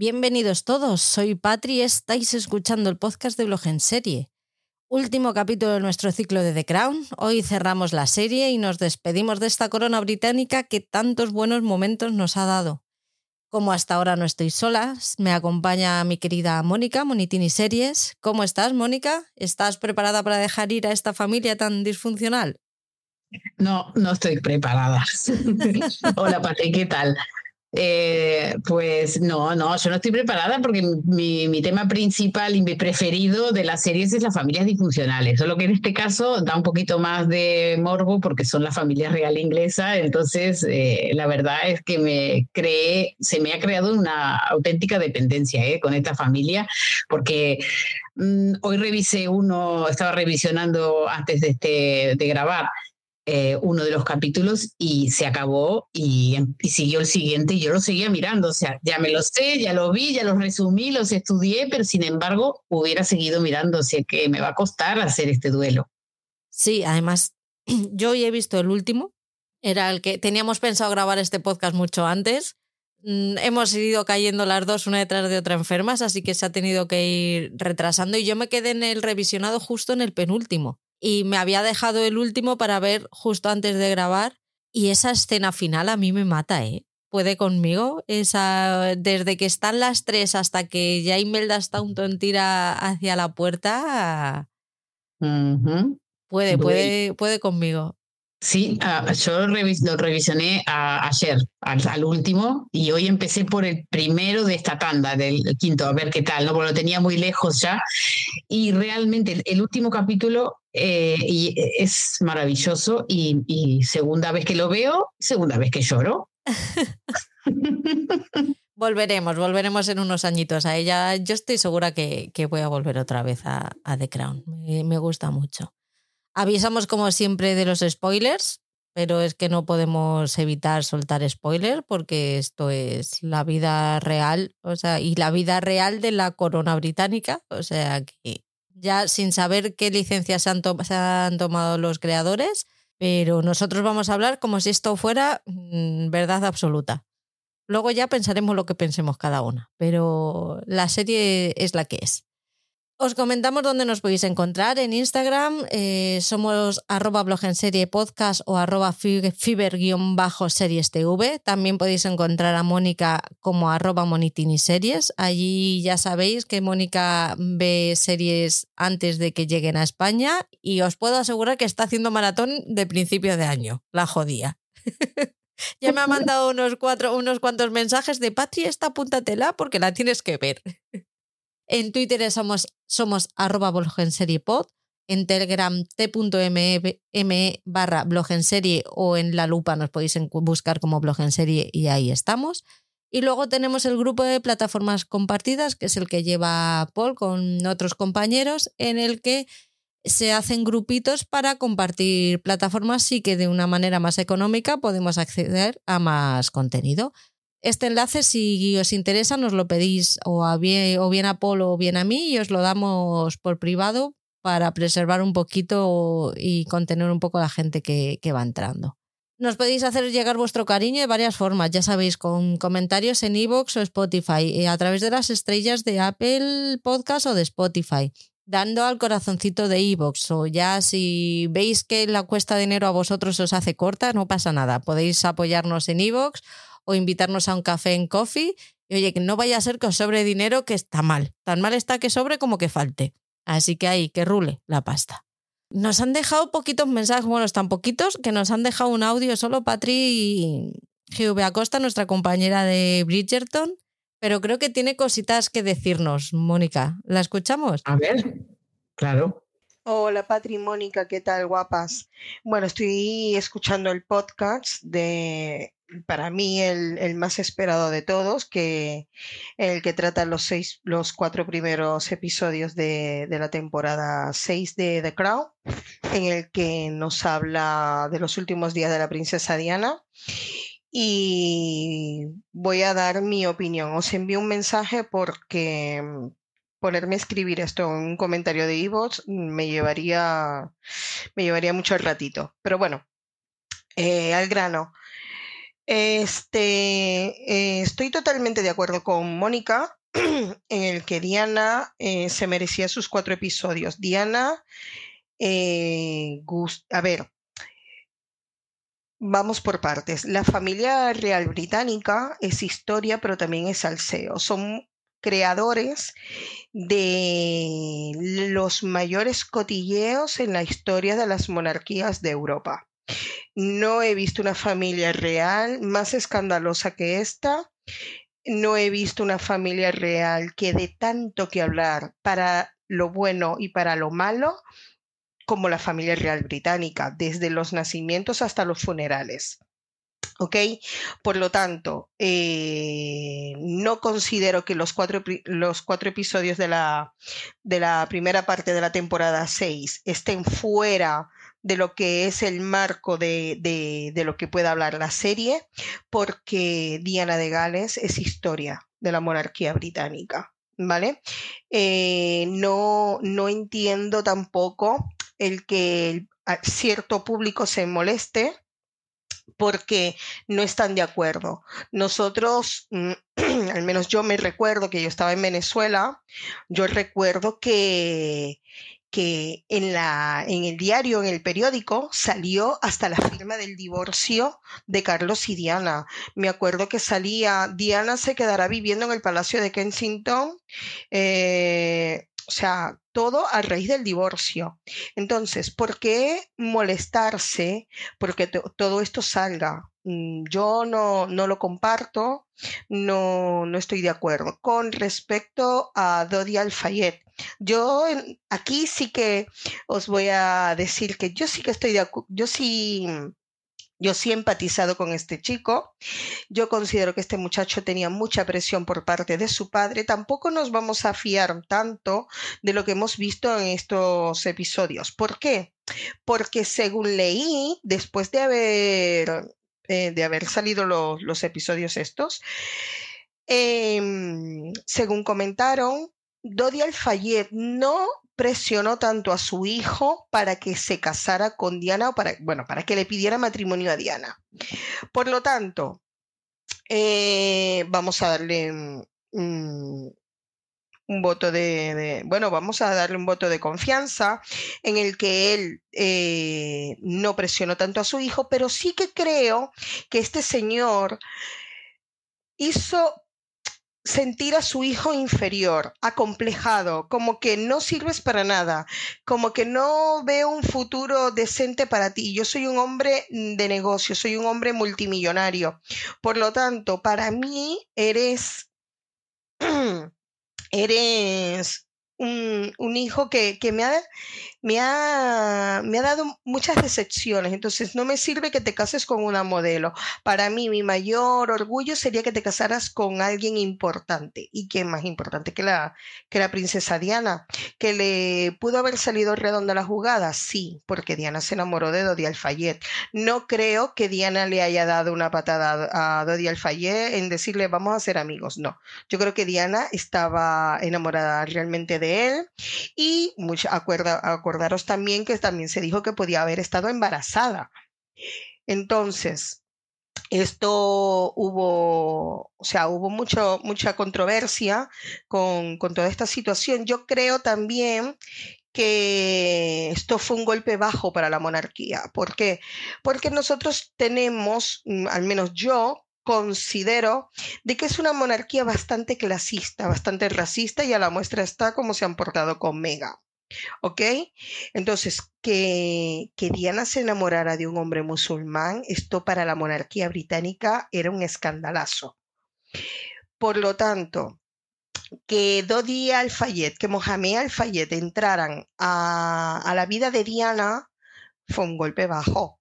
Bienvenidos todos, soy Patri y estáis escuchando el podcast de Blog en Serie. Último capítulo de nuestro ciclo de The Crown. Hoy cerramos la serie y nos despedimos de esta corona británica que tantos buenos momentos nos ha dado. Como hasta ahora no estoy sola, me acompaña mi querida Mónica, Monitini Series. ¿Cómo estás, Mónica? ¿Estás preparada para dejar ir a esta familia tan disfuncional? No, no estoy preparada. Hola, Patri, ¿qué tal? Eh, pues no, no, yo no estoy preparada porque mi, tema principal y mi preferido de las series es las familias disfuncionales, solo que en este caso da un poquito más de morbo porque son las familias real inglesa, entonces eh, la verdad es que me creé, se me ha creado una auténtica dependencia eh, con esta familia. Porque mm, hoy revisé uno, estaba revisionando antes de, este, de grabar eh, uno de los capítulos y se acabó y, siguió el siguiente y yo lo seguía mirando. O sea, ya me lo sé, ya lo vi, ya los resumí, los estudié, pero sin embargo hubiera seguido mirando. O sea que me va a costar hacer este duelo. Sí, además, yo hoy he visto el último. Era el que teníamos pensado grabar este podcast mucho antes. Mm, hemos ido cayendo las dos una detrás de otra enfermas, así que se ha tenido que ir retrasando y yo me quedé en el revisionado justo en el penúltimo y me había dejado el último para ver justo antes de grabar y esa escena final a mí me mata, ¿eh? Puede conmigo, esa desde que están las tres hasta que ya Imelda Staunton tira hacia la puerta. Puede, puede, puede conmigo. Sí, uh, yo lo revisioné ayer, al, último, y hoy empecé por el primero de esta tanda, del quinto, a ver qué tal, ¿no? Porque lo tenía muy lejos ya. Y realmente el, último capítulo eh, y es maravilloso y, segunda vez que lo veo, segunda vez que lloro. volveremos, volveremos en unos añitos a ella. Yo estoy segura que, que voy a volver otra vez a, a The Crown. me gusta mucho. Avisamos como siempre de los spoilers, pero es que no podemos evitar soltar spoilers porque esto es la vida real, o sea, y la vida real de la corona británica, o sea que ya sin saber qué licencias se han, tomado los creadores, pero nosotros vamos a hablar como si esto fuera mm, verdad absoluta. Luego ya pensaremos lo que pensemos cada una, pero la serie es la que es. Os comentamos dónde nos podéis encontrar. En Instagram eh, somos arroba blog en serie podcast o arroba fiber-series tv. También podéis encontrar a Mónica como arroba monitini series. Allí ya sabéis que Mónica ve series antes de que lleguen a España y os puedo asegurar que está haciendo maratón de principio de año. La jodía. ya me ha mandado unos, cuatro, unos cuantos mensajes de Patri, esta apúntatela porque la tienes que ver. En Twitter somos, somos arroba blogenseriepod. En Telegram t.me barra bloggenserie o en la lupa nos podéis buscar como bloggenserie y ahí estamos. Y luego tenemos el grupo de plataformas compartidas, que es el que lleva Paul con otros compañeros, en el que se hacen grupitos para compartir plataformas y que de una manera más económica podemos acceder a más contenido. Este enlace, si os interesa, nos lo pedís o, bien, o bien a Paul o bien a mí y os lo damos por privado para preservar un poquito y contener un poco a la gente que, que va entrando. Nos podéis hacer llegar vuestro cariño de varias formas, ya sabéis, con comentarios en iVoox o Spotify, a través de las estrellas de Apple Podcast o de Spotify, dando al corazoncito de iVoox, o ya si veis que la cuesta de dinero a vosotros os hace corta, no pasa nada, podéis apoyarnos en iVoox o invitarnos a un café en coffee. Y oye, que no vaya a ser que os sobre dinero que está mal. Tan mal está que sobre como que falte. Así que ahí, que rule la pasta. Nos han dejado poquitos mensajes, bueno, están poquitos, que nos han dejado un audio solo Patri y GV Acosta, nuestra compañera de Bridgerton, pero creo que tiene cositas que decirnos, Mónica. ¿La escuchamos? A ver, claro. Hola Patri, Mónica, ¿qué tal, guapas? Bueno, estoy escuchando el podcast de para mí el, más esperado de todos, que el que trata los seis, los cuatro primeros episodios de, la temporada 6 de The Crown, en el que nos habla de los últimos días de la princesa Diana. Y voy a dar mi opinión. Os envío un mensaje porque mm, ponerme a escribir esto en un comentario de Evox me llevaría, me llevaría mucho el ratito. Pero bueno, eh, al grano. Este, eh, estoy totalmente de acuerdo con Mónica en el que Diana eh, se merecía sus cuatro episodios. Diana, eh, a ver, vamos por partes. La familia real británica es historia, pero también es salseo. Son creadores de los mayores cotilleos en la historia de las monarquías de Europa. No he visto una familia real más escandalosa que esta. No he visto una familia real que dé tanto que hablar para lo bueno y para lo malo como la familia real británica, desde los nacimientos hasta los funerales. ¿Ok? Por lo tanto, eh, no considero que los cuatro, los cuatro episodios de la, de la, primera parte de la temporada 6 estén fuera de lo que es el marco de, de, lo que pueda hablar la serie, porque Diana de Gales es historia de la monarquía británica. ¿Vale? Eh, no, no entiendo tampoco el que cierto público se moleste porque no están de acuerdo. Nosotros, mm, al menos yo me recuerdo que yo estaba en Venezuela, yo recuerdo que, que en, la, en el diario, en el periódico, salió hasta la firma del divorcio de Carlos y Diana. Me acuerdo que salía, Diana se quedará viviendo en el Palacio de Kensington. Eh, o sea, todo a raíz del divorcio. Entonces, ¿por qué molestarse porque todo esto salga? Mm, yo no, no lo comparto, no, no estoy de acuerdo. Con respecto a Dodi Alfayet, yo aquí sí que os voy a decir que yo sí que estoy de acuerdo, yo sí yo sí he empatizado con este chico. Yo considero que este muchacho tenía mucha presión por parte de su padre. Tampoco nos vamos a fiar tanto de lo que hemos visto en estos episodios. ¿Por qué? Porque según leí, después de haber, eh, de haber salido los, episodios estos, em, según comentaron, Dodi Alfayet no presionó tanto a su hijo para que se casara con Diana o para, bueno, para que le pidiera matrimonio a Diana. Por lo tanto, eh, vamos a darle un, voto de, bueno, vamos a darle un voto de confianza en el que él eh, no presionó tanto a su hijo, pero sí que creo que este señor hizo sentir a su hijo inferior, acomplejado, como que no sirves para nada, como que no veo un futuro decente para ti. Yo soy un hombre de negocio, soy un hombre multimillonario. Por lo tanto, para mí eres, eres un, hijo que, me, ha, me, ha, me ha dado muchas decepciones, entonces no me sirve que te cases con una modelo. Para mí mi mayor orgullo sería que te casaras con alguien importante. ¿Y quién más importante que la, que la princesa Diana? ¿Que le pudo haber salido redonda la jugada? Sí, porque Diana se enamoró de Dodi Alfayet. No creo que Diana le haya dado una patada a Dodi Alfayet en decirle vamos a ser amigos. No, yo creo que Diana estaba enamorada realmente de él. Y acordaros también que también se dijo que podía haber estado embarazada. Entonces, esto hubo, o sea, hubo mucho, mucha controversia con, con toda esta situación. Yo creo también que esto fue un golpe bajo para la monarquía. ¿Por qué? Porque nosotros tenemos, mm, al menos yo, considero de que es una monarquía bastante clasista, bastante racista y a la muestra está cómo se han portado con Mega. ¿Ok? Entonces, que, que, Diana se enamorara de un hombre musulmán, esto para la monarquía británica era un escandalazo. Por lo tanto, que Dodi Al-Fayed, que Mohamed Al-Fayed entraran a, a la vida de Diana fue un golpe bajo.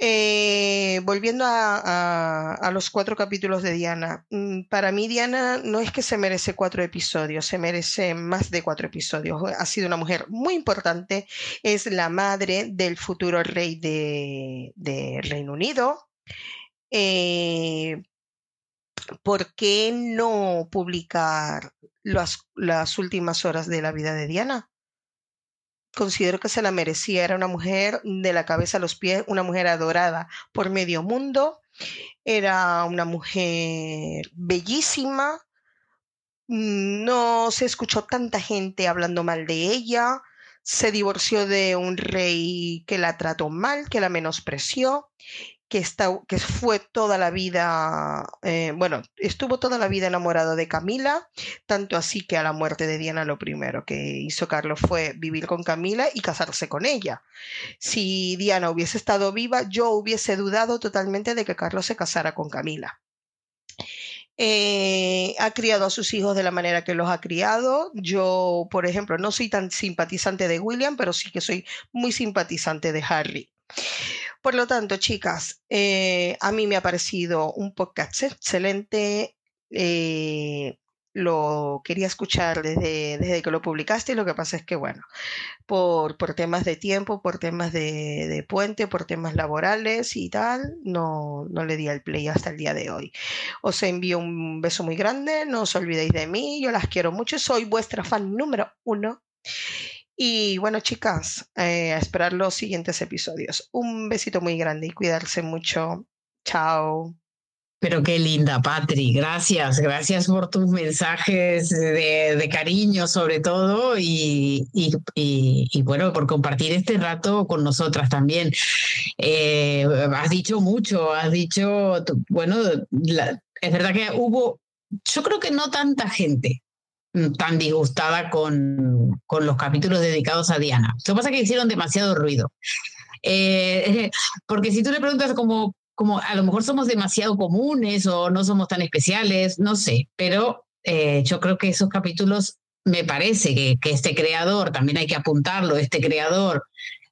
Eh, volviendo a, los cuatro capítulos de Diana, mm, para mí Diana no es que se merece cuatro episodios, se merece más de cuatro episodios. Ha sido una mujer muy importante, es la madre del futuro rey de, Reino Unido. Eh, ¿Por qué no publicar las últimas horas de la vida de Diana? Considero que se la merecía. Era una mujer de la cabeza a los pies, una mujer adorada por medio mundo. Era una mujer bellísima, no se escuchó tanta gente hablando mal de ella, se divorció de un rey que la trató mal, que la menospreció, que, está, que fue toda la vida, eh, bueno, estuvo toda la vida enamorado de Camila, tanto así que a la muerte de Diana lo primero que hizo Carlos fue vivir con Camila y casarse con ella. Si Diana hubiese estado viva, yo hubiese dudado totalmente de que Carlos se casara con Camila. Eh, ha criado a sus hijos de la manera que los ha criado. Yo, por ejemplo, no soy tan simpatizante de William, pero sí que soy muy simpatizante de Harry. Por lo tanto, chicas, eh, a mí me ha parecido un podcast excelente. Eh, lo quería escuchar desde, desde, que lo publicaste y lo que pasa es que, bueno, por, por temas de tiempo, por temas de, de, puente, por temas laborales y tal, no, no le di al play hasta el día de hoy. Os envío un beso muy grande, no os olvidéis de mí, yo las quiero mucho, soy vuestra fan número uno. Y bueno, chicas, eh, a esperar los siguientes episodios. Un besito muy grande y cuidarse mucho. Chao. Pero qué linda, Patri. Gracias, gracias por tus mensajes de, cariño sobre todo y, y, bueno, por compartir este rato con nosotras también. Eh, has dicho mucho, has dicho, bueno, es verdad que hubo, yo creo que no tanta gente tan disgustada con, con los capítulos dedicados a Diana. Lo que pasa es que hicieron demasiado ruido. Eh, porque si tú le preguntas como, como a lo mejor somos demasiado comunes o no somos tan especiales, no sé, pero eh, yo creo que esos capítulos me parece que, que este creador, también hay que apuntarlo, este creador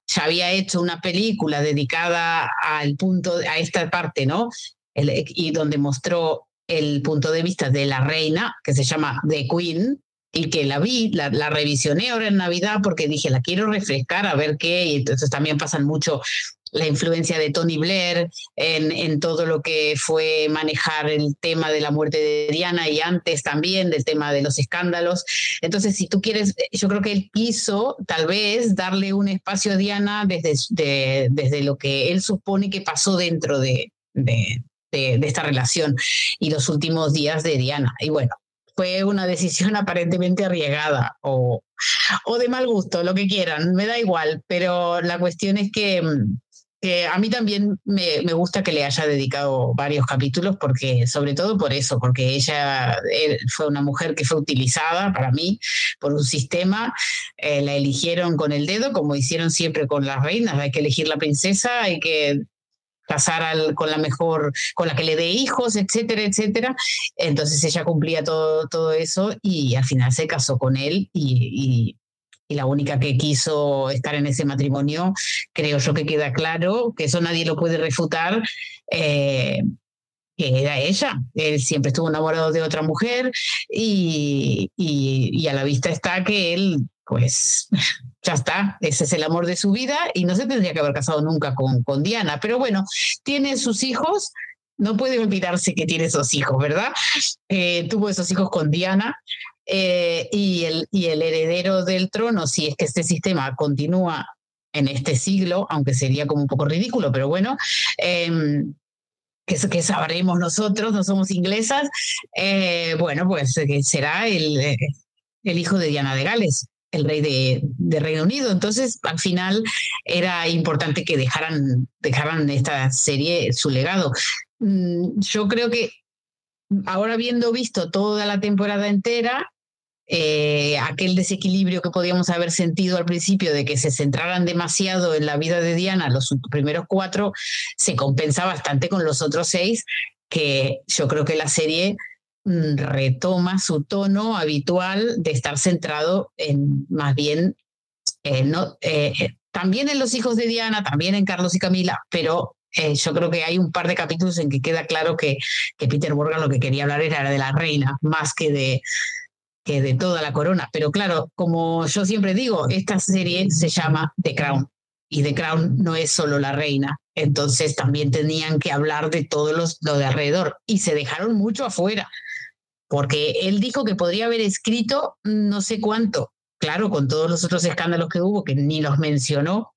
ya había hecho una película dedicada al punto, a esta parte, ¿no? y donde mostró el punto de vista de la reina, que se llama The Queen, y que la vi, la, la, revisioné ahora en Navidad porque dije, la quiero refrescar a ver qué, y entonces también pasan mucho la influencia de Tony Blair en, en todo lo que fue manejar el tema de la muerte de Diana y antes también del tema de los escándalos. Entonces, si tú quieres, yo creo que él quiso tal vez darle un espacio a Diana desde, de, desde lo que él supone que pasó dentro de, de, de, esta relación y los últimos días de Diana. Y bueno, fue una decisión aparentemente arriesgada o, o de mal gusto, lo que quieran, me da igual, pero la cuestión es que, que a mí también me, me, gusta que le haya dedicado varios capítulos, porque sobre todo por eso, porque ella fue una mujer que fue utilizada para mí por un sistema, eh, la eligieron con el dedo, como hicieron siempre con las reinas, hay que elegir la princesa, hay que casar al, con la mejor, con la que le dé hijos, etcétera, etcétera. Entonces ella cumplía todo, todo eso y al final se casó con él y, y, la única que quiso estar en ese matrimonio, creo yo que queda claro, que eso nadie lo puede refutar. Eh, que era ella. Él siempre estuvo enamorado de otra mujer y, y, y, a la vista está que él, pues, ya está, ese es el amor de su vida y no se tendría que haber casado nunca con, con Diana. Pero bueno, tiene sus hijos, no puede olvidarse que tiene esos hijos, ¿verdad? Eh, tuvo esos hijos con Diana eh, y, el, y el heredero del trono, si es que este sistema continúa en este siglo, aunque sería como un poco ridículo, pero bueno, que, que, sabremos nosotros, no somos inglesas, eh, bueno, pues será el, el hijo de Diana de Gales el rey de, Reino Unido. Entonces, al final era importante que dejaran, dejaran esta serie su legado. Mm, yo creo que ahora habiendo visto toda la temporada entera, eh, aquel desequilibrio que podíamos haber sentido al principio de que se centraran demasiado en la vida de Diana, los primeros cuatro, se compensa bastante con los otros seis, que yo creo que la serie retoma su tono habitual de estar centrado en más bien, eh, no, eh, eh, también en los hijos de Diana, también en Carlos y Camila, pero yo creo que hay un par de capítulos en que queda claro que, que Peter Morgan lo que quería hablar era de la reina, más que de, que de toda la corona. Pero claro, como yo siempre digo, esta serie se llama The Crown y The Crown no es solo la reina. Entonces también tenían que hablar de todo los, lo de alrededor y se dejaron mucho afuera porque él dijo que podría haber escrito no sé cuánto, claro, con todos los otros escándalos que hubo, que ni los mencionó,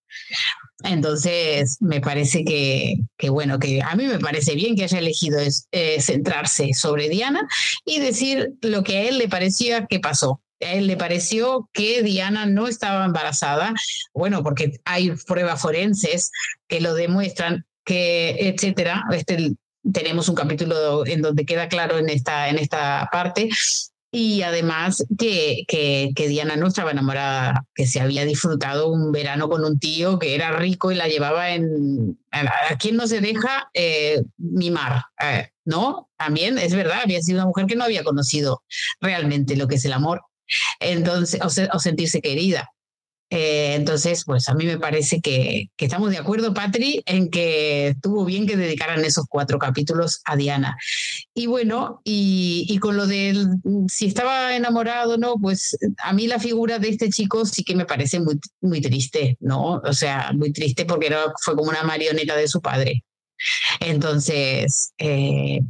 Entonces, me parece que, bueno, que a mí me parece bien que haya elegido eh, centrarse sobre Diana y decir lo que a él le parecía que pasó. A él le pareció que Diana no estaba embarazada, bueno, porque hay pruebas forenses que lo demuestran, que etcétera. Este, tenemos un capítulo en donde queda claro en esta, en esta parte y además que, que, Diana no estaba enamorada, que se había disfrutado un verano con un tío que era rico y la llevaba en... ¿A, quién no se deja eh, mimar? Eh, ¿No? También es verdad, había sido una mujer que no había conocido realmente lo que es el amor. Entonces, o sentirse querida. Eh, entonces, pues a mí me parece que, estamos de acuerdo, Patri, en que estuvo bien que dedicaran esos cuatro capítulos a Diana. Y bueno, y, con lo de si estaba enamorado o no, pues a mí la figura de este chico sí que me parece muy, muy triste, ¿no? O sea, muy triste porque era, fue como una marioneta de su padre. Entonces, eh,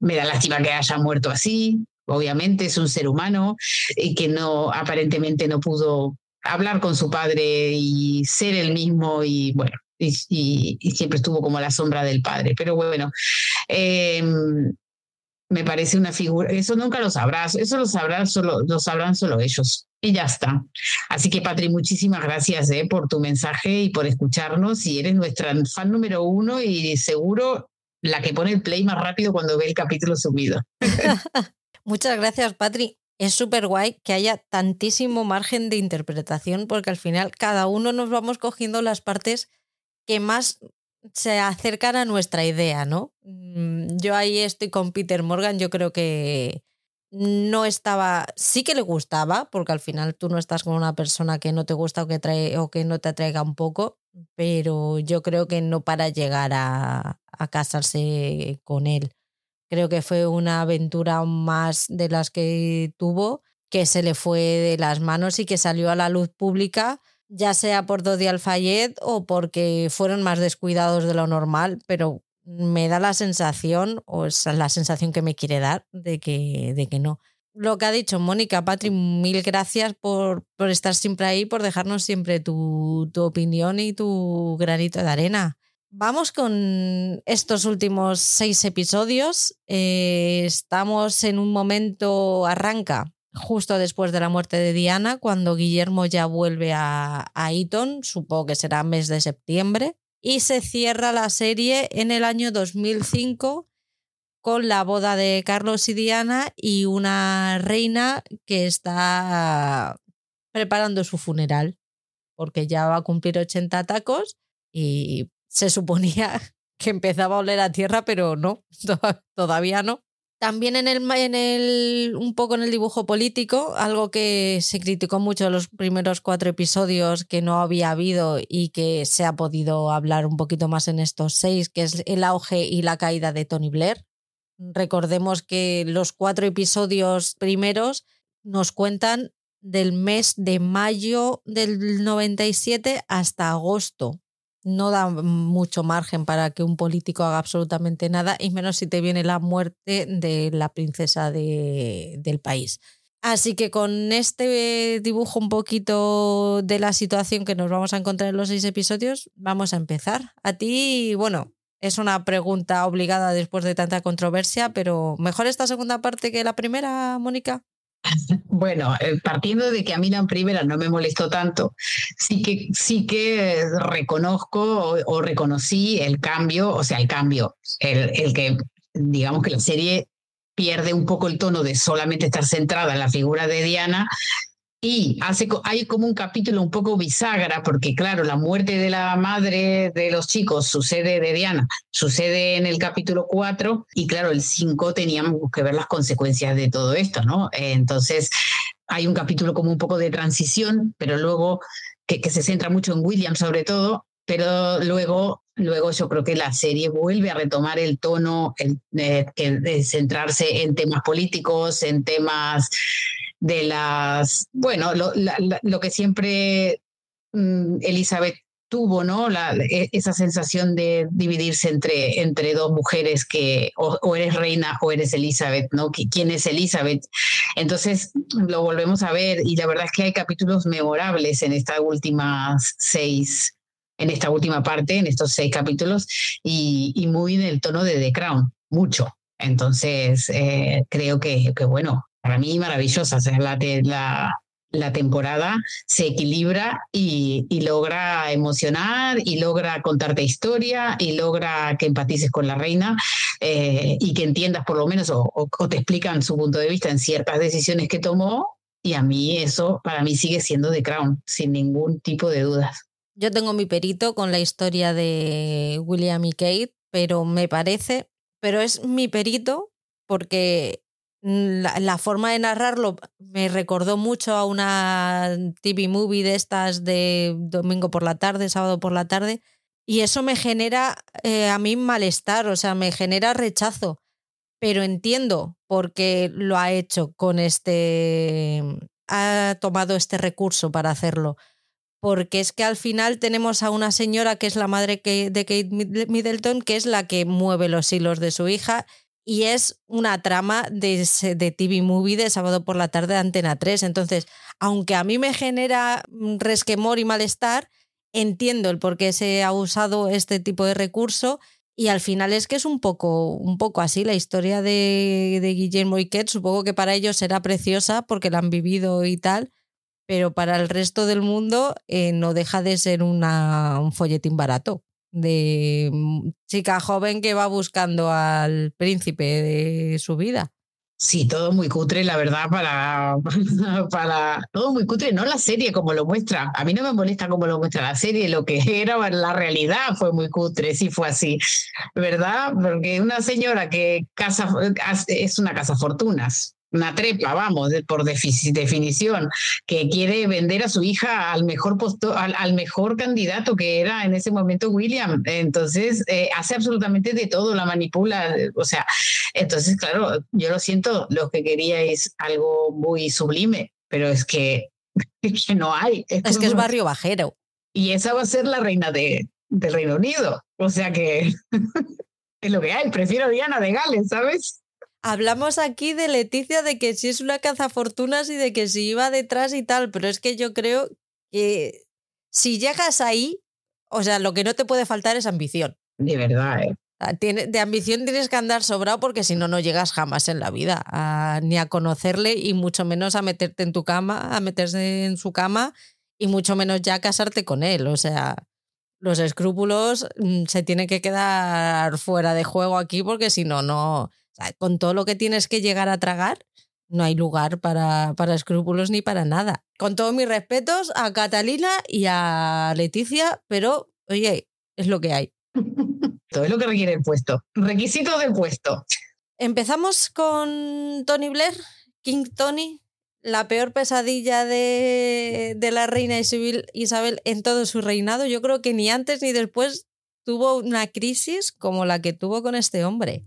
me da lástima que haya muerto así. Obviamente es un ser humano y que no aparentemente no pudo hablar con su padre y ser el mismo y bueno, y, siempre estuvo como la sombra del padre. Pero bueno, em, me parece una figura, eso nunca lo sabrás, eso lo sabrán solo, lo sabrán solo ellos. Y ya está. Así que, Patri, muchísimas gracias eh, por tu mensaje y por escucharnos. Y eres nuestra fan número uno y seguro la que pone el play más rápido cuando ve el capítulo subido. Muchas gracias, Patri es súper guay que haya tantísimo margen de interpretación porque al final cada uno nos vamos cogiendo las partes que más se acercan a nuestra idea, ¿no? Mm, yo ahí estoy con Peter Morgan, yo creo que no estaba, sí que le gustaba, porque al final tú no estás con una persona que no te gusta o que, trae, o que no te atraiga un poco, pero yo creo que no para llegar a, a casarse con él. Creo que fue una aventura más de las que tuvo, que se le fue de las manos y que salió a la luz pública, ya sea por Dodi Al-Fayed o porque fueron más descuidados de lo normal, pero me da la sensación, o es la sensación que me quiere dar, de que, de que no. Lo que ha dicho Mónica, Patri, mil gracias por, por estar siempre ahí, por dejarnos siempre tu, tu opinión y tu granito de arena. Vamos con estos últimos seis episodios. Eh, estamos en un momento, arranca justo después de la muerte de Diana, cuando Guillermo ya vuelve a, a Eton, supongo que será mes de septiembre, y se cierra la serie en el año 2005 con la boda de Carlos y Diana y una reina que está preparando su funeral, porque ya va a cumplir 80 tacos y se suponía que empezaba a oler a tierra, pero no, todavía no. También en el, en el, un poco en el dibujo político, algo que se criticó mucho en los primeros cuatro episodios que no había habido y que se ha podido hablar un poquito más en estos seis, que es el auge y la caída de Tony Blair. Recordemos que los cuatro episodios primeros nos cuentan del mes de mayo del 97 hasta agosto no da mucho margen para que un político haga absolutamente nada, y menos si te viene la muerte de la princesa de, del país. Así que con este dibujo un poquito de la situación que nos vamos a encontrar en los seis episodios, vamos a empezar. A ti, bueno, es una pregunta obligada después de tanta controversia, pero ¿mejor esta segunda parte que la primera, Mónica? Bueno, eh, partiendo de que a mí la primera no me molestó tanto, sí que, sí que reconozco o, reconocí el cambio, o sea, el cambio, el, el que digamos que la serie pierde un poco el tono de solamente estar centrada en la figura de Diana y hace, hay como un capítulo un poco bisagra, porque claro, la muerte de la madre de los chicos sucede de Diana, sucede en el capítulo 4 y claro, el 5 teníamos que ver las consecuencias de todo esto, ¿no? Entonces, hay un capítulo como un poco de transición, pero luego que, se centra mucho en William sobre todo, pero luego Luego yo creo que la serie vuelve a retomar el tono, el, eh, de centrarse en temas políticos, en temas de las, bueno, lo, lo que siempre mm, Elizabeth tuvo, ¿no? La, e, esa sensación de dividirse entre, entre dos mujeres que o, eres reina o eres Elizabeth, ¿no? ¿Quién es Elizabeth? Entonces lo volvemos a ver y la verdad es que hay capítulos memorables en estas últimas seis en esta última parte, en estos seis capítulos, y, y muy en el tono de The Crown, mucho. Entonces, eh, creo que, que, bueno, para mí maravillosa. O sea, la, temporada se equilibra y, logra emocionar y logra contarte historia y logra que empatices con la reina eh, y que entiendas por lo menos o, te explican su punto de vista en ciertas decisiones que tomó y a mí eso para mí sigue siendo The Crown sin ningún tipo de dudas. Yo tengo mi perito con la historia de William y Kate, pero me parece, pero es mi perito porque la, la, forma de narrarlo me recordó mucho a una TV movie de estas de domingo por la tarde, sábado por la tarde, y eso me genera eh, a mí malestar, o sea, me genera rechazo, pero entiendo por qué lo ha hecho con este, ha tomado este recurso para hacerlo. Porque es que al final tenemos a una señora que es la madre de Kate Middleton, que es la que mueve los hilos de su hija y es una trama de, de, TV Movie de sábado por la tarde de Antena 3. Entonces, aunque a mí me genera resquemor y malestar, entiendo el por qué se ha usado este tipo de recurso y al final es que es un poco, un poco así la historia de, de Guillermo. Supongo que para ellos será preciosa porque la han vivido y tal, pero para el resto del mundo eh, no deja de ser una, un folletín barato de chica joven que va buscando al príncipe de su vida. Sí, todo muy cutre, la verdad, para, para todo muy cutre, no la serie como lo muestra. A mí no me molesta como lo muestra la serie, lo que era la realidad fue muy cutre, sí fue así, ¿verdad? Porque una señora que casa, es una casa fortunas, una trepa, vamos, por definición, que quiere vender a su hija al mejor posto, al, al, mejor candidato que era en ese momento William. Entonces, eh, hace absolutamente de todo, la manipula, o sea, entonces, claro, yo lo siento, lo que quería es algo muy sublime, pero es que, es que no hay. Es, es que es barrio bajero. Y esa va a ser la reina de, del Reino Unido. O sea que es lo que hay. Prefiero Diana de Gales, ¿sabes? Hablamos aquí de Leticia de que si es una cazafortunas y de que si iba detrás y tal, pero es que yo creo que si llegas ahí, o sea, lo que no te puede faltar es ambición. De verdad, ¿eh? De ambición tienes que andar sobrado porque si no, no llegas jamás en la vida a, ni a conocerle y mucho menos a meterte en tu cama, a meterse en su cama y mucho menos ya a casarte con él. O sea, los escrúpulos mm, se tienen que quedar fuera de juego aquí porque si no, no con todo lo que tienes que llegar a tragar, no hay lugar para, para escrúpulos ni para nada. Con todos mis respetos a Catalina y a Leticia, pero oye, es lo que hay. Todo es lo que requiere el puesto. Requisitos del puesto. Empezamos con Tony Blair, King Tony, la peor pesadilla de, de la reina Isabel, Isabel en todo su reinado. Yo creo que ni antes ni después tuvo una crisis como la que tuvo con este hombre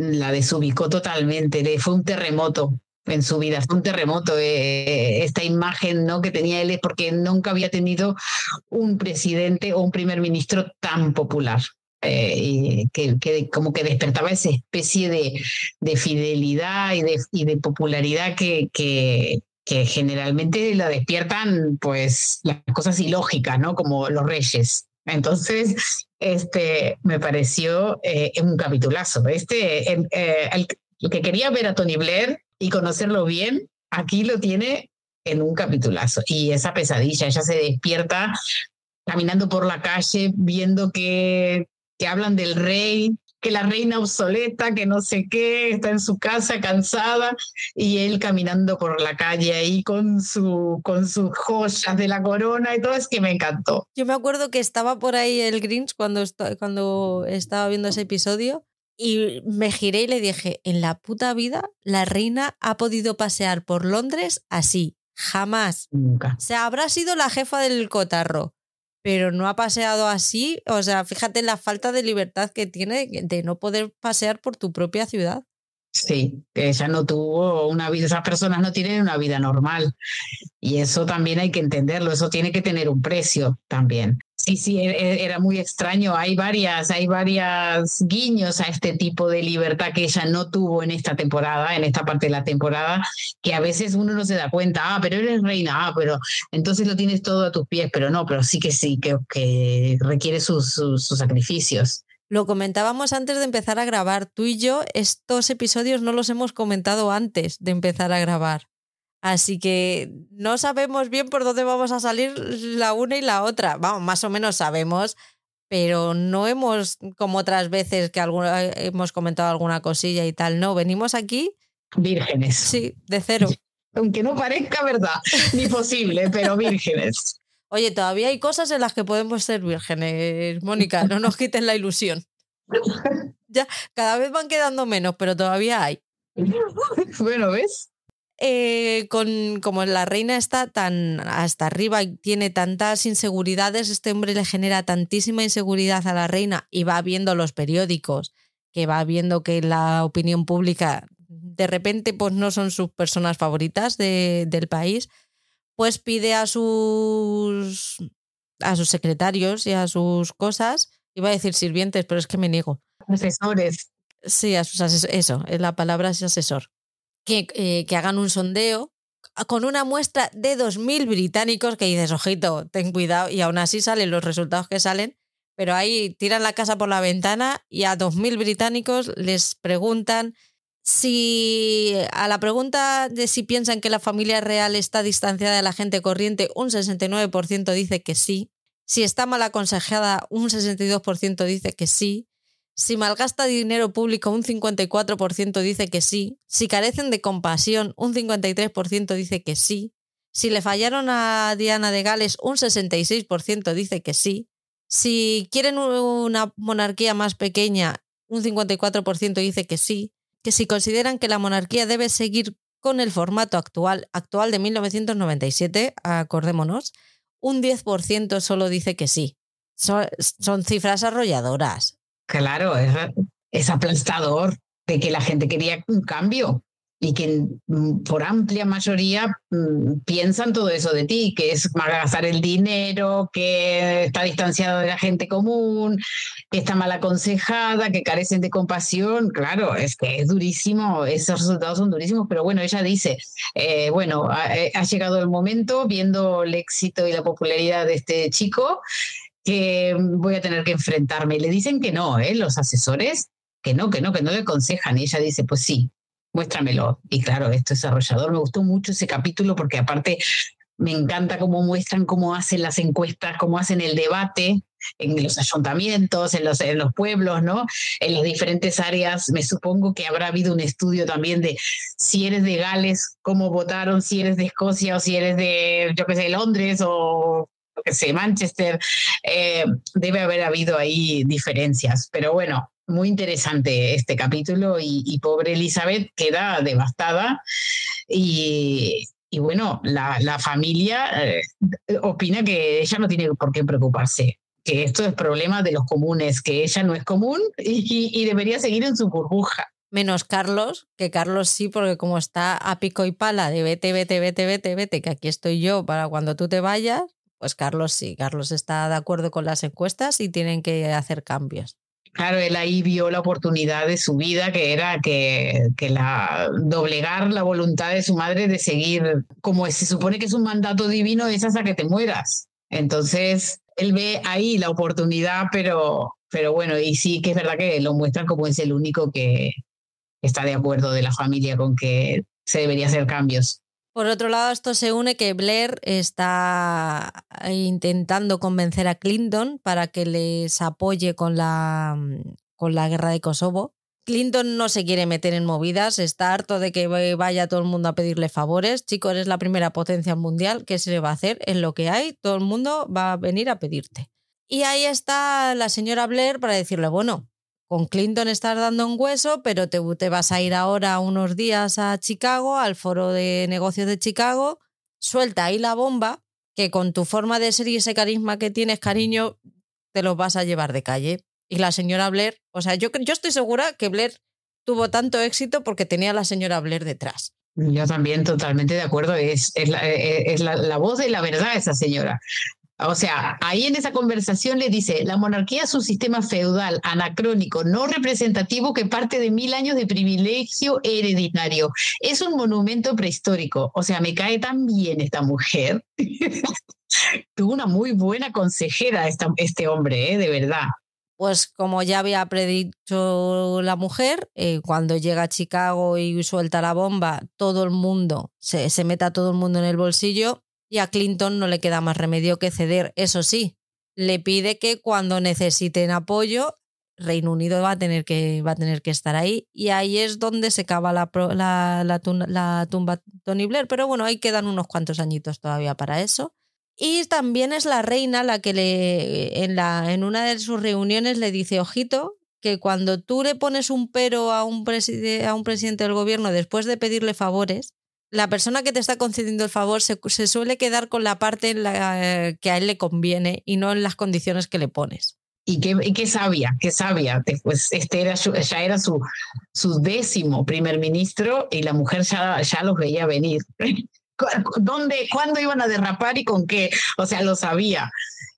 la desubicó totalmente, le fue un terremoto en su vida, fue un terremoto eh, esta imagen ¿no? que tenía él, porque nunca había tenido un presidente o un primer ministro tan popular. Eh, que, como que despertaba esa especie de, de fidelidad y de, popularidad que, que, que generalmente la despiertan pues las cosas ilógicas, ¿no? Como los reyes. Entonces, este, me pareció eh, un capitulazo. Este, eh, el, que quería ver a Tony Blair y conocerlo bien, aquí lo tiene en un capitulazo. Y esa pesadilla, ella se despierta caminando por la calle, viendo que, que hablan del rey, que la reina obsoleta, que no sé qué, está en su casa cansada y él caminando por la calle ahí con, su, con sus joyas de la corona y todo, es que me encantó. Yo me acuerdo que estaba por ahí el Grinch cuando, cuando estaba viendo ese episodio y me giré y le dije, en la puta vida la reina ha podido pasear por Londres así, jamás. Nunca. O sea, habrá sido la jefa del cotarro pero no ha paseado así. O sea, fíjate la falta de libertad que tiene de no poder pasear por tu propia ciudad. Sí, que ella no tuvo una vida, esas personas no tienen una vida normal. Y eso también hay que entenderlo, eso tiene que tener un precio también. Sí, sí, e, e, era muy extraño. Hay varias, hay varias guiños a este tipo de libertad que ella no tuvo en esta temporada, en esta parte de la temporada, que a veces uno no se da cuenta, ah, pero eres reina, ah, pero entonces lo tienes todo a tus pies, pero no, pero sí que sí, que, requiere sus, sus sacrificios. Lo comentábamos antes de empezar a grabar. Tú y yo estos episodios no los hemos comentado antes de empezar a grabar. Así que no sabemos bien por dónde vamos a salir la una y la otra. Vamos, más o menos sabemos, pero no hemos, como otras veces que alguna, hemos comentado alguna cosilla y tal, no, venimos aquí. Vírgenes. Sí, de cero. Aunque no parezca verdad, ni posible, pero vírgenes. Oye, todavía hay cosas en las que podemos ser vírgenes, Mónica, no nos quiten la ilusión. Ya, cada vez van quedando menos, pero todavía hay. Bueno, ¿ves? Eh, con, como la reina está tan hasta arriba y tiene tantas inseguridades, este hombre le genera tantísima inseguridad a la reina y va viendo los periódicos, que va viendo que la opinión pública de repente pues no son sus personas favoritas de, del país, pues pide a sus a sus secretarios y a sus cosas, iba a decir sirvientes, pero es que me niego. Asesores. Sí, a sus asesores, eso, la palabra es asesor que, eh, que hagan un sondeo con una muestra de 2.000 británicos que dices, ojito, ten cuidado, y aún así salen los resultados que salen, pero ahí tiran la casa por la ventana y a 2.000 británicos les preguntan si a la pregunta de si piensan que la familia real está distanciada de la gente corriente, un 69% dice que sí. Si está mal aconsejada, un 62% dice que sí. Si malgasta dinero público, un 54% dice que sí. Si carecen de compasión, un 53% dice que sí. Si le fallaron a Diana de Gales, un 66% dice que sí. Si quieren una monarquía más pequeña, un 54% dice que sí. Que si consideran que la monarquía debe seguir con el formato actual, actual de 1997, acordémonos, un 10% solo dice que sí. Son, son cifras arrolladoras. Claro, es, aplastador de que la gente quería un cambio y que mm, por amplia mayoría mm, piensan todo eso de ti, que es gastar el dinero, que está distanciado de la gente común, que está mal aconsejada, que carecen de compasión. Claro, es que es durísimo, esos resultados son durísimos, pero bueno, ella dice, eh, bueno, eh, ha llegado el momento, viendo el éxito y la popularidad de este chico, que voy a tener que enfrentarme. Y le dicen que no, ¿eh? los asesores, que no, que no, que no le aconsejan. Y ella dice, pues sí, muéstramelo. Y claro, esto es desarrollador. Me gustó mucho ese capítulo porque aparte me encanta cómo muestran cómo hacen las encuestas, cómo hacen el debate en los ayuntamientos, en los, en los pueblos, ¿no? En las diferentes áreas. Me supongo que habrá habido un estudio también de si eres de Gales, cómo votaron, si eres de Escocia o si eres de, yo qué sé, Londres o que sé, Manchester, eh, debe haber habido ahí diferencias. Pero bueno, muy interesante este capítulo y, pobre Elizabeth queda devastada y, bueno, la, familia eh, opina que ella no tiene por qué preocuparse, que esto es problema de los comunes, que ella no es común y, y debería seguir en su burbuja. Menos Carlos, que Carlos sí, porque como está a pico y pala de vete, vete, vete, vete, vete, que aquí estoy yo para cuando tú te vayas, pues Carlos sí, Carlos está de acuerdo con las encuestas y tienen que hacer cambios. Claro, él ahí vio la oportunidad de su vida, que era que, que la doblegar la voluntad de su madre de seguir, como se supone que es un mandato divino, es hasta que te mueras. Entonces, él ve ahí la oportunidad, pero, pero bueno, y sí que es verdad que lo muestran como es el único que está de acuerdo de la familia con que se debería hacer cambios. Por otro lado, esto se une que Blair está intentando convencer a Clinton para que les apoye con la, con la guerra de Kosovo. Clinton no se quiere meter en movidas, está harto de que vaya todo el mundo a pedirle favores. Chico, eres la primera potencia mundial, ¿qué se le va a hacer? En lo que hay, todo el mundo va a venir a pedirte. Y ahí está la señora Blair para decirle, bueno, con Clinton estás dando un hueso, pero te, te, vas a ir ahora unos días a Chicago, al foro de negocios de Chicago, suelta ahí la bomba, que con tu forma de ser y ese carisma que tienes, cariño, te los vas a llevar de calle. Y la señora Blair, o sea, yo, yo estoy segura que Blair tuvo tanto éxito porque tenía a la señora Blair detrás. Yo también totalmente de acuerdo, es, la, es la, la voz de la verdad esa señora O sea, ahí en esa conversación le dice, la monarquía es un sistema feudal, anacrónico, no representativo que parte de mil años de privilegio hereditario. Es un monumento prehistórico. O sea, me cae tan bien esta mujer. Tuvo una muy buena consejera este hombre, ¿eh? de verdad. Pues como ya había predicho la mujer, eh, cuando llega a Chicago y suelta la bomba, todo el mundo, se, se meta todo el mundo en el bolsillo y a Clinton no le queda más remedio que ceder. Eso sí, le pide que cuando necesiten apoyo, Reino Unido va a tener que, va a tener que estar ahí. Y ahí es donde se cava la, la, la, tumba Tony Blair. Pero bueno, ahí quedan unos cuantos añitos todavía para eso. Y también es la reina la que le, en, la, en una de sus reuniones le dice, ojito, que cuando tú le pones un pero a un, a un presidente del gobierno después de pedirle favores, la persona que te está concediendo el favor se, suele quedar con la parte la que a él le conviene y no en las condiciones que le pones. Y qué, y qué sabia, qué sabia. Pues este era ya era su, su décimo primer ministro y la mujer ya, ya los veía venir. dónde, cuándo iban a derrapar y con qué. O sea, lo sabía.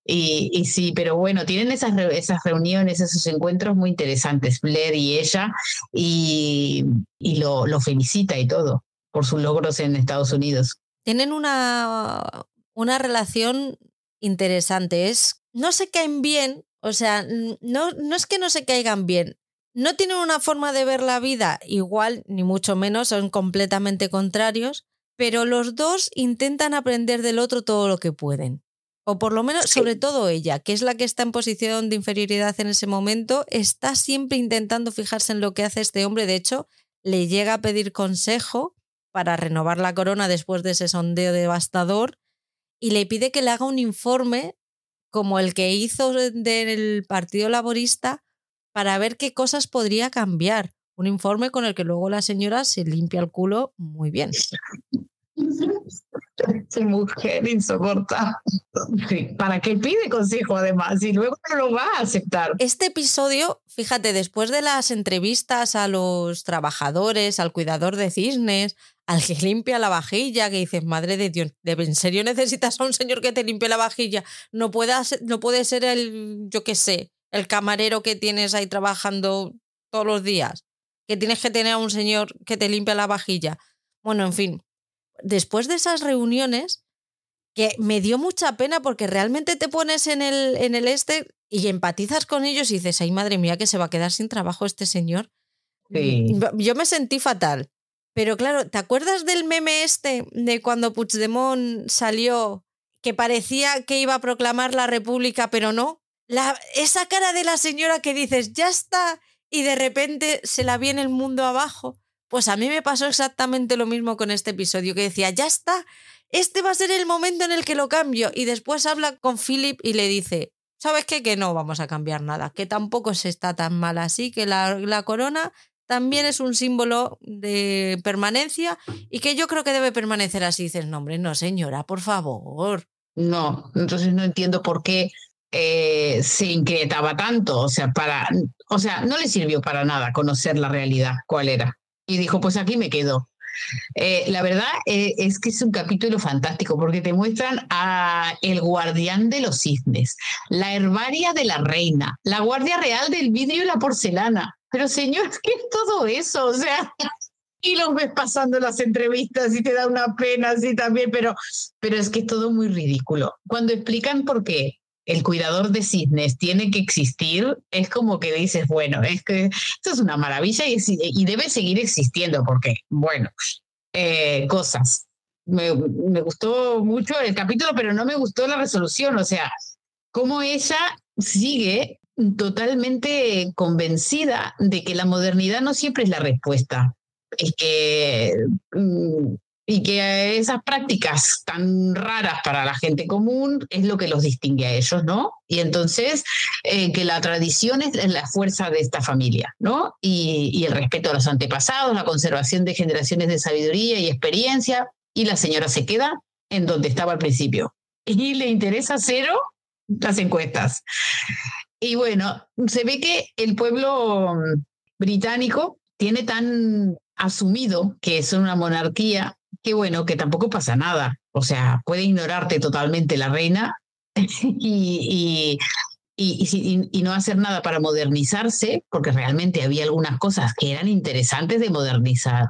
Y, y, sí, pero bueno, tienen esas, esas reuniones, esos encuentros muy interesantes, Blair y ella, y, y lo, lo, felicita y todo por sus logros en Estados Unidos. Tienen una, una relación interesante. Es, no se caen bien, o sea, no, no es que no se caigan bien, no tienen una forma de ver la vida igual, ni mucho menos, son completamente contrarios, pero los dos intentan aprender del otro todo lo que pueden. O por lo menos, sobre todo ella, que es la que está en posición de inferioridad en ese momento, está siempre intentando fijarse en lo que hace este hombre. De hecho, le llega a pedir consejo para renovar la corona después de ese sondeo devastador y le pide que le haga un informe como el que hizo del Partido Laborista para ver qué cosas podría cambiar. Un informe con el que luego la señora se limpia el culo muy bien. Mujer insoportable. ¿Para qué pide consejo además? Y luego no lo va a aceptar. Este episodio, fíjate, después de las entrevistas a los trabajadores, al cuidador de cisnes, al que limpia la vajilla, que dices, madre de Dios, ¿en serio necesitas a un señor que te limpie la vajilla? No puede, no puede ser el, yo qué sé, el camarero que tienes ahí trabajando todos los días, que tienes que tener a un señor que te limpia la vajilla. Bueno, en fin, después de esas reuniones, que me dio mucha pena porque realmente te pones en el, en el este y empatizas con ellos y dices, ay madre mía, que se va a quedar sin trabajo este señor. Yo me sentí fatal. Pero claro, ¿te acuerdas del meme este de cuando Puigdemont salió que parecía que iba a proclamar la república, pero no? La, esa cara de la señora que dices, ya está, y de repente se la viene el mundo abajo. Pues a mí me pasó exactamente lo mismo con este episodio, que decía, ya está, este va a ser el momento en el que lo cambio. Y después habla con Philip y le dice, ¿sabes qué? Que no vamos a cambiar nada, que tampoco se está tan mal así, que la, la corona también es un símbolo de permanencia y que yo creo que debe permanecer así. Dices, no, hombre, no, señora, por favor. No, entonces no entiendo por qué eh, se inquietaba tanto. O sea, para, o sea, no le sirvió para nada conocer la realidad, cuál era. Y dijo, pues aquí me quedo. Eh, la verdad eh, es que es un capítulo fantástico porque te muestran a el guardián de los cisnes, la herbaria de la reina, la guardia real del vidrio y la porcelana, pero señor, ¿qué es todo eso? O sea, y los ves pasando las entrevistas y te da una pena así también, pero, pero es que es todo muy ridículo. Cuando explican por qué el cuidador de cisnes tiene que existir, es como que dices, bueno, es que esto es una maravilla y, y debe seguir existiendo, porque, bueno, eh, cosas. Me, me gustó mucho el capítulo, pero no me gustó la resolución, o sea, cómo ella sigue totalmente convencida de que la modernidad no siempre es la respuesta y que, mm, y que esas prácticas tan raras para la gente común es lo que los distingue a ellos, ¿no? Y entonces eh, que la tradición es la fuerza de esta familia, ¿no? Y, y el respeto a los antepasados, la conservación de generaciones de sabiduría y experiencia, y la señora se queda en donde estaba al principio. Y le interesa cero las encuestas. Y bueno, se ve que el pueblo mm, británico tiene tan asumido que es una monarquía que bueno, que tampoco pasa nada. O sea, puede ignorarte totalmente la reina y, y, no hacer nada para modernizarse, porque realmente había algunas cosas que eran interesantes de modernizar,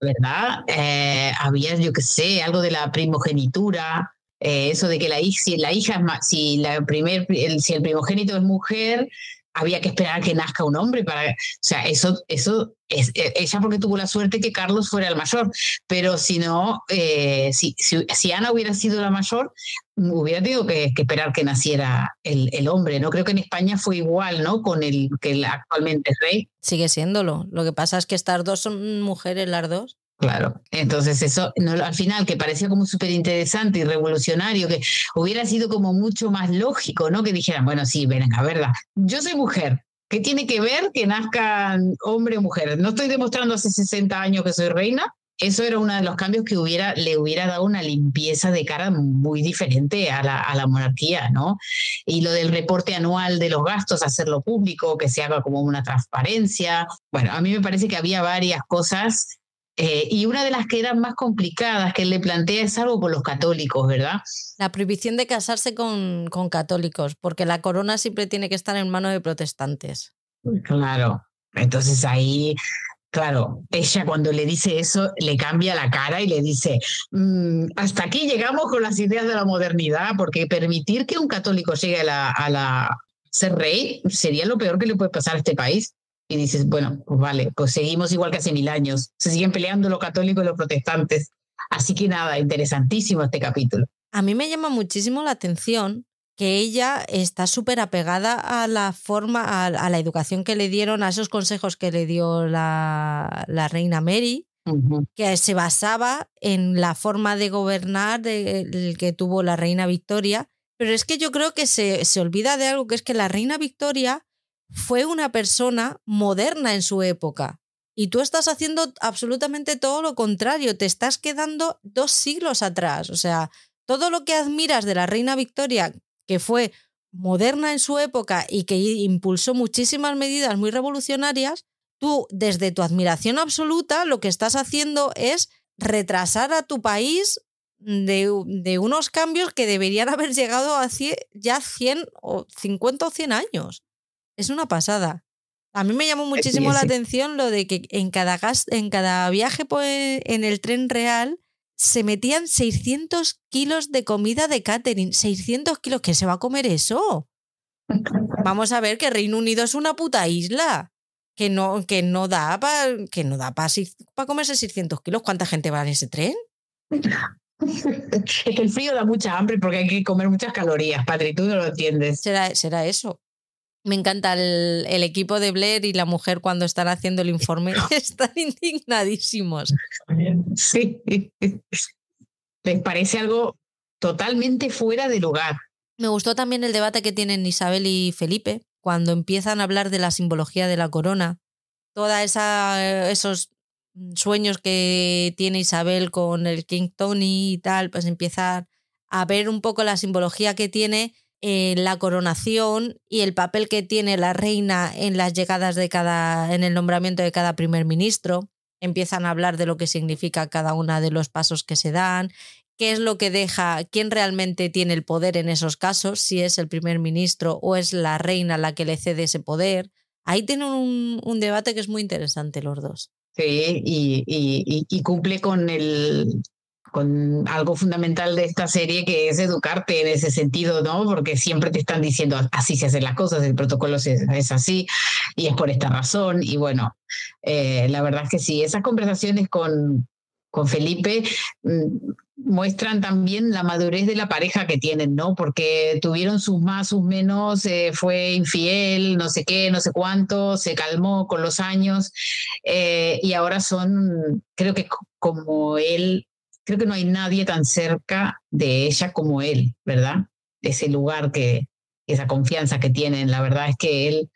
¿verdad? Eh, había, yo qué sé, algo de la primogenitura, eh, eso de que la, hija, si la hija, si, la primer, el, si el primogénito es mujer, había que esperar que nazca un hombre para, o sea, eso, eso es e, ella porque tuvo la suerte que Carlos fuera el mayor, pero si no, eh, si, si, Ana hubiera sido la mayor, hubiera tenido que, esperar que naciera el, el, hombre. No creo que en España fue igual, ¿no? Con el que actualmente es rey. Sigue siéndolo. Lo que pasa es que estas dos son mujeres las dos. Claro, entonces eso al final que parecía como súper interesante y revolucionario, que hubiera sido como mucho más lógico, ¿no? Que dijeran, bueno, sí, venga, verdad, yo soy mujer, ¿qué tiene que ver que nazcan hombre o mujer? No estoy demostrando hace 60 años que soy reina, eso era uno de los cambios que hubiera, le hubiera dado una limpieza de cara muy diferente a la, a la monarquía, ¿no? Y lo del reporte anual de los gastos, hacerlo público, que se haga como una transparencia. Bueno, a mí me parece que había varias cosas eh, y una de las que eran más complicadas que él le plantea es algo con los católicos, ¿verdad? La prohibición de casarse con, con católicos, porque la corona siempre tiene que estar en manos de protestantes. Claro, entonces ahí Claro, ella cuando le dice eso le cambia la cara y le dice, mm, hasta aquí llegamos con las ideas de la modernidad, porque permitir que un católico llegue a la, a la ser rey sería lo peor que le puede pasar a este país y dices, bueno, pues vale, pues seguimos igual que hace mil años. Se siguen peleando los católicos y los protestantes. Así que nada, interesantísimo este capítulo. A mí me llama muchísimo la atención que ella está súper apegada a la forma, a, la educación que le dieron, a esos consejos que le dio la, la reina Mary, que se basaba en la forma de gobernar de, que tuvo la reina Victoria. Pero es que yo creo que se, se olvida de algo, que es que la reina Victoria fue una persona moderna en su época. Y tú estás haciendo absolutamente todo lo contrario, te estás quedando dos siglos atrás. O sea, todo lo que admiras de la reina Victoria, que fue moderna en su época y que impulsó muchísimas medidas muy revolucionarias, tú desde tu admiración absoluta lo que estás haciendo es retrasar a tu país de, unos cambios que deberían haber llegado a ya 100 o 50 o 100 años. Es una pasada. A mí me llamó muchísimo la atención lo de que en cada, gas, en cada viaje en el tren real se metían 600 kilos de comida de catering. 600 kilos, ¿qué se va a comer eso? Vamos a ver que Reino Unido es una puta isla. Que no, que no da para no da para comerse 600 kilos. ¿Cuánta gente va en ese tren? Es que el frío da mucha hambre porque hay que comer muchas calorías, Patri, tú no lo entiendes. Será, será eso. Me encanta el, equipo de Blair y la mujer cuando están haciendo el informe. están indignadísimos. Sí. Les parece algo totalmente fuera de lugar. Me gustó también el debate que tienen Isabel y Felipe cuando empiezan a hablar de la simbología de la corona. Todos esos sueños que tiene Isabel con el King Tony y tal, pues empiezan a ver un poco la simbología que tiene en la coronación y el papel que tiene la reina en las llegadas de cada, en el nombramiento de cada primer ministro. Empiezan a hablar de lo que significa cada uno de los pasos que se dan, qué es lo que deja, quién realmente tiene el poder en esos casos, si es el primer ministro o es la reina la que le cede ese poder. Ahí tienen un, un debate que es muy interesante los dos. Sí, y, y, cumple con el, con algo fundamental de esta serie que es educarte en ese sentido, ¿no? Porque siempre te están diciendo así se hacen las cosas, el protocolo es, así y es por esta razón. Y bueno, eh, la verdad es que sí, esas conversaciones con, con Felipe mm, muestran también la madurez de la pareja que tienen, ¿no? Porque tuvieron sus más, sus menos, eh, fue infiel, no sé qué, no sé cuánto, se calmó con los años eh, y ahora son, creo que como él creo que no hay nadie tan cerca de ella como él, ¿verdad? Ese lugar que, esa confianza que tienen, la verdad es que él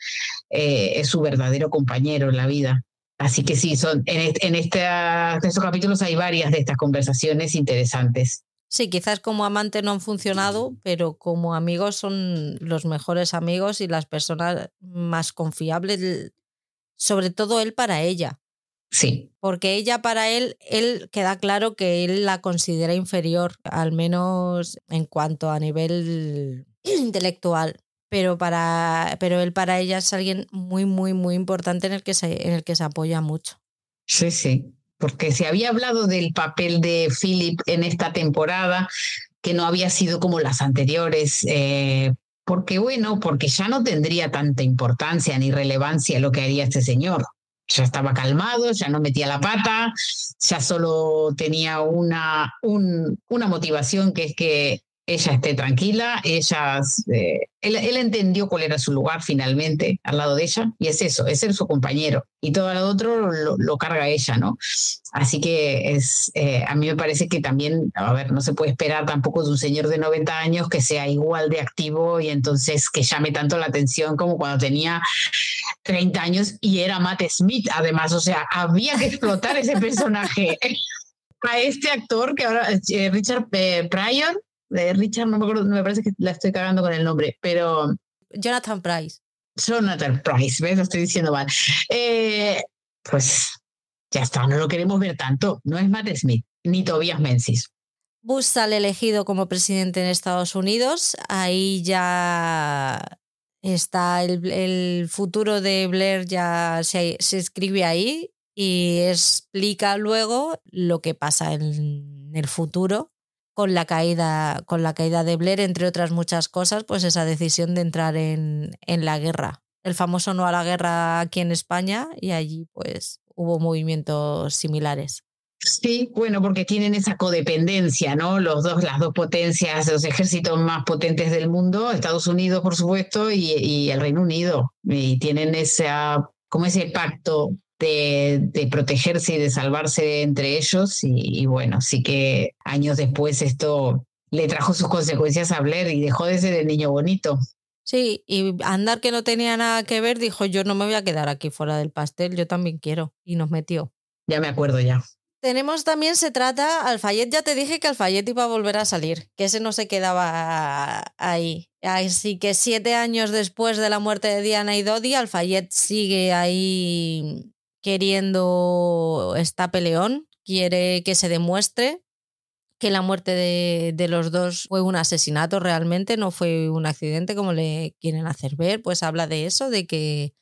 eh, es su verdadero compañero en la vida. Así que sí, son, en, en estos capítulos hay varias de estas conversaciones interesantes. Sí, quizás como amante no han funcionado, pero como amigos son los mejores amigos y las personas más confiables, sobre todo él para ella. Sí. Porque ella para él, él queda claro que él la considera inferior, al menos en cuanto a nivel intelectual. Pero, para, pero él para ella es alguien muy, muy, muy importante en el que se, en el que se apoya mucho. Sí, sí. Porque se había hablado del papel de Philip en esta temporada, que no había sido como las anteriores, eh, porque bueno, porque ya no tendría tanta importancia ni relevancia lo que haría este señor. Ya estaba calmado, ya no metía la pata, ya solo tenía una, un, una motivación que es que ella esté tranquila, ella, eh, él, entendió cuál era su lugar finalmente al lado de ella, y es eso, es ser su compañero, y todo lo otro lo, carga ella, ¿no? Así que es, eh, a mí me parece que también, a ver, no se puede esperar tampoco de un señor de 90 años que sea igual de activo y entonces que llame tanto la atención como cuando tenía 30 años y era Matt Smith, además, o sea, había que explotar ese personaje. a este actor que ahora, eh, Richard Pryor, de Richard, no me acuerdo, me parece que la estoy cagando con el nombre, pero... Jonathan Price. Jonathan Price, ¿ves? Lo estoy diciendo mal. Eh, pues ya está, no lo queremos ver tanto. No es Matt Smith, ni Tobias Menzies. Bush sale elegido como presidente en Estados Unidos. Ahí ya está el, el futuro de Blair, ya se, se, escribe ahí y explica luego lo que pasa en el futuro con la caída, con la caída de Blair, entre otras muchas cosas, pues esa decisión de entrar en, en la guerra. El famoso no a la guerra aquí en España y allí pues hubo movimientos similares. Sí, bueno, porque tienen esa codependencia, ¿no? Los dos, las dos potencias, los ejércitos más potentes del mundo, Estados Unidos, por supuesto, y, y el Reino Unido. Y tienen esa, como ese pacto de, protegerse y de salvarse entre ellos. Y, bueno, sí que años después esto le trajo sus consecuencias a Blair y dejó de ser el niño bonito. Sí, y Andar que no tenía nada que ver dijo yo no me voy a quedar aquí fuera del pastel, yo también quiero. Y nos metió. Ya me acuerdo ya. Tenemos también, se trata, Alfayet, ya te dije que Alfayet iba a volver a salir, que ese no se quedaba ahí. Así que siete años después de la muerte de Diana y Dodi, Alfayet sigue ahí queriendo esta peleón, quiere que se demuestre que la muerte de, de, los dos fue un asesinato realmente, no fue un accidente como le quieren hacer ver, pues habla de eso, de que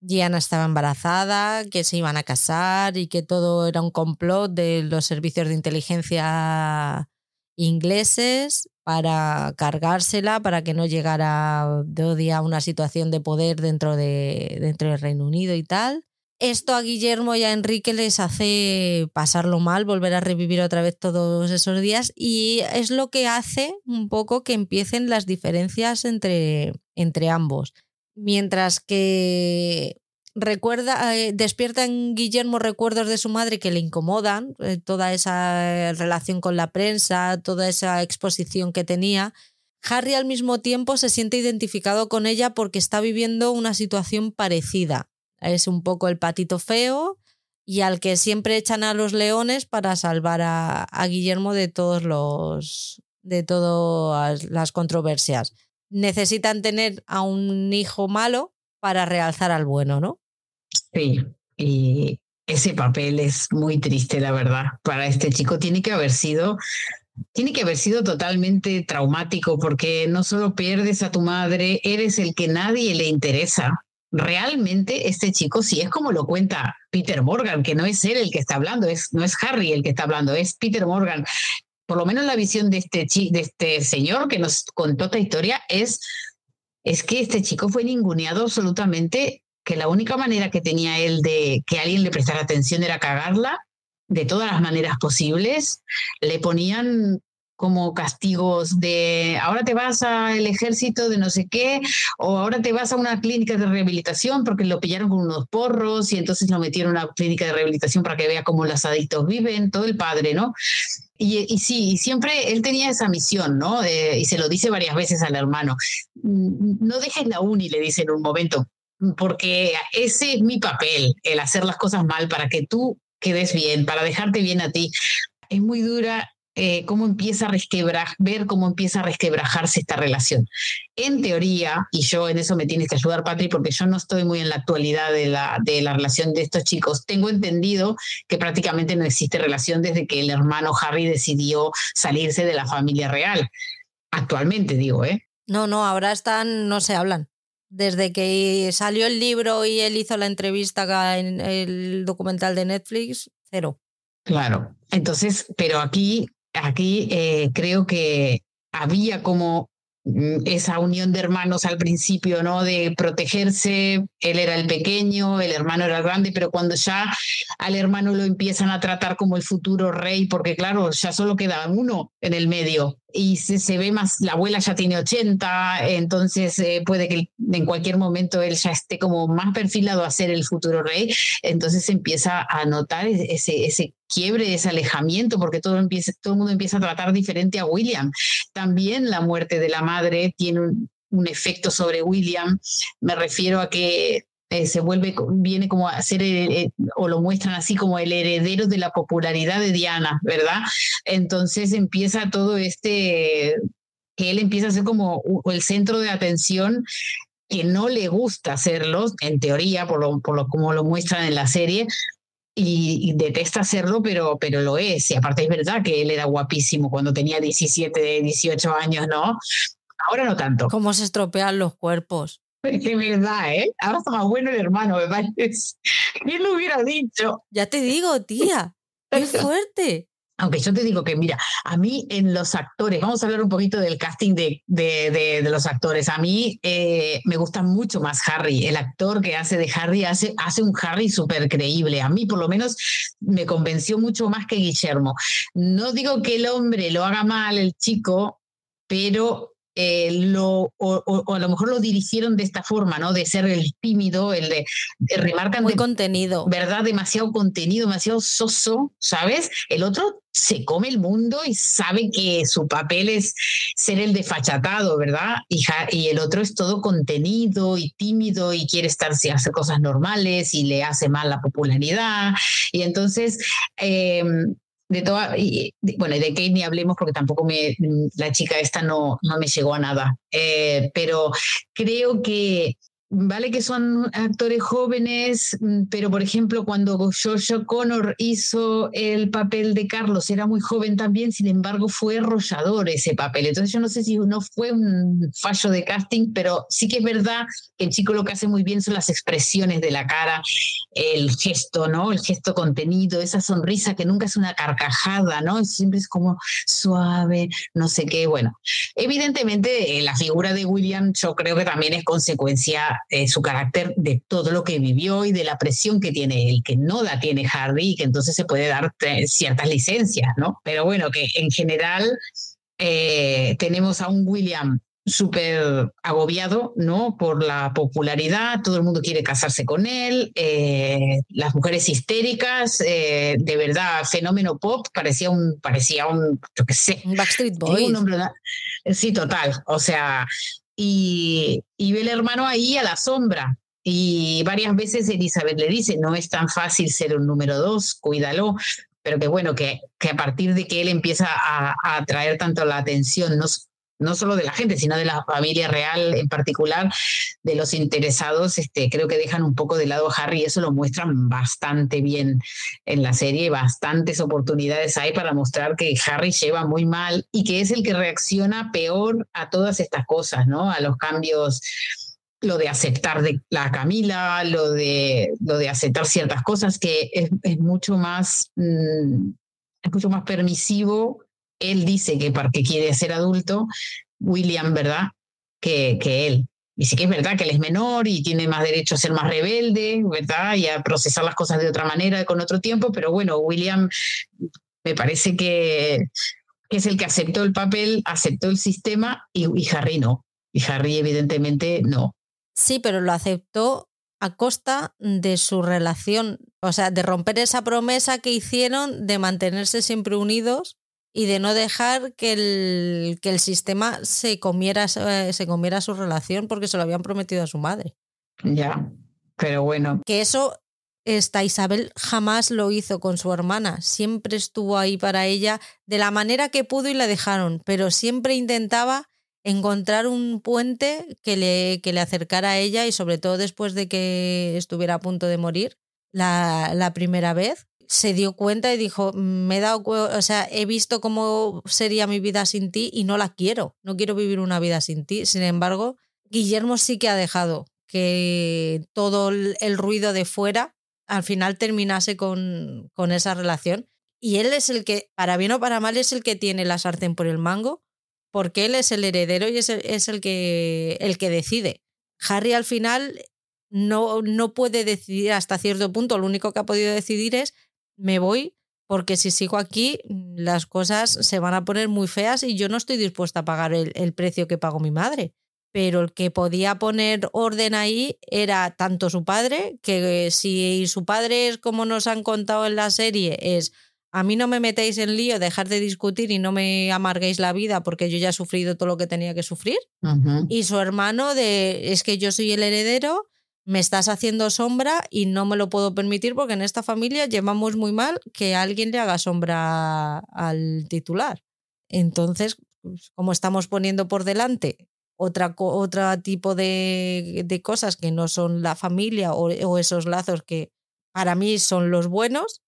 Diana estaba embarazada, que se iban a casar y que todo era un complot de los servicios de inteligencia ingleses para cargársela, para que no llegara de a una situación de poder dentro, de, dentro del Reino Unido y tal. Esto a Guillermo y a Enrique les hace pasarlo mal, volver a revivir otra vez todos esos días y es lo que hace un poco que empiecen las diferencias entre, entre ambos. Mientras que recuerda, eh, despierta en Guillermo recuerdos de su madre que le incomodan, eh, toda esa relación con la prensa, toda esa exposición que tenía. Harry al mismo tiempo se siente identificado con ella porque está viviendo una situación parecida es un poco el patito feo y al que siempre echan a los leones para salvar a, Guillermo de todos los de todas las controversias. Necesitan tener a un hijo malo para realzar al bueno, ¿no? Sí, y ese papel es muy triste, la verdad. Para este chico tiene que haber sido tiene que haber sido totalmente traumático porque no solo pierdes a tu madre, eres el que nadie le interesa realmente este chico, si es como lo cuenta Peter Morgan, que no es él el que está hablando, es, no es Harry el que está hablando, es Peter Morgan. Por lo menos la visión de este, de este señor que nos contó esta historia es, es que este chico fue ninguneado absolutamente, que la única manera que tenía él de que alguien le prestara atención era cagarla de todas las maneras posibles. Le ponían como castigos de ahora te vas al ejército de no sé qué, o ahora te vas a una clínica de rehabilitación porque lo pillaron con unos porros y entonces lo metieron a una clínica de rehabilitación para que vea cómo los adictos viven, todo el padre, ¿no? Y, y sí, y siempre él tenía esa misión, ¿no? y se lo dice varias veces al hermano, no dejes la uni, le dice en un momento, porque ese es mi papel, el hacer las cosas mal para que tú quedes bien, para dejarte bien a ti. Es muy dura eh, cómo empieza a resquebrajar, ver cómo empieza a resquebrajarse esta relación. En teoría, y yo en eso me tienes que ayudar, Patri, porque yo no estoy muy en la actualidad de la, de la relación de estos chicos. Tengo entendido que prácticamente no existe relación desde que el hermano Harry decidió salirse de la familia real. Actualmente, digo, ¿eh? No, no, ahora están, no se hablan. Desde que salió el libro y él hizo la entrevista en el documental de Netflix, cero. Claro. Entonces, pero aquí, aquí eh, creo que había como mm, esa unión de hermanos al principio, ¿no? De protegerse, él era el pequeño, el hermano era el grande, pero cuando ya al hermano lo empiezan a tratar como el futuro rey, porque claro, ya solo queda uno en el medio, y se, ve más, la abuela ya tiene 80, entonces eh, puede que en cualquier momento él ya esté como más perfilado a ser el futuro rey, entonces empieza a notar ese, ese quiebre, ese alejamiento, porque todo, empieza, todo el mundo empieza a tratar diferente a William. También la muerte de la madre tiene un, efecto sobre William, me refiero a que eh, se vuelve, viene como a ser, eh, eh, o lo muestran así como el heredero de la popularidad de Diana, ¿verdad? Entonces empieza todo este, que él empieza a ser como el centro de atención que no le gusta hacerlo, en teoría, por lo, por lo como lo muestran en la serie, y, detesta hacerlo, pero, pero lo es. Y aparte es verdad que él era guapísimo cuando tenía 17, 18 años, ¿no? Ahora no tanto. ¿Cómo se estropean los cuerpos? Es verdad, ¿eh? Ahora está más bueno el hermano, me parece. ¿Quién lo hubiera dicho? Ya te digo, tía. ¡Qué fuerte! Aunque yo te digo que, mira, a mí en los actores, vamos a hablar un poquito del casting de, de, de, los actores. A mí eh, me gusta mucho más Harry. El actor que hace de Harry hace, hace un Harry súper creíble. A mí, por lo menos, me convenció mucho más que Guillermo. No digo que el hombre lo haga mal, el chico, pero eh, lo, o, a lo mejor lo dirigieron de esta forma, ¿no? De ser el tímido, el de, remarcan Muy contenido. ¿Verdad? Demasiado contenido, demasiado soso, ¿sabes? El otro se come el mundo y sabe que su papel es ser el desfachatado, ¿verdad? Y, y el otro es todo contenido y tímido y quiere estar hacer cosas normales y le hace mal la popularidad. Y entonces, eh, de toda, y, bueno, y de Kate ni hablemos porque tampoco me, la chica esta no, no me llegó a nada. Eh, pero creo que Vale que son actores jóvenes, mm, pero por ejemplo cuando Joshua Connor hizo el papel de Carlos era muy joven también, sin embargo fue arrollador ese papel. Entonces yo no sé si no fue un fallo de casting, pero sí que es verdad que el chico lo que hace muy bien son las expresiones de la cara, el gesto, ¿no? El gesto contenido, esa sonrisa que nunca es una carcajada, ¿no? Siempre es como suave, no sé qué. Bueno, evidentemente eh, la figura de William yo creo que también es consecuencia eh, su carácter de todo lo que vivió y de la presión que tiene él, que no la tiene Harry y que entonces se puede dar eh, ciertas licencias, ¿no? Pero bueno, que en general eh, tenemos a un William súper agobiado, ¿no? Por la popularidad, todo el mundo quiere casarse con él, las mujeres histéricas, de verdad, fenómeno pop, parecía un, parecía un, yo qué sé. Un Backstreet Boy. sí, total, o sea, y, ve el hermano ahí a la sombra. Y varias veces Elizabeth le dice, no es tan fácil ser un número dos, cuídalo, pero que bueno, que, que a partir de que él empieza a atraer tanto la atención, no, no solo de la gente, sino de la familia real en particular, de los interesados, este, creo que dejan un poco de lado a Harry y eso lo muestran bastante bien en la serie, bastantes oportunidades hay para mostrar que Harry lleva muy mal y que es el que reacciona peor a todas estas cosas, ¿no? A los cambios lo de aceptar de la Camila, lo de, lo de aceptar ciertas cosas, que es, mucho más, mm, es mucho más permisivo él dice que porque quiere ser adulto, William, ¿verdad? Que, que él. Y sí que es verdad que él es menor y tiene más derecho a ser más rebelde, ¿verdad? Y a procesar las cosas de otra manera, con otro tiempo, pero bueno, William me parece que, es el que aceptó el papel, aceptó el sistema y, y Harry no. Y Harry evidentemente no. Sí, pero lo aceptó a costa de su relación, o sea, de romper esa promesa que hicieron de mantenerse siempre unidos y de no dejar que el, que el sistema se comiera, eh, se comiera su relación porque se lo habían prometido a su madre. Ya, pero bueno. Que eso esta Isabel jamás lo hizo con su hermana, siempre estuvo ahí para ella de la manera que pudo y la dejaron, pero siempre intentaba encontrar un puente que le, que le acercara a ella y sobre todo después de que estuviera a punto de morir la, la primera vez, se dio cuenta y dijo, me he dado, o sea, he visto cómo sería mi vida sin ti y no la quiero, no quiero vivir una vida sin ti. Sin embargo, Guillermo sí que ha dejado que todo el ruido de fuera al final terminase con, con esa relación. Y él es el que, para bien o para mal, es el que tiene la sartén por el mango, porque él es el heredero y es el, es el, que, el que decide. Harry al final no, no puede decidir hasta cierto punto, lo único que ha podido decidir es me voy porque si sigo aquí las cosas se van a poner muy feas y yo no estoy dispuesta a pagar el, el precio que pagó mi madre pero el que podía poner orden ahí era tanto su padre, que si su padre es como nos han contado en la serie, es a mí no me metéis en lío, dejar de discutir y no me amarguéis la vida porque yo ya he sufrido todo lo que tenía que sufrir. Y su hermano de es que yo soy el heredero, me estás haciendo sombra y no me lo puedo permitir porque en esta familia llevamos muy mal que alguien le haga sombra al titular. Entonces, pues, como estamos poniendo por delante otra, otro tipo de, de, cosas que no son la familia o, esos lazos que para mí son los buenos,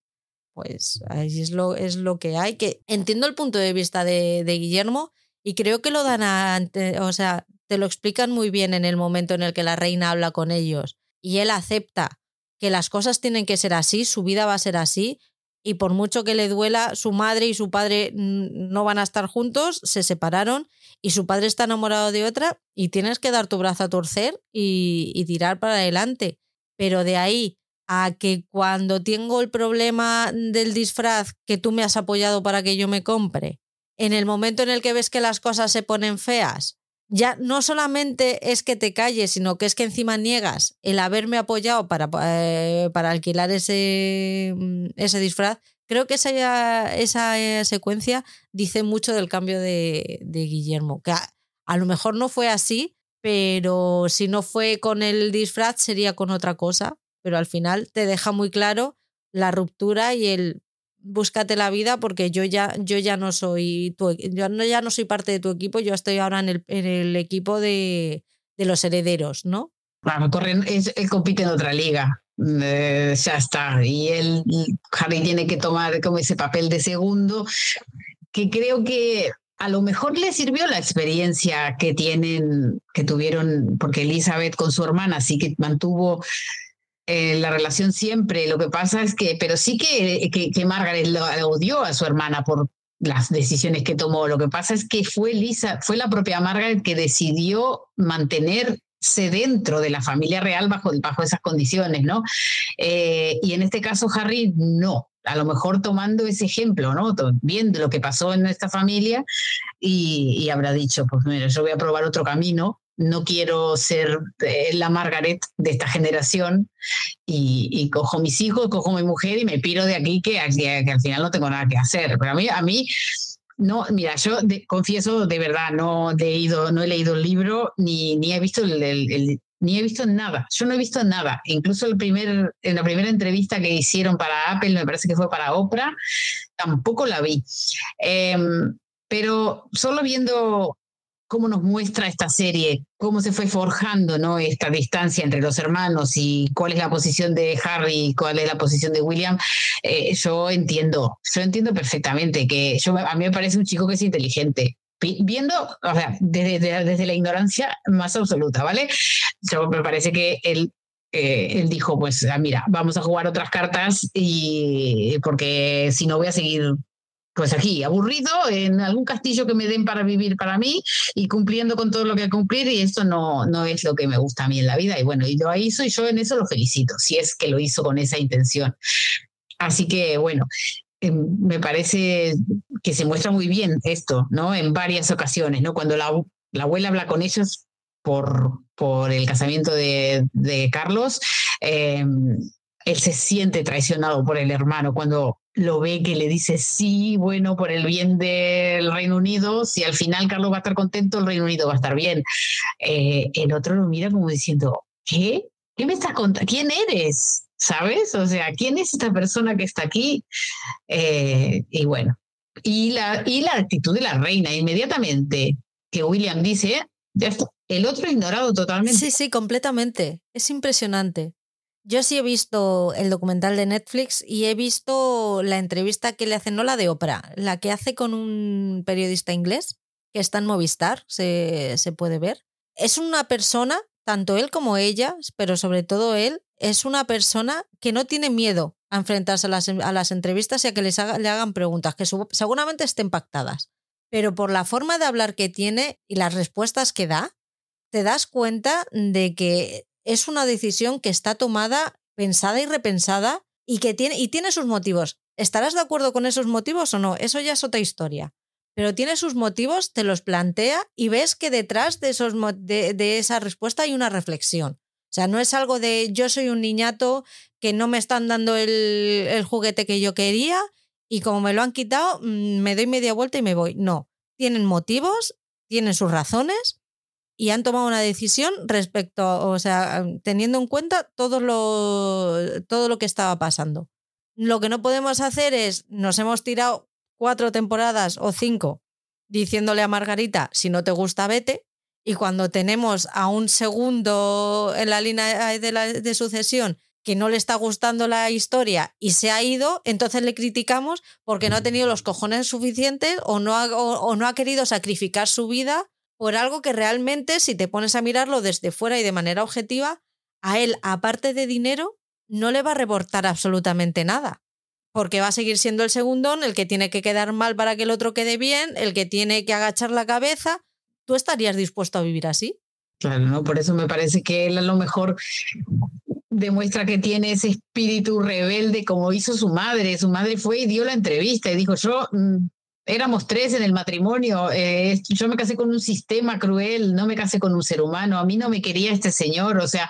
pues ahí es lo, es lo que hay. Que entiendo el punto de vista de, de Guillermo y creo que lo dan a, o sea, te lo explican muy bien en el momento en el que la reina habla con ellos y él acepta que las cosas tienen que ser así, su vida va a ser así y por mucho que le duela, su madre y su padre no van a estar juntos, se separaron y su padre está enamorado de otra y tienes que dar tu brazo a torcer y, y tirar para adelante. Pero de ahí a que cuando tengo el problema del disfraz que tú me has apoyado para que yo me compre, en el momento en el que ves que las cosas se ponen feas, ya no solamente es que te calles, sino que es que encima niegas el haberme apoyado para, eh, para alquilar ese, mm, ese disfraz, creo que esa, esa eh, secuencia dice mucho del cambio de, Guillermo, que a, lo mejor no fue así, pero si no fue con el disfraz sería con otra cosa, pero al final te deja muy claro la ruptura y el búscate la vida porque yo ya, yo ya no soy tu, yo no, ya no soy parte de tu equipo, yo estoy ahora en el, en el equipo de, de los herederos, ¿no? Claro, corren, es, él compite en otra liga. Eh, ya está. Y él, Harry tiene que tomar como ese papel de segundo, que creo que a lo mejor le sirvió la experiencia que tienen, que tuvieron, porque Elizabeth con su hermana sí que mantuvo eh, la relación siempre. Lo que pasa es que, pero sí que, que, Margaret lo, odió a su hermana por las decisiones que tomó. Lo que pasa es que fue Lisa, fue la propia Margaret que decidió mantenerse dentro de la familia real bajo, bajo esas condiciones, ¿no? Eh, y en este caso Harry no, a lo mejor tomando ese ejemplo, ¿no? Viendo lo que pasó en nuestra familia y, y habrá dicho, pues mira, yo voy a probar otro camino no quiero ser eh, la Margaret de esta generación y, y, cojo mis hijos, cojo mi mujer y me piro de aquí que, al final no tengo nada que hacer. Pero a mí, a mí no, mira, yo de, confieso de verdad, no he leído, no he leído el libro ni, ni he visto el, ni he visto nada. Yo no he visto nada. Incluso el primer, en la primera entrevista que hicieron para Apple, me parece que fue para Oprah, tampoco la vi. Eh, pero solo viendo cómo nos muestra esta serie, cómo se fue forjando ¿no? esta distancia entre los hermanos y cuál es la posición de Harry y cuál es la posición de William, eh, yo entiendo, yo entiendo perfectamente que yo, a mí me parece un chico que es inteligente. Viendo, o sea, desde, desde la ignorancia más absoluta, ¿vale? Yo me parece que él eh, él dijo, pues ah, mira, vamos a jugar otras cartas y porque si no voy a seguir pues aquí, aburrido, en algún castillo que me den para vivir para mí y cumpliendo con todo lo que cumplir y esto no, no es lo que me gusta a mí en la vida. Y bueno, y lo hizo y yo en eso lo felicito, si es que lo hizo con esa intención. Así que bueno, eh, me parece que se muestra muy bien esto, ¿no? En varias ocasiones, ¿no? Cuando la, la abuela habla con ellos por, por el casamiento de, de Carlos, eh, él se siente traicionado por el hermano cuando lo ve que le dice sí, bueno, por el bien del Reino Unido, si al final Carlos va a estar contento, el Reino Unido va a estar bien. Eh, el otro lo mira como diciendo, ¿qué? ¿Qué me estás contando? ¿Quién eres? ¿sabes? O sea, ¿quién es esta persona que está aquí? Eh, y bueno, y la, y la actitud de la reina, inmediatamente que William dice, ya está, el otro ignorado totalmente. Sí, sí, completamente. Es impresionante. Yo sí he visto el documental de Netflix y he visto la entrevista que le hacen, no la de Oprah, la que hace con un periodista inglés que está en Movistar, se, se puede ver. Es una persona, tanto él como ella, pero sobre todo él, es una persona que no tiene miedo a enfrentarse a las, a las entrevistas y a que les le hagan preguntas, que seguramente estén pactadas. Pero por la forma de hablar que tiene y las respuestas que da, te das cuenta de que es una decisión que está tomada, pensada y repensada y que tiene, y tiene sus motivos. ¿Estarás de acuerdo con esos motivos o no? Eso ya es otra historia. Pero tiene sus motivos, te los plantea y ves que detrás de, esos, de, de esa respuesta hay una reflexión. O sea, no es algo de yo soy un niñato que no me están dando el, el, juguete que yo quería y como me lo han quitado, mm, me doy media vuelta y me voy. No, tienen motivos, tienen sus razones y han tomado una decisión respecto, o sea, teniendo en cuenta todo lo, todo lo que estaba pasando. Lo que no podemos hacer es, nos hemos tirado cuatro temporadas o cinco diciéndole a Margarita, si no te gusta, vete, y cuando tenemos a un segundo en la línea de, sucesión que no le está gustando la historia y se ha ido, entonces le criticamos porque no ha tenido los cojones suficientes o no o no ha querido sacrificar su vida por algo que realmente, si te pones a mirarlo desde fuera y de manera objetiva, a él, aparte de dinero, no le va a reportar absolutamente nada. Porque va a seguir siendo el segundón, el que tiene que quedar mal para que el otro quede bien, el que tiene que agachar la cabeza. ¿Tú estarías dispuesto a vivir así? Claro, ¿no? Por eso me parece que él a lo mejor demuestra que tiene ese espíritu rebelde como hizo su madre. Su madre fue y dio la entrevista y dijo, yo mm, éramos tres en el matrimonio, eh, yo me casé con un sistema cruel, no me casé con un ser humano, a mí no me quería este señor, o sea,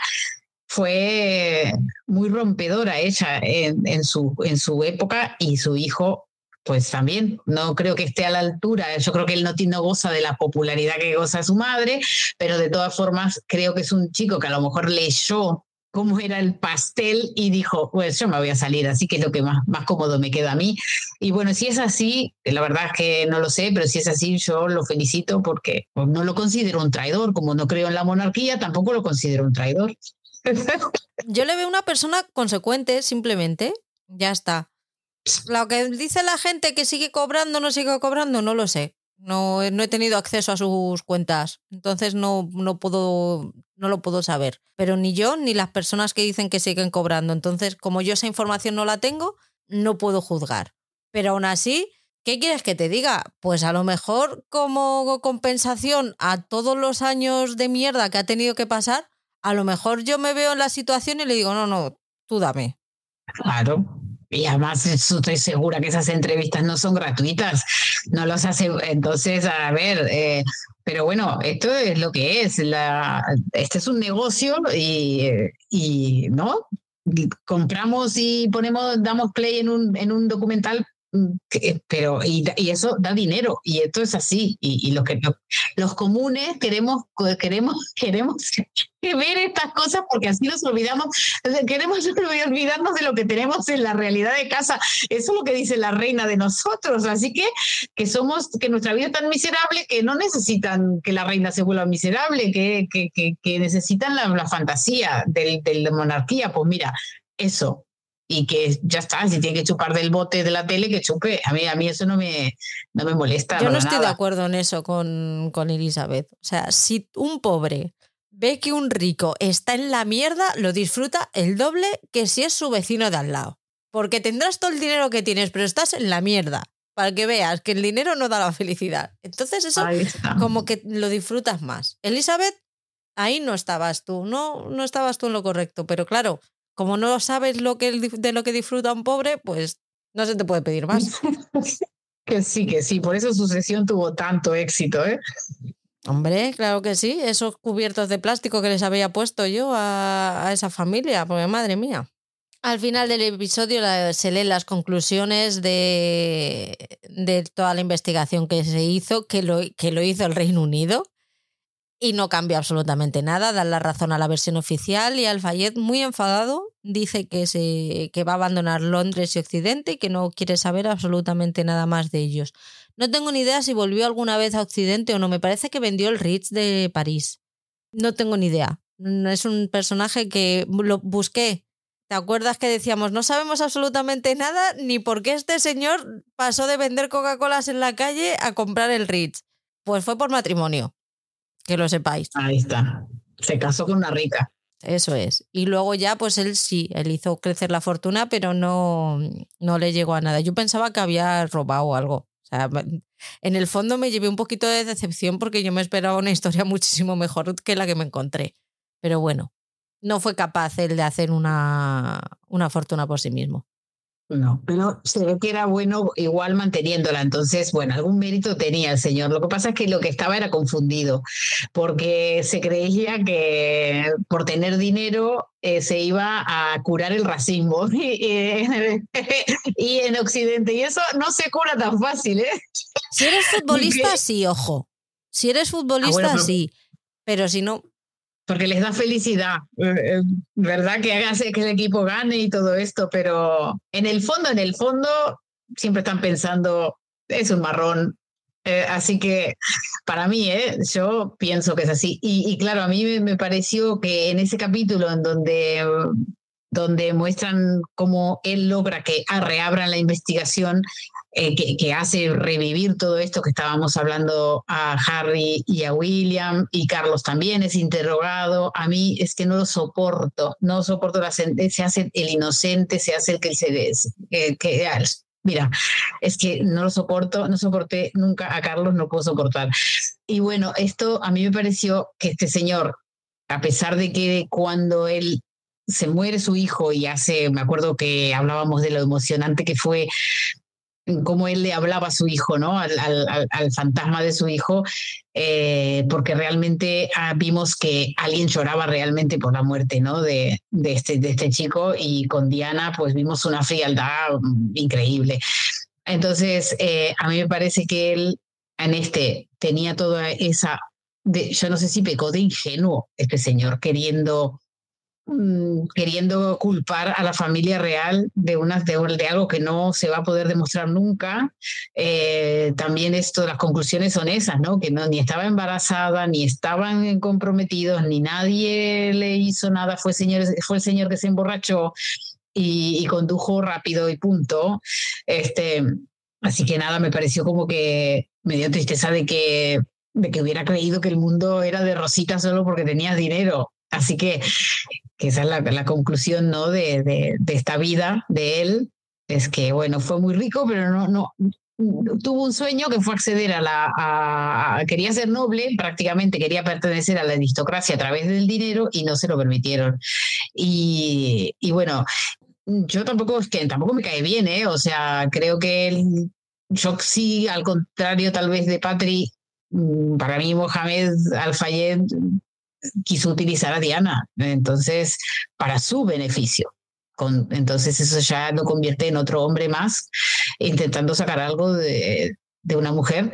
fue muy rompedora ella en, en, su, en su época y su hijo pues también no creo que esté a la altura. Yo creo que él no, no goza de la popularidad que goza su madre, pero de todas formas creo que es un chico que a lo mejor leyó cómo era el pastel y dijo, pues yo me voy a salir, así que es lo que más, más cómodo me queda a mí. Y bueno, si es así, la verdad es que no lo sé, pero si es así, yo lo felicito porque no lo considero un traidor, como no creo en la monarquía, tampoco lo considero un traidor. Yo le veo una persona consecuente, simplemente, ya está. Lo que dice la gente que sigue cobrando, no sigue cobrando, no lo sé. No, no he tenido acceso a sus cuentas, entonces no, no, puedo, no lo puedo saber. Pero ni yo ni las personas que dicen que siguen cobrando. Entonces, como yo esa información no la tengo, no puedo juzgar. Pero aún así, ¿qué quieres que te diga? Pues a lo mejor como compensación a todos los años de mierda que ha tenido que pasar, a lo mejor yo me veo en la situación y le digo, no, no, tú dame. Claro, y además estoy segura que esas entrevistas no son gratuitas, no los hace, entonces, a ver, eh, pero bueno, esto es lo que es, la, este es un negocio y, y ¿no? Compramos y ponemos, damos play en un, en un documental Mm, pero y, eso da dinero y esto es así y, y los que los comunes queremos queremos queremos ver estas cosas porque así nos olvidamos queremos olvidarnos de lo que tenemos en la realidad de casa. Eso es lo que dice la reina de nosotros así que que somos que nuestra vida es tan miserable que no necesitan que la reina se vuelva miserable que que, necesitan la, fantasía de la monarquía. Pues mira eso y que ya está, si tiene que chupar del bote de la tele, que chupe. A mí, a mí eso no me, no me molesta. Yo no estoy nada. de acuerdo en eso con, con Elizabeth. O sea, si un pobre ve que un rico está en la mierda, lo disfruta el doble que si es su vecino de al lado. Porque tendrás todo el dinero que tienes, pero estás en la mierda. Para que veas que el dinero no da la felicidad. Entonces eso como que lo disfrutas más. Elizabeth, ahí no estabas tú, no, no estabas tú en lo correcto. Pero claro, como no sabes lo que, de lo que disfruta un pobre, pues no se te puede pedir más. que sí, que sí, por eso su sesión tuvo tanto éxito, ¿eh? Hombre, claro que sí, esos cubiertos de plástico que les había puesto yo a, a esa familia, porque madre mía. Al final del episodio se leen las conclusiones de, de, toda la investigación que se hizo, que lo, que lo hizo el Reino Unido. Y no cambia absolutamente nada, dan la razón a la versión oficial y Al-Fayed, muy enfadado, dice que, se, que va a abandonar Londres y Occidente y que no quiere saber absolutamente nada más de ellos. No tengo ni idea si volvió alguna vez a Occidente o no. Me parece que vendió el Ritz de París. No tengo ni idea. Es un personaje que lo busqué. ¿Te acuerdas que decíamos, no sabemos absolutamente nada ni por qué este señor pasó de vender Coca-Colas en la calle a comprar el Ritz? Pues fue por matrimonio que lo sepáis. Ahí está. Se casó con una rica. Eso es. Y luego ya, pues él sí, él hizo crecer la fortuna, pero no, no le llegó a nada. Yo pensaba que había robado algo. O sea, en el fondo me llevé un poquito de decepción porque yo me esperaba una historia muchísimo mejor que la que me encontré. Pero bueno, no fue capaz él de hacer una, una fortuna por sí mismo. No, pero se ve que era bueno igual manteniéndola. Entonces, bueno, algún mérito tenía el señor. Lo que pasa es que lo que estaba era confundido, porque se creía que por tener dinero eh, se iba a curar el racismo y, en Occidente. Y eso no se cura tan fácil, ¿eh? Si eres futbolista, sí, ojo. Si eres futbolista, ah, sí. Pero si no, porque les da felicidad, eh, eh, ¿verdad? Que que el equipo gane y todo esto, pero en el fondo, en el fondo, siempre están pensando, es un marrón. Eh, así que para mí, ¿eh? yo pienso que es así. Y, claro, a mí me, pareció que en ese capítulo en donde, donde muestran cómo él logra que reabran la investigación, eh, que, hace revivir todo esto que estábamos hablando a Harry y a William, y Carlos también es interrogado. A mí es que no lo soporto, no soporto la se hace el inocente, se hace el que se eh, que, Mira, es que no lo soporto, no soporté nunca a Carlos, no puedo soportar. Y bueno, esto a mí me pareció que este señor, a pesar de que cuando él se muere su hijo y hace, me acuerdo que hablábamos de lo emocionante que fue cómo él le hablaba a su hijo, ¿no? Al, fantasma de su hijo, eh, porque realmente ah, vimos que alguien lloraba realmente por la muerte, ¿no? De, de, este, de este chico y con Diana pues vimos una frialdad mm, increíble. Entonces, eh, a mí me parece que él en este tenía toda esa, yo no sé si pecó de ingenuo este señor, queriendo Mm, queriendo culpar a la familia real de, unas, de, algo que no se va a poder demostrar nunca. Eh, también esto, las conclusiones son esas, ¿no? Que no, ni estaba embarazada, ni estaban comprometidos, ni nadie le hizo nada, fue, señor, fue el señor que se emborrachó y, condujo rápido y punto. Este, así que nada, me pareció como que me dio tristeza de que, de que hubiera creído que el mundo era de Rosita solo porque tenías dinero. Así que que esa es la, conclusión ¿no? De, de, esta vida de él, es que, bueno, fue muy rico, pero no, no, tuvo un sueño que fue acceder a la, a, quería ser noble, prácticamente quería pertenecer a la aristocracia a través del dinero y no se lo permitieron. Y, y bueno, yo tampoco, es que tampoco me cae bien, ¿eh? O sea, creo que él, yo sí, al contrario tal vez de Patri, mm, para mí Mohamed Al-Fayed quiso utilizar a Diana, entonces, para su beneficio. Con, entonces eso ya lo convierte en otro hombre más, intentando sacar algo de, de una mujer.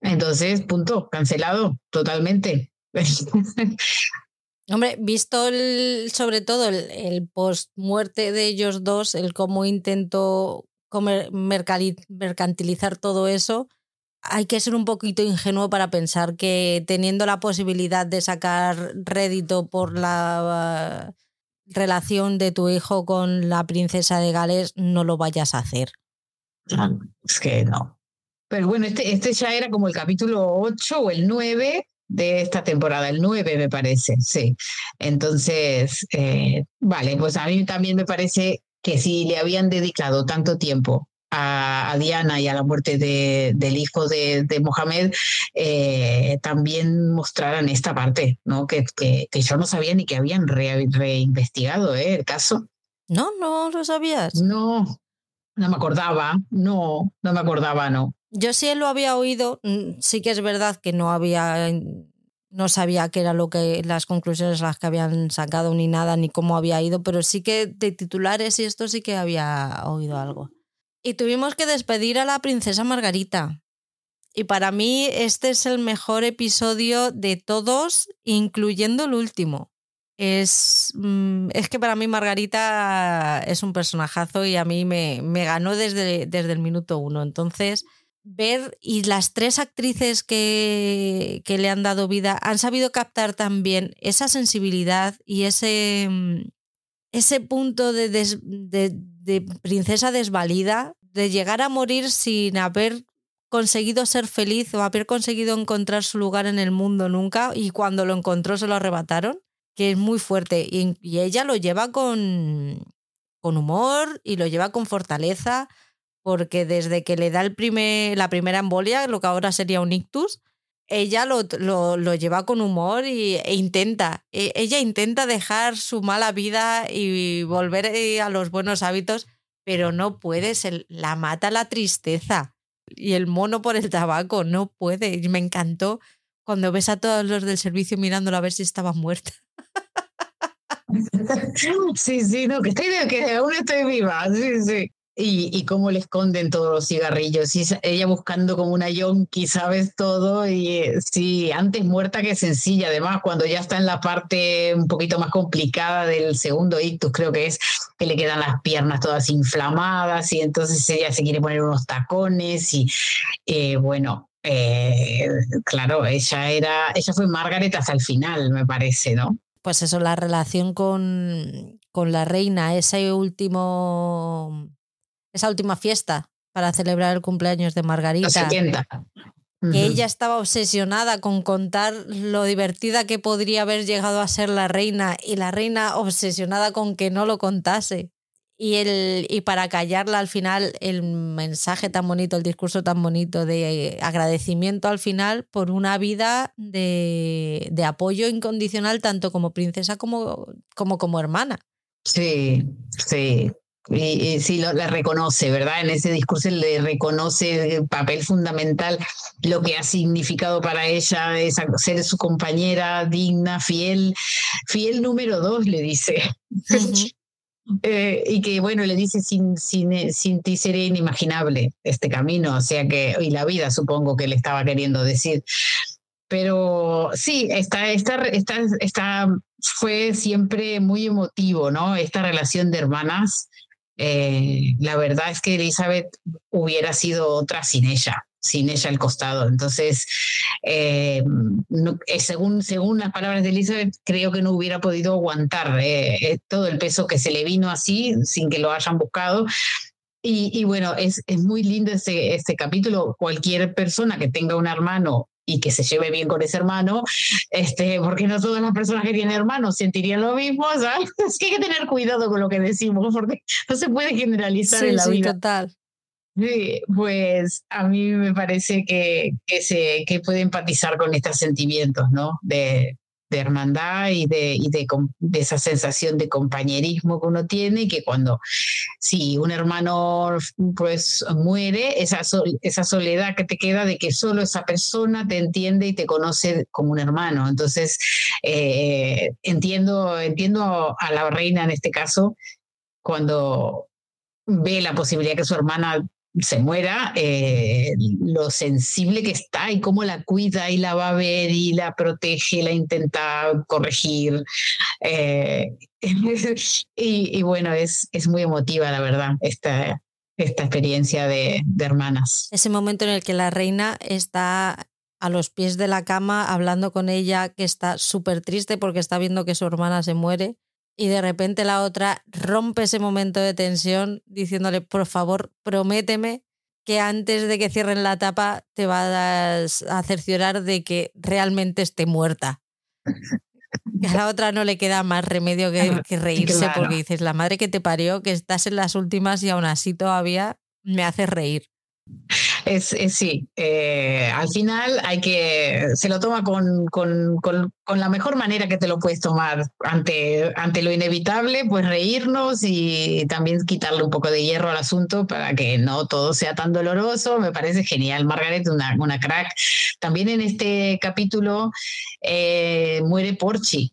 Entonces, punto, cancelado totalmente. Hombre, visto sobre todo el, el post-muerte de ellos dos, el cómo intentó comer, mercantilizar todo eso, hay que ser un poquito ingenuo para pensar que teniendo la posibilidad de sacar rédito por la uh, relación de tu hijo con la princesa de Gales, no lo vayas a hacer. Es que no. Pero bueno, este, este ya era como el capítulo 8 o el 9 de esta temporada, el 9 me parece, sí. Entonces, eh, vale, pues a mí también me parece que si le habían dedicado tanto tiempo a, Diana y a la muerte de, del hijo de, de Mohamed, eh, también mostraran esta parte, ¿no? Que, que, yo no sabía ni que habían reinvestigado ¿eh? el caso. No, no lo sabías. No, no me acordaba, no, no me acordaba, no. Yo sí lo había oído, mm, sí que es verdad que no había, no sabía qué era lo que las conclusiones las que habían sacado ni nada ni cómo había ido, pero sí que de titulares y esto sí que había oído algo. Y tuvimos que despedir a la princesa Margarita. Y para mí este es el mejor episodio de todos, incluyendo el último. Es, mm, es que para mí Margarita es un personajazo y a mí me, me ganó desde, desde el minuto uno. Entonces, ver y las tres actrices que, que, le han dado vida han sabido captar también esa sensibilidad y ese, mm, ese punto de, de, de, princesa desvalida, de llegar a morir sin haber conseguido ser feliz o haber conseguido encontrar su lugar en el mundo nunca y cuando lo encontró se lo arrebataron, que es muy fuerte. Y, y ella lo lleva con, con humor y lo lleva con fortaleza porque desde que le da el la primera embolia, lo que ahora sería un ictus, ella lo, lo, lo lleva con humor y, e intenta, e, ella intenta dejar su mala vida y volver eh, a los buenos hábitos, pero no puede, se la mata la tristeza y el mono por el tabaco, no puede. Y me encantó cuando ves a todos los del servicio mirándolo a ver si estaba muerta. Sí, sí, no, que, estoy, que aún estoy viva, sí, sí. Y, y, cómo le esconden todos los cigarrillos. Y ella buscando como una yonki, sabes todo. Y eh, sí, antes muerta que sencilla. Además, cuando ya está en la parte un poquito más complicada del segundo ictus, creo que es que le quedan las piernas todas inflamadas. Y entonces ella se quiere poner unos tacones. Y eh, bueno, eh, claro, ella era, ella fue Margaret hasta el final, me parece, ¿no? Pues eso, la relación con, con la reina, ese último esa última fiesta para celebrar el cumpleaños de Margarita. Que ella estaba obsesionada con contar lo divertida que podría haber llegado a ser la reina y la reina obsesionada con que no lo contase. Y, el, y para callarla al final el mensaje tan bonito, el discurso tan bonito de agradecimiento al final por una vida de, de apoyo incondicional tanto como princesa como, como como hermana. Sí, sí, y, sí, lo, la reconoce, ¿verdad? En ese discurso le reconoce el papel fundamental, lo que ha significado para ella es ser su compañera digna, fiel, fiel número dos, le dice. eh, y que bueno, le dice, sin, sin, sin ti sería inimaginable este camino, o sea que, y la vida supongo que le estaba queriendo decir. Pero sí, esta, esta, esta, esta fue siempre muy emotivo, ¿no? Esta relación de hermanas eh, la verdad es que Elizabeth hubiera sido otra sin ella, sin ella al costado. Entonces, eh, eh, según, según las palabras de Elizabeth, creo que no hubiera podido aguantar todo el peso que se le vino así, sin que lo hayan buscado. Y, bueno, es, es muy lindo este, este capítulo. Cualquier persona que tenga un hermano y que se lleve bien con ese hermano, este, porque no todas las personas que tienen hermanos sentirían lo mismo, ¿sabes? Es que hay que tener cuidado con lo que decimos, porque no se puede generalizar en la sí, vida. Total. Sí, pues a mí me parece que, que, se, que puede empatizar con estos sentimientos, ¿no? De, de hermandad y, de, de, esa sensación de compañerismo que uno tiene que cuando si un hermano pues muere, esa, esa soledad que te queda de que solo esa persona te entiende y te conoce como un hermano. Entonces, eh, entiendo, entiendo a la reina en este caso cuando ve la posibilidad que su hermana se muera, eh, lo sensible que está y cómo la cuida y la va a ver y la protege, la intenta corregir. Eh, y, y, bueno, es, es muy emotiva, la verdad, esta, esta experiencia de, de hermanas. Ese momento en el que la reina está a los pies de la cama hablando con ella, que está súper triste porque está viendo que su hermana se muere y de repente la otra rompe ese momento de tensión diciéndole, por favor, prométeme que antes de que cierren la tapa te vas a cerciorar de que realmente esté muerta. Que a la otra no le queda más remedio que, que reírse claro. porque dices, la madre que te parió, que estás en las últimas y aún así todavía me hace reír. Es, es sí, eh, al final hay que, se lo toma con, con, con, con, la mejor manera que te lo puedes tomar ante, ante lo inevitable, pues reírnos y también quitarle un poco de hierro al asunto para que no todo sea tan doloroso. Me parece genial, Margaret, una, una crack. También en este capítulo eh, muere Porchi,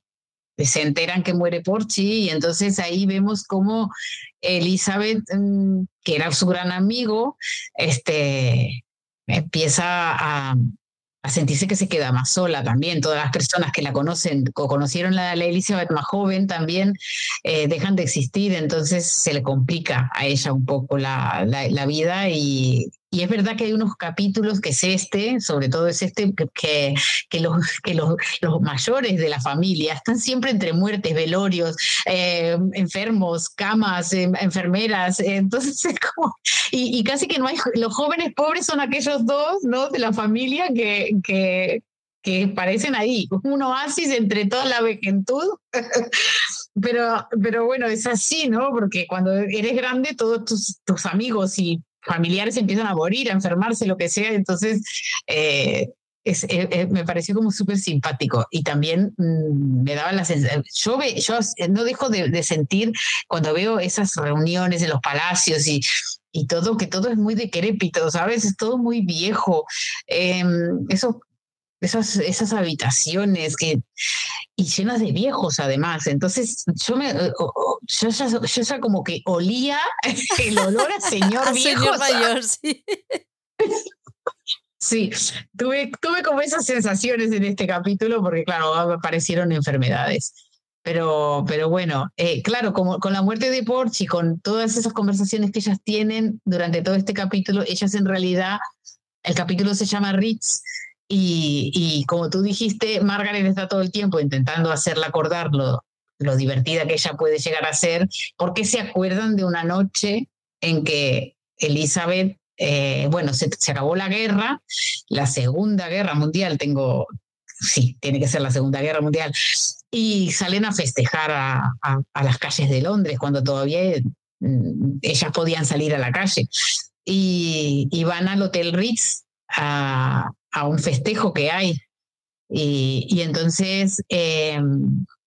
se enteran que muere Porchi y entonces ahí vemos cómo Elizabeth, mm, que era su gran amigo, este, empieza a, sentirse que se queda más sola también. Todas las personas que la conocen o conocieron la Elizabeth más joven también eh, dejan de existir, entonces se le complica a ella un poco la, la, vida y, y, es verdad que hay unos capítulos que es este, sobre todo es este, que, que, los, que los, los mayores de la familia están siempre entre muertes, velorios, eh, enfermos, camas, em, enfermeras, entonces es como, y, y, casi que no hay, los jóvenes pobres son aquellos dos, ¿no? De la familia que, que, que parecen ahí, un oasis entre toda la vejentud. pero, pero bueno, es así, ¿no? Porque cuando eres grande, todos tus, tus amigos y familiares empiezan a morir, a enfermarse, lo que sea. Entonces, eh, eh, eh, me pareció como súper simpático y también mm, me daba la sensación, yo, yo no dejo de, sentir cuando veo esas reuniones en los palacios y y todo, que todo es muy decrépito, ¿sabes? Es todo muy viejo. Eh, esas, esas habitaciones que, y llenas de viejos además. Entonces yo me yo ya, yo ya como que olía el olor a señor viejo. señor mayor, sí. Sí, tuve, tuve como esas sensaciones en este capítulo porque, claro, aparecieron enfermedades. Pero, pero bueno, eh, claro, como con la muerte de Porch y con todas esas conversaciones que ellas tienen durante todo este capítulo, ellas en realidad, el capítulo se llama Ritz y, como tú dijiste, Margaret está todo el tiempo intentando hacerla acordar lo, lo divertida que ella puede llegar a ser, porque se acuerdan de una noche en que Elizabeth, eh, bueno, se, acabó la guerra, la Segunda Guerra Mundial, tengo, sí, tiene que ser la Segunda Guerra Mundial, y salen a festejar a, a, a las calles de Londres cuando todavía mm, ellas podían salir a la calle. Y, y van al Hotel Ritz a, a, un festejo que hay. Y, y entonces eh,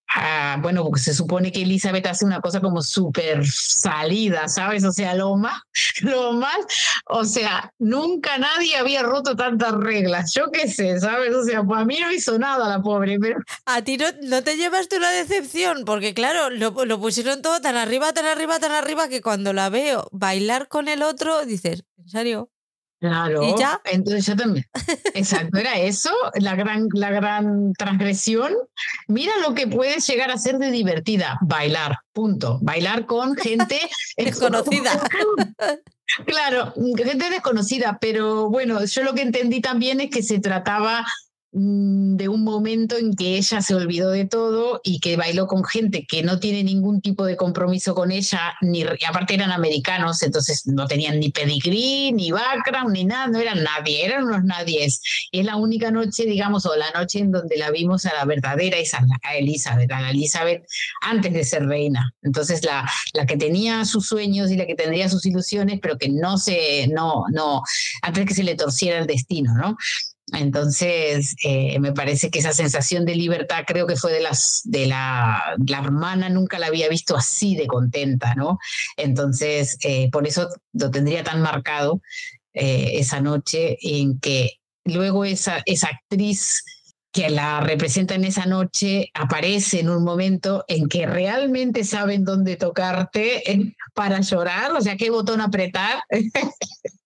Ah, bueno, porque se supone que Elizabeth hace una cosa como súper salida, ¿sabes? O sea, lo más, lo más, o sea, nunca nadie había roto tantas reglas, yo qué sé, ¿sabes? O sea, pues a mí no hizo nada la pobre, pero... A ti no, no te llevaste una decepción, porque claro, lo, lo pusieron todo tan arriba, tan arriba, tan arriba, que cuando la veo bailar con el otro, dices, ¿en serio? Claro, ¿Y ya? entonces yo también. Exacto, era eso, la gran, la gran transgresión. Mira lo que puede llegar a ser de divertida, bailar, punto. Bailar con gente desconocida. claro, gente desconocida, pero bueno, yo lo que entendí también es que se trataba de un momento en que ella se olvidó de todo y que bailó con gente que no tiene ningún tipo de compromiso con ella, ni aparte eran americanos, entonces no tenían ni pedigrí, ni background, ni nada, no eran nadie, eran unos nadies. Y es la única noche, digamos, o la noche en donde la vimos a la verdadera a Elizabeth, a la Elizabeth antes de ser reina. Entonces la, la que tenía sus sueños y la que tendría sus ilusiones, pero que no se, no, no, antes que se le torciera el destino, ¿no? Entonces, eh, me parece que esa sensación de libertad creo que fue de las, de la, la hermana, nunca la había visto así de contenta, ¿no? Entonces, eh, por eso lo tendría tan marcado eh, esa noche en que luego esa, esa actriz que la representa en esa noche aparece en un momento en que realmente saben dónde tocarte para llorar, o sea, qué botón apretar.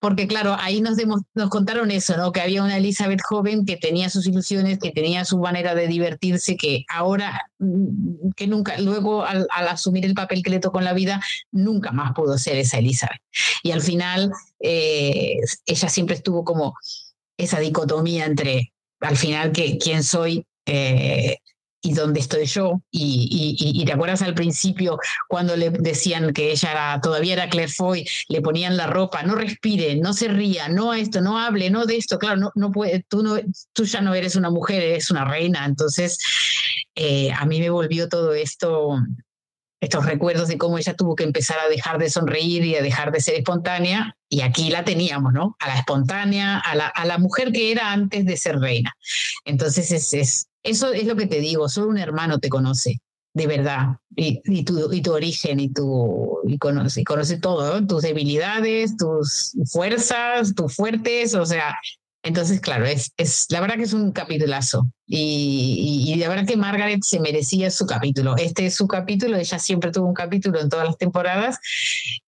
porque claro, ahí nos, nos contaron eso, ¿no? Que había una Elizabeth joven que tenía sus ilusiones, que tenía su manera de divertirse, que ahora, mm, que nunca, luego al, al, asumir el papel que le tocó en la vida, nunca más pudo ser esa Elizabeth. Y al final, eh, ella siempre estuvo como esa dicotomía entre, al final, que quién soy, eh, y dónde estoy yo. Y, y, y, te acuerdas al principio cuando le decían que ella todavía era Claire Foy, le ponían la ropa, no respire, no se ría, no a esto, no hable, no de esto. Claro, no, no puede, tú, no, tú ya no eres una mujer, eres una reina. Entonces, eh, a mí me volvió todo esto estos recuerdos de cómo ella tuvo que empezar a dejar de sonreír y a dejar de ser espontánea, y aquí la teníamos, ¿no? A la espontánea, a la, a la mujer que era antes de ser reina. Entonces, es, es, eso es lo que te digo, solo un hermano te conoce, de verdad, y, y, tu, y tu origen, y, tu, y conoce, y todo, tus debilidades, tus fuerzas, tus fuertes, o sea, Entonces, claro, es, es la verdad que es un capitulazo. Y, y, la verdad que Margaret se merecía su capítulo. Este es su capítulo, ella siempre tuvo un capítulo en todas las temporadas.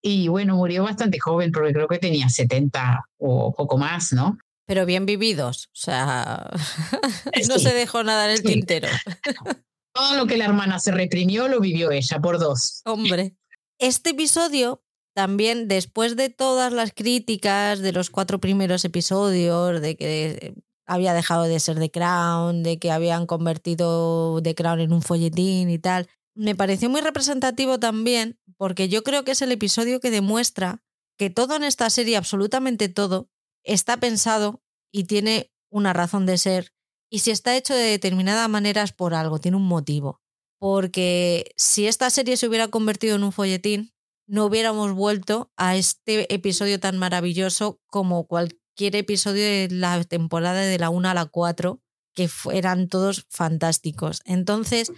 Y bueno, murió bastante joven, porque creo que tenía 70 o poco más, ¿no? Pero bien vividos, o sea, no se dejó nada en el tintero. Todo lo que la hermana se reprimió lo vivió ella por dos. Hombre, este episodio también después de todas las críticas de los cuatro primeros episodios, de que había dejado de ser The Crown, de que habían convertido The Crown en un folletín y tal, me pareció muy representativo también porque yo creo que es el episodio que demuestra que todo en esta serie, absolutamente todo, está pensado y tiene una razón de ser. Y si está hecho de determinada manera es por algo, tiene un motivo. Porque si esta serie se hubiera convertido en un folletín, no hubiéramos vuelto a este episodio tan maravilloso como cualquier episodio de la temporada de la 1 a la 4, que eran todos fantásticos. Entonces,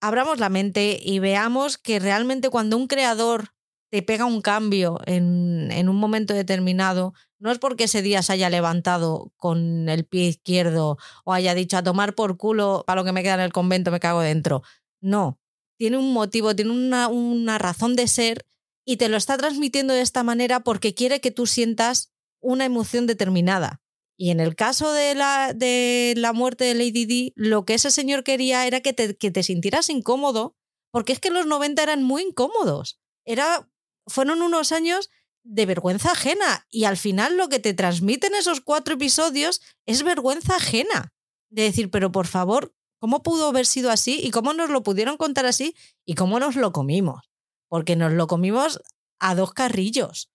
abramos la mente y veamos que realmente cuando un creador te pega un cambio en, en un momento determinado, no es porque ese día se haya levantado con el pie izquierdo o haya dicho a tomar por culo para lo que me queda en el convento me cago dentro. No, tiene un motivo, tiene una, una razón de ser y te lo está transmitiendo de esta manera porque quiere que tú sientas una emoción determinada. Y en el caso de la, de la muerte de Lady Di, lo que ese señor quería era que te, que te sintieras incómodo, porque es que los 90 eran muy incómodos. Era, fueron unos años de vergüenza ajena y al final lo que te transmiten esos cuatro episodios es vergüenza ajena. De decir, pero por favor, ¿cómo pudo haber sido así y cómo nos lo pudieron contar así y cómo nos lo comimos? porque nos lo comimos a dos carrillos.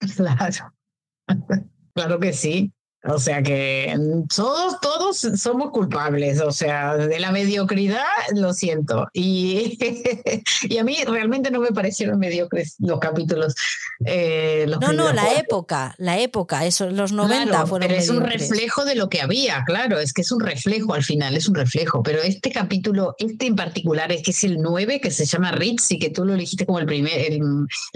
Claro, claro que sí. O sea que todos, todos somos culpables, o sea, de la mediocridad, lo siento. Y, y a mí realmente no me parecieron mediocres los capítulos. Eh, no, no, la época, la época, eso, los 90 fueron Pero es un reflejo de lo que había, claro, es que es un reflejo al final, es un reflejo. Pero este capítulo, este en particular, es que es el 9, que se llama Ritz y que tú lo elegiste como el primer, el,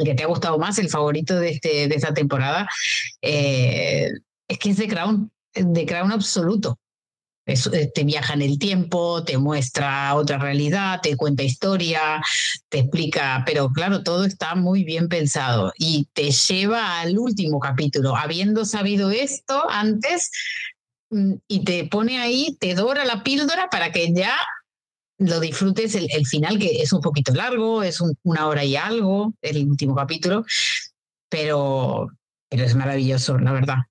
que te ha gustado más, el favorito de, este, de esta temporada. Eh, es que es de Crown, de Crown absoluto. Eh, te viaja en el tiempo, te muestra otra realidad, te cuenta historia, te explica, pero claro, todo está muy bien pensado y te lleva al último capítulo, habiendo sabido esto antes mm, y te pone ahí, te dora la píldora para que ya lo disfrutes el, final, que es un poquito largo, es una hora y algo, el último capítulo, pero, pero es maravilloso, la verdad.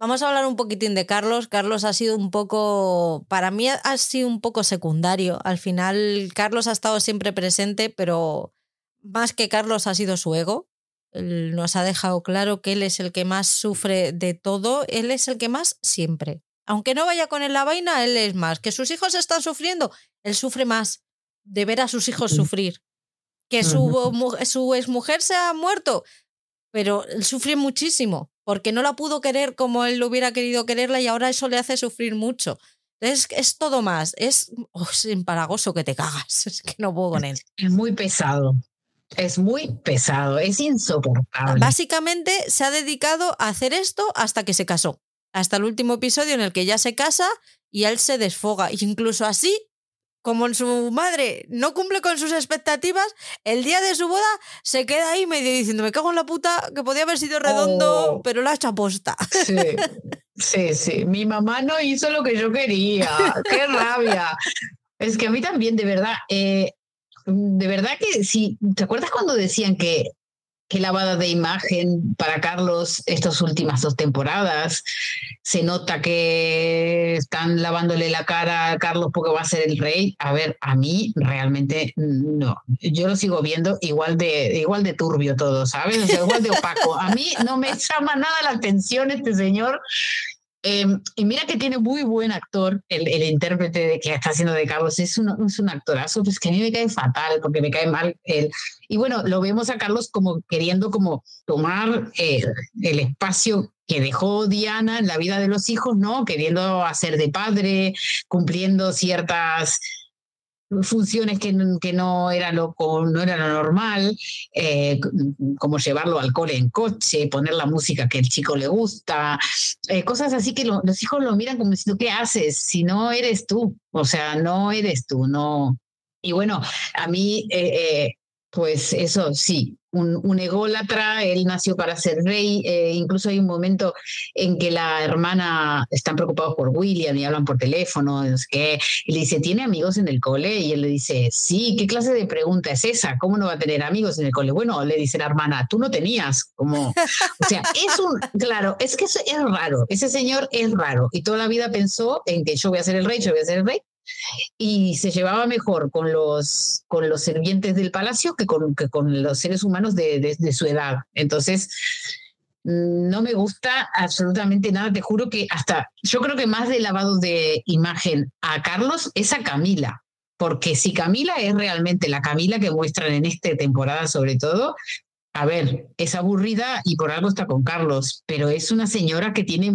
Vamos a hablar un poquitín de Carlos. Carlos ha sido un poco, para mí ha sido un poco secundario. Al final, Carlos ha estado siempre presente, pero más que Carlos ha sido su ego. Él nos ha dejado claro que él es el que más sufre de todo, él es el que más siempre. Aunque no vaya con él la vaina, él es más. Que sus hijos están sufriendo, él sufre más de ver a sus hijos sufrir. Que su, su exmujer se ha muerto, pero él sufre muchísimo porque no la pudo querer como él lo hubiera querido quererla y ahora eso le hace sufrir mucho. Entonces es todo más, es, oh, empalagoso que te cagas, es que no puedo con él. Es muy pesado, es muy pesado, es insoportable. Básicamente se ha dedicado a hacer esto hasta que se casó, hasta el último episodio en el que ya se casa y él se desfoga. Incluso así como su madre no cumple con sus expectativas, el día de su boda se queda ahí medio diciendo, me cago en la puta, que podía haber sido redondo, oh. pero la ha hecho aposta. Sí, sí, sí. Mi mamá no hizo lo que yo quería. Qué rabia. Es que a mí también, de verdad, eh, de verdad que si, ¿te acuerdas cuando decían que qué lavada de imagen para Carlos estas últimas dos temporadas. Se nota que están lavándole la cara a Carlos porque va a ser el rey. A ver, a mí realmente no. Yo lo sigo viendo igual de, igual de turbio todo, ¿sabes? O igual de opaco. A mí no me llama nada la atención este señor. Em, y mira que tiene muy buen actor, el, el intérprete de, que está haciendo de Carlos, es un, es un actorazo, pues que a mí me cae fatal, porque me cae mal él. Y bueno, lo vemos a Carlos como queriendo como tomar eh, el espacio que dejó Diana en la vida de los hijos, ¿no? Queriendo hacer de padre, cumpliendo ciertas funciones que, que no, era lo, no era lo normal, eh, como llevarlo al en coche, poner la música que el chico le gusta, eh, cosas así que los hijos lo miran como diciendo, ¿qué haces si no eres tú? O sea, no eres tú, no. Y bueno, a mí, eh, pues eso sí, un, ególatra, él nació para ser rey, eh, incluso hay un momento en que la hermana están preocupados por William y hablan por teléfono, no sé y le dice, ¿tiene amigos en el cole? Y él le dice, sí, ¿qué clase de pregunta es esa? ¿Cómo no va a tener amigos en el cole? Bueno, le dice la hermana, tú no tenías, como, o sea, es un, claro, es que es raro, ese señor es raro, y toda la vida pensó en que yo voy a ser el rey, yo voy a ser el rey, y se llevaba mejor con los, con los sirvientes del palacio que con, que con los seres humanos de, su edad. Entonces, no me gusta absolutamente nada. Te juro que hasta yo creo que más de lavado de imagen a Carlos es a Camila. Porque si Camila es realmente la Camila que muestran en esta temporada, sobre todo, a ver, es aburrida y por algo está con Carlos, pero es una señora que tiene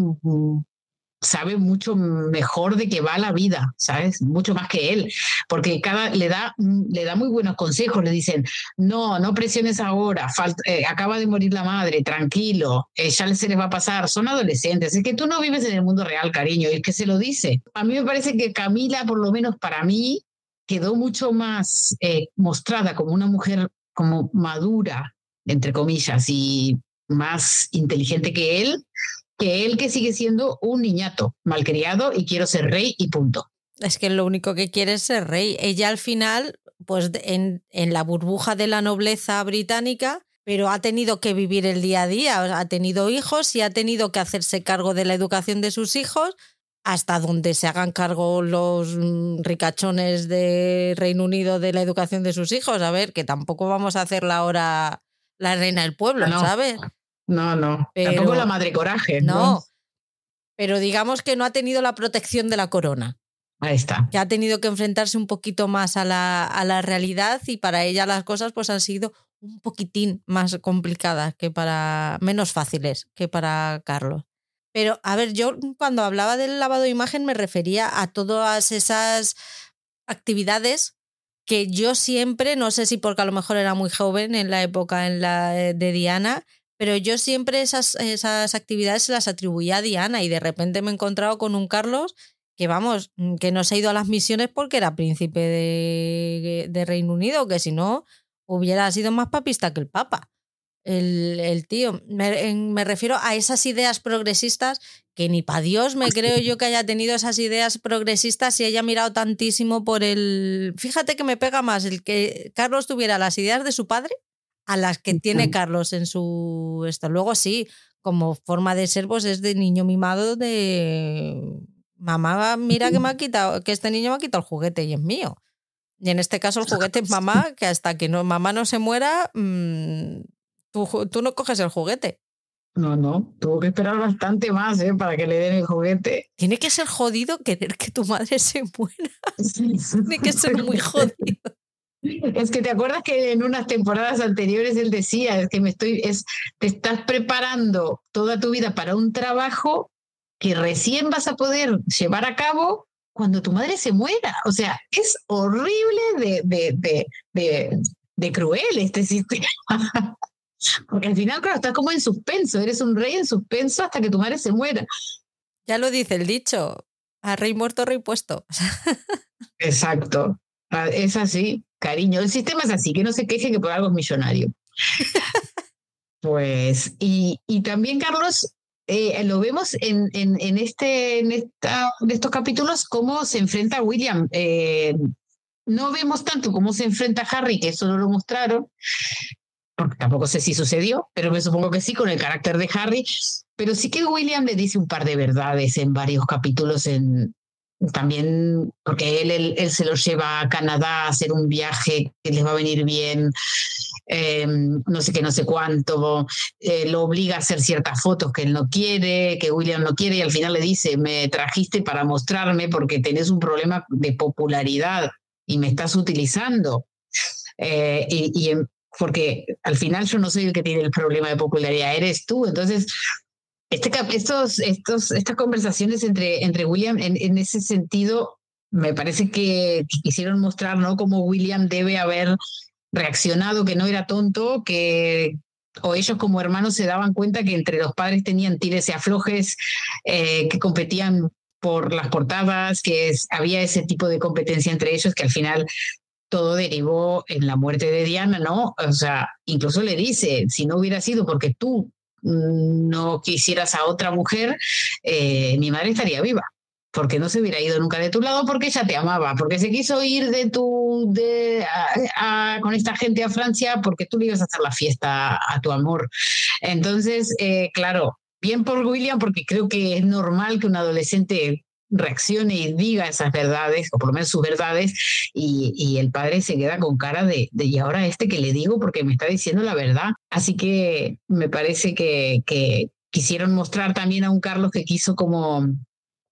sabe mucho mejor de qué va la vida, ¿sabes? Mucho más que él, porque cada le da le da muy buenos consejos, le dicen, "No, no presiones ahora, eh, acaba de morir la madre, tranquilo, eh, ya se les va a pasar, son adolescentes, es que tú no vives en el mundo real, cariño", y es que se lo dice. A mí me parece que Camila, por lo menos para mí, quedó mucho más eh, mostrada como una mujer como madura, entre comillas, y más inteligente que él, que él que sigue siendo un niñato, malcriado y quiero ser rey y punto. Es que lo único que quiere es ser rey. Ella al final, pues en, en la burbuja de la nobleza británica, pero ha tenido que vivir el día a día, ha tenido hijos y ha tenido que hacerse cargo de la educación de sus hijos hasta donde se hagan cargo los mm, ricachones de Reino Unido de la educación de sus hijos. A ver, que tampoco vamos a hacerla ahora la reina del pueblo, no. ¿sabes? No, no. Tampoco la madre coraje. No, Pero digamos que no ha tenido la protección de la corona. Ahí está. Que ha tenido que enfrentarse un poquito más a la, a la realidad y para ella las cosas pues han sido un poquitín más complicadas que para. menos fáciles que para Carlos. Pero, a ver, yo cuando hablaba del lavado de imagen me refería a todas esas actividades que yo siempre, no sé si porque a lo mejor era muy joven en la época en la de Diana, pero yo siempre esas, esas actividades se las atribuía a Diana y de repente me he encontrado con un Carlos que vamos, que no se ha ido a las misiones porque era príncipe de, de Reino Unido, que si no hubiera sido más papista que el Papa. El, el tío, me, me, refiero a esas ideas progresistas que ni para Dios me creo yo que haya tenido esas ideas progresistas y haya mirado tantísimo por el... Fíjate que me pega más el que Carlos tuviera las ideas de su padre a las que tiene Carlos en su esto. Luego sí, como forma de ser, pues es de niño mimado de mamá, mira que me ha quitado, que este niño me ha quitado el juguete y es mío. Y en este caso el juguete es mamá, que hasta que no, mamá no se muera, mm, tú, tú, no coges el juguete. No, no, tuvo que esperar bastante más ¿eh? para que le den el juguete. Tiene que ser jodido querer que tu madre se muera. Tiene que ser muy jodido. Es que te acuerdas que en unas temporadas anteriores él decía, es que me estoy, es, te estás preparando toda tu vida para un trabajo que recién vas a poder llevar a cabo cuando tu madre se muera. O sea, es horrible de, de, de, de, cruel este sistema. Porque al final, claro, estás como en suspenso, eres un rey en suspenso hasta que tu madre se muera. Ya lo dice el dicho, a rey muerto, rey puesto. Exacto, ah, es así cariño. El sistema es así, que no se queje que por algo es millonario. pues, y, y también, Carlos, eh, lo vemos en, en, en este, en esta, estos capítulos cómo se enfrenta a William. Eh, no vemos tanto cómo se enfrenta a Harry, que eso no lo mostraron, porque tampoco sé si sucedió, pero me supongo que sí con el carácter de Harry. Pero sí que William le dice un par de verdades en varios capítulos en, también porque él, él, se los lleva a Canadá a hacer un viaje que les va a venir bien, em, no sé qué, no sé cuánto, eh, lo obliga a hacer ciertas fotos que él no quiere, que William no quiere, y al final le dice, me trajiste para mostrarme porque tenés un problema de popularidad y me estás utilizando. Eh, y, y porque al final yo no soy el que tiene el problema de popularidad, eres tú. Entonces, este, estas conversaciones entre, William en, ese sentido me parece que, quisieron mostrar ¿no? cómo William debe haber reaccionado, que no era tonto, que o ellos como hermanos se daban cuenta que entre los padres tenían tires y aflojes, eh, que competían por las portadas, que había ese tipo de competencia entre ellos que al final todo derivó en la muerte de Diana, ¿no? O sea, incluso le dice, si no hubiera sido porque tú no quisieras a otra mujer, eh, mi madre estaría viva porque no se hubiera ido nunca de tu lado porque ella te amaba, porque se quiso ir de tu con esta gente a Francia porque tú le ibas a hacer la fiesta a tu amor. Entonces, eh, claro, bien por William porque creo que es normal que un adolescente reaccione y diga esas verdades, o por lo menos sus verdades, y, el padre se queda con cara de, de, y ahora este que le digo porque me está diciendo la verdad. Así que me parece que, que quisieron mostrar también a un Carlos que quiso como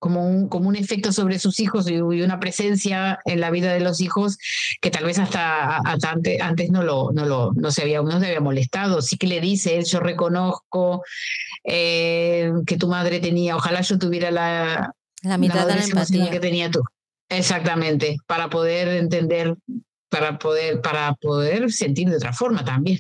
como un, como un efecto sobre sus hijos y, una presencia en la vida de los hijos que tal vez hasta, antes, antes, no, lo, no, lo, no, se había, no se había molestado. Sí que le dice, yo reconozco eh, que tu madre tenía, ojalá yo tuviera la, la mitad de la empatía que tenía tú. Exactamente, para poder entender para poder, para poder sentir de otra forma también,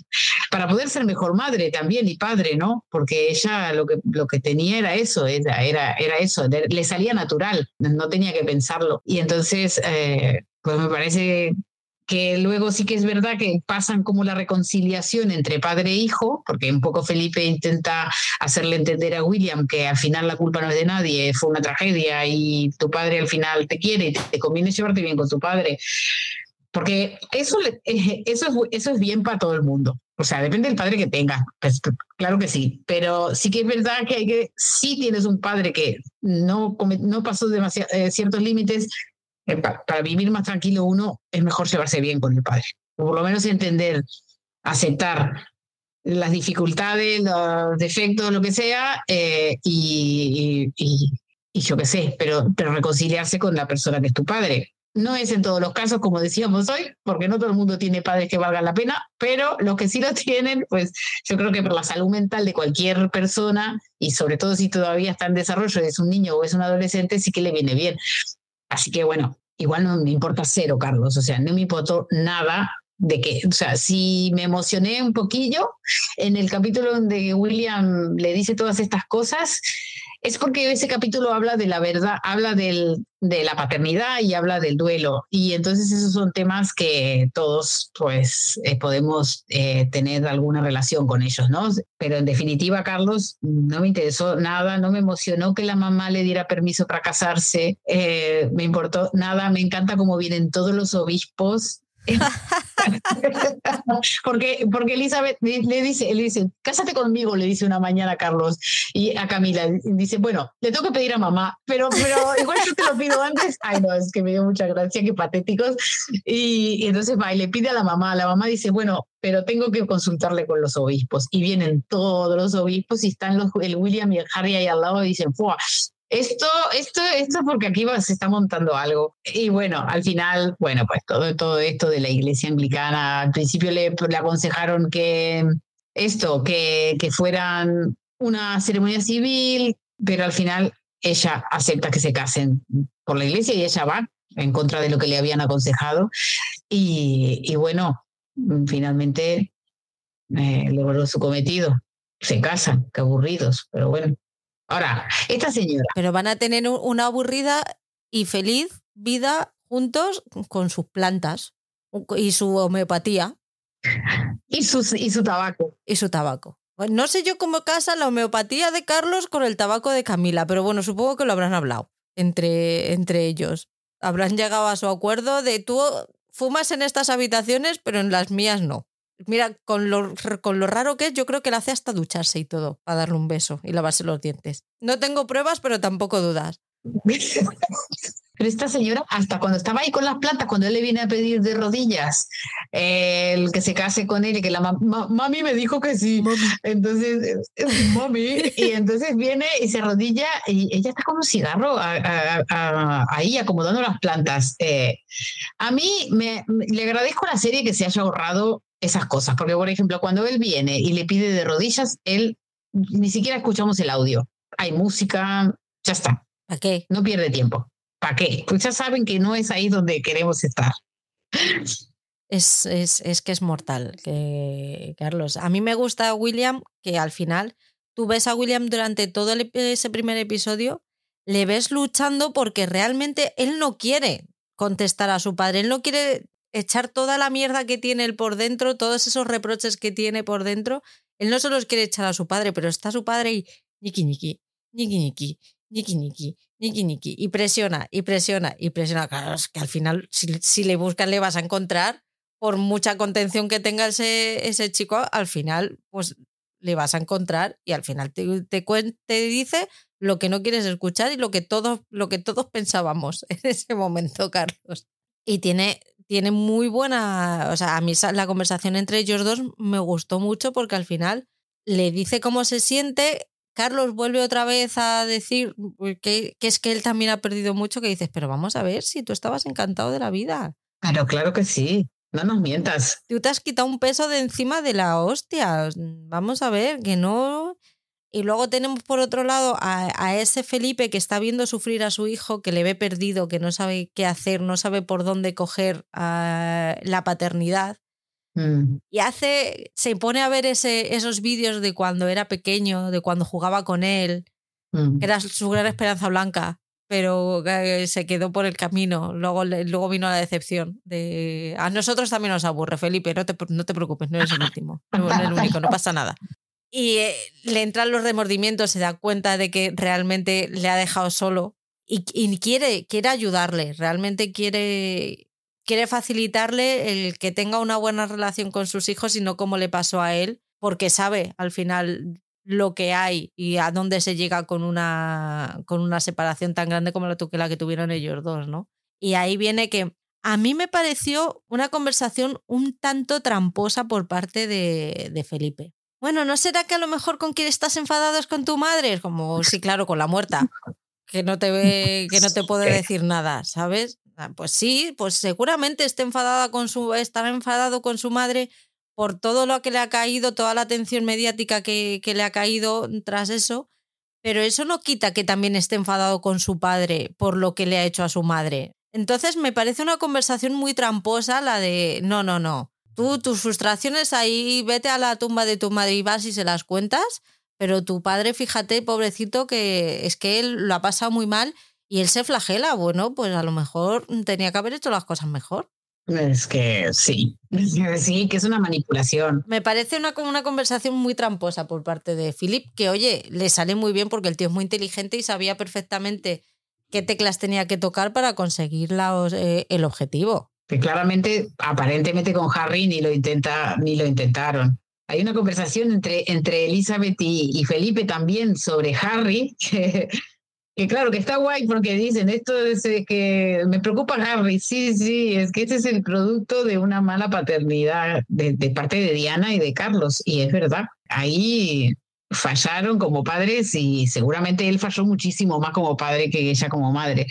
para poder ser mejor madre también y padre, ¿no? Porque ella lo que, lo que tenía era eso, era, era, era eso, le salía natural, no tenía que pensarlo. Y entonces, eh, pues me parece que luego sí que es verdad que pasan como la reconciliación entre padre e hijo, porque un poco Felipe intenta hacerle entender a William que al final la culpa no es de nadie, fue una tragedia y tu padre al final te quiere y te conviene llevarte bien con tu padre. Porque eso, eh, eso, es, eso es bien para todo el mundo. O sea, depende del padre que tenga. Pues, claro que sí. Pero sí que es verdad que, hay que si tienes un padre que no, no pasó eh, ciertos límites, eh, para, vivir más tranquilo uno es mejor llevarse bien con el padre. O por lo menos entender, aceptar las dificultades, los defectos, lo que sea, y, y, y, yo qué sé, pero, pero reconciliarse con la persona que es tu padre. No es en todos los casos, como decíamos hoy, porque no todo el mundo tiene padres que valgan la pena, pero los que sí lo tienen, pues yo creo que por la salud mental de cualquier persona, y sobre todo si todavía está en desarrollo, es un niño o es un adolescente, sí que le viene bien. Así que bueno, igual no me importa cero, Carlos, o sea, no me importó nada de que, o sea, si me emocioné un poquillo en el capítulo donde William le dice todas estas cosas, es porque ese capítulo habla de la verdad, habla del, de la paternidad y habla del duelo. Y entonces esos son temas que todos pues eh, podemos eh, tener alguna relación con ellos, ¿no? Pero en definitiva, Carlos, no me interesó nada, no me emocionó que la mamá le diera permiso para casarse, eh, me importó nada, me encanta cómo vienen todos los obispos porque, porque Elizabeth le dice, le dice, cásate conmigo, le dice una mañana a Carlos y a Camila. Dice, bueno, le tengo que pedir a mamá, pero, pero igual yo te lo pido antes. Ay, no, es que me dio mucha gracia, qué patéticos. Y, entonces va y le pide a la mamá. La mamá dice, bueno, pero tengo que consultarle con los obispos. Y vienen todos los obispos y están los, el William y el Harry ahí al lado y dicen, ¡Fua! Esto, esto, esto es porque aquí se está montando algo. Y bueno, al final, bueno, pues todo, todo esto de la iglesia anglicana, al principio le, le aconsejaron que esto, que, que fueran una ceremonia civil, pero al final ella acepta que se casen por la iglesia y ella va en contra de lo que le habían aconsejado. Y, y bueno, finalmente eh, logró su cometido. Se casan, qué aburridos, pero bueno. Ahora, esta señora. Pero van a tener una aburrida y feliz vida juntos con sus plantas y su homeopatía. Y su, y su tabaco. Y su tabaco. No sé yo cómo casa la homeopatía de Carlos con el tabaco de Camila, pero bueno, supongo que lo habrán hablado entre, entre ellos. Habrán llegado a su acuerdo de tú fumas en estas habitaciones, pero en las mías no. Mira, con lo, con lo raro que es, yo creo que le hace hasta ducharse y todo, para darle un beso y lavarse los dientes. No tengo pruebas, pero tampoco dudas. Pero esta señora, hasta cuando estaba ahí con las plantas, cuando él le viene a pedir de rodillas el que se case con él y que la mami me dijo que sí. Entonces, mami. Y entonces viene y se arrodilla y ella está con un cigarro ahí acomodando las plantas. Eh, a mí me, le agradezco a la serie que se haya ahorrado esas cosas, porque por ejemplo, cuando él viene y le pide de rodillas, él ni siquiera escuchamos el audio. Hay música, ya está. ¿A qué? No pierde tiempo. ¿Para qué? Pues ya saben que no es ahí donde queremos estar. Es, es, es que es mortal, que, Carlos. A mí me gusta William que al final tú ves a William durante todo ese primer episodio, le ves luchando porque realmente él no quiere contestar a su padre, él no quiere echar toda la mierda que tiene él por dentro, todos esos reproches que tiene por dentro, él no se los quiere echar a su padre, pero está su padre y niki niki, niki niki, niki niki, niki niki, y presiona, y presiona, y presiona. Claro, es que al final, si, si le buscas, le vas a encontrar, por mucha contención que tenga ese, ese chico, al final, pues le vas a encontrar y al final te, te, te, dice lo que no quieres escuchar y lo que todos, lo que todos pensábamos en ese momento, Carlos. Y tiene, tiene muy buena, o sea, a mí la conversación entre ellos dos me gustó mucho porque al final le dice cómo se siente, Carlos vuelve otra vez a decir que, que es que él también ha perdido mucho, que dices, pero vamos a ver si tú estabas encantado de la vida. Claro, claro que sí. No nos mientas. Tú te has quitado un peso de encima de la hostia. Vamos a ver, que no. Y luego tenemos por otro lado a, ese Felipe que está viendo sufrir a su hijo, que le ve perdido, que no sabe qué hacer, no sabe por dónde coger la paternidad. Mm. Y hace, se pone a ver ese, esos vídeos de cuando era pequeño, de cuando jugaba con él, mm. que era su gran esperanza blanca pero eh, se quedó por el camino. Luego, luego vino la decepción. De, a nosotros también nos aburre, Felipe, no te, no te preocupes, no eres el último, no eres el único, no pasa nada. Y eh, le entran los remordimientos, se da cuenta de que realmente le ha dejado solo y, y, quiere, quiere ayudarle, realmente quiere, quiere facilitarle el que tenga una buena relación con sus hijos y no como le pasó a él, porque sabe al final lo que hay y a dónde se llega con una, con una separación tan grande como la, la que tuvieron ellos dos, ¿no? Y ahí viene que a mí me pareció una conversación un tanto tramposa por parte de, de Felipe. Bueno, ¿no será que a lo mejor con quien estás enfadado es con tu madre? Como, sí, claro, con la muerta, que no te ve, que no te puede decir nada, ¿sabes? Ah, pues sí, pues seguramente esté enfadada con su, estará enfadado con su madre por todo lo que le ha caído, toda la atención mediática que, que, le ha caído tras eso, pero eso no quita que también esté enfadado con su padre por lo que le ha hecho a su madre. Entonces me parece una conversación muy tramposa la de, no, no, no, tú tus frustraciones ahí, vete a la tumba de tu madre y vas y se las cuentas, pero tu padre, fíjate, pobrecito, que es que él lo ha pasado muy mal y él se flagela. Bueno, pues a lo mejor tenía que haber hecho las cosas mejor. Es que sí, sí, que es una manipulación. Me parece una, una conversación muy tramposa por parte de Philip, que oye, le sale muy bien porque el tío es muy inteligente y sabía perfectamente qué teclas tenía que tocar para conseguir la, eh, el objetivo. Que claramente, aparentemente con Harry ni lo, intenta, ni lo intentaron. Hay una conversación entre, entre Elizabeth y, y Felipe también sobre Harry, que, que claro, que está guay porque dicen, esto es que me preocupa Harry, sí, sí, es que ese es el producto de una mala paternidad de, parte de Diana y de Carlos, y es verdad, ahí fallaron como padres y seguramente él falló muchísimo más como padre que ella como madre,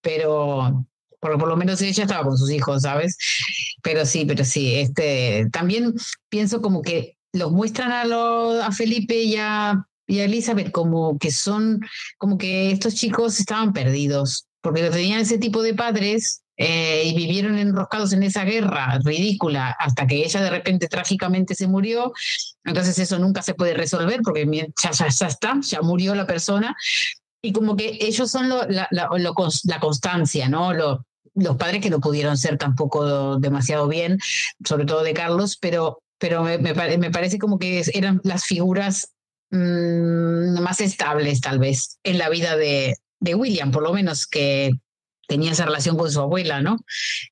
pero por, lo menos ella estaba con sus hijos, ¿sabes? Pero sí, pero sí, este, también pienso como que los muestran a, lo, a Felipe y a y Elizabeth como que son, como que estos chicos estaban perdidos, porque tenían ese tipo de padres eh, y vivieron enroscados en esa guerra ridícula hasta que ella de repente trágicamente se murió. Entonces eso nunca se puede resolver porque ya, ya, ya está, ya murió la persona. Y como que ellos son lo, la, la, la, constancia, ¿no? Lo, los padres que no pudieron ser tampoco demasiado bien, sobre todo de Carlos, pero, pero me, me, me parece como que eran las figuras Mm, más estables tal vez en la vida de, de William, por lo menos que tenía esa relación con su abuela, ¿no?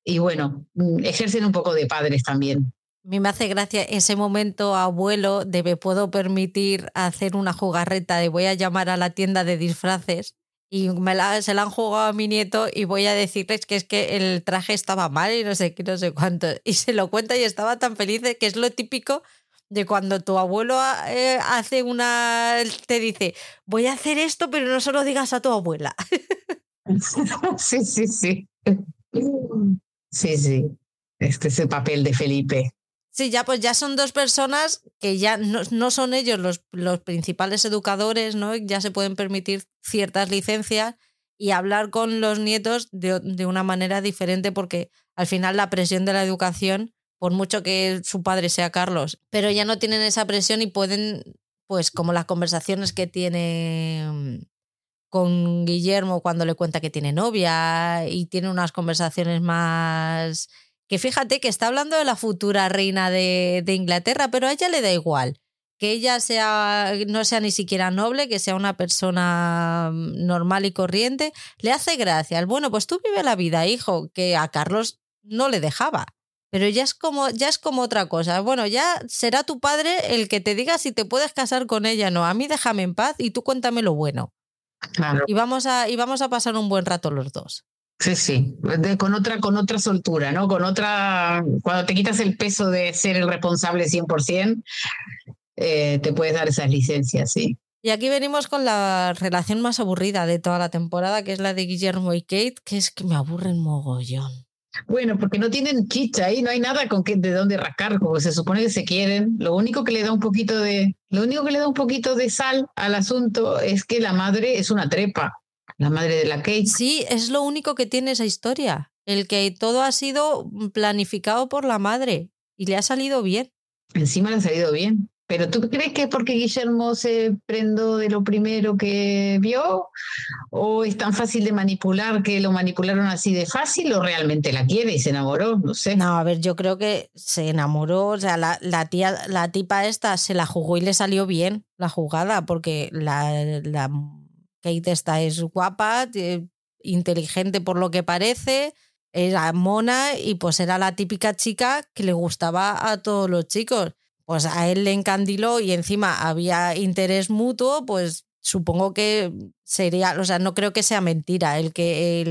Y bueno, mm, ejercen un poco de padres también. A mí me hace gracia ese momento abuelo de me puedo permitir hacer una jugarreta de voy a llamar a la tienda de disfraces y me la, se la han jugado a mi nieto y voy a decirles que es que el traje estaba mal y no sé qué, no sé cuánto. Y se lo cuenta y estaba tan feliz que es lo típico de cuando tu abuelo eh, hace una. te dice, voy a hacer esto, pero no se lo digas a tu abuela. sí, sí, sí. Sí, sí. Este es el papel de Felipe. Sí, ya pues ya son dos personas que ya no, no son ellos los, los, principales educadores, ¿no? Ya se pueden permitir ciertas licencias y hablar con los nietos de, de una manera diferente porque al final la presión de la educación, por mucho que su padre sea Carlos, pero ya no tienen esa presión y pueden, pues como las conversaciones que tiene mm, con Guillermo cuando le cuenta que tiene novia y tiene unas conversaciones más... Que fíjate que está hablando de la futura reina de, Inglaterra, pero a ella le da igual que ella sea, no sea ni siquiera noble, que sea una persona mm, normal y corriente, le hace gracia. Bueno, pues tú vive la vida, hijo, que a Carlos no le dejaba. Pero ya es como, ya es como otra cosa. Bueno, ya será tu padre el que te diga si te puedes casar con ella o no. A mí déjame en paz y tú cuéntame lo bueno. Claro. Y vamos a, y vamos a pasar un buen rato los dos. Sí, sí, de- con otra, con otra soltura, ¿no? Con otra, cuando te quitas el peso de ser el responsable 100%, eh, te puedes dar esas licencias, sí. Y aquí venimos con la relación más aburrida de toda la temporada, que es la de Guillermo y Kate, que es que me aburren mogollón. Bueno, porque no tienen chicha ahí, no hay nada con que, de dónde rascar, como se supone que se quieren. Lo único que le da un poquito de, lo único que le da un poquito de sal al asunto es que la madre es una trepa, la madre de la Kate. Sí, es lo único que tiene esa historia. El que todo ha sido planificado por la madre y le ha salido bien. Encima le ha salido bien. Pero ¿tú crees que es porque Guillermo se prendó de lo primero que vio? ¿O es tan fácil de manipular que lo manipularon así de fácil? ¿O realmente la quiere y se enamoró? No sé. No, a ver, yo creo que se enamoró, o sea, la, la tía, la tipa esta se la jugó y le salió bien la jugada, porque la, la Kate esta es guapa, inteligente por lo que parece, era mona y pues era la típica chica que le gustaba a todos los chicos. Pues a él le encandiló y encima había interés mutuo, pues supongo que sería, o sea, no creo que sea mentira el que, el,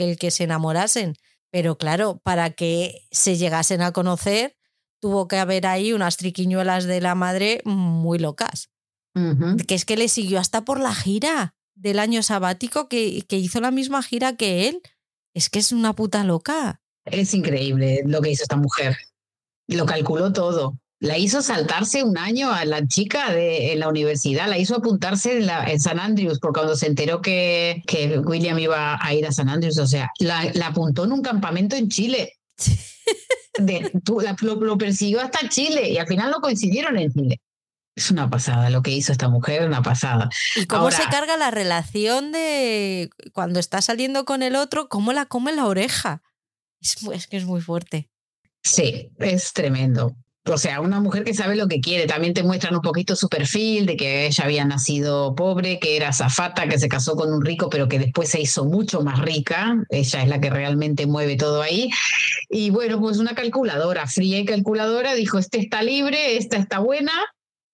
el que se enamorasen. Pero claro, para que se llegasen a conocer, tuvo que haber ahí unas triquiñuelas de la madre muy locas. Que es que le siguió hasta por la gira del año sabático, que, que hizo la misma gira que él. Es que es una puta loca. Es increíble lo que hizo esta mujer. Lo calculó todo. La hizo saltarse un año a la chica de, en la universidad, la hizo apuntarse en, la, en San Andrews, porque cuando se enteró que, que William iba a ir a San Andrews, o sea, la, la apuntó en un campamento en Chile. De- tú- la- lo, lo persiguió hasta Chile y al final no coincidieron en Chile. Es una pasada lo que hizo esta mujer, una pasada. Y cómo se carga la relación de cuando está saliendo con el otro, cómo la come la oreja. Es que es muy fuerte. Sí, es tremendo. O sea, una mujer que sabe lo que quiere. También te muestran un poquito su perfil de que ella había nacido pobre, que era zafata, que se casó con un rico, pero que después se hizo mucho más rica. Ella es la que realmente mueve todo ahí. Y bueno, pues una calculadora, fría y calculadora, dijo, este está libre, esta está buena.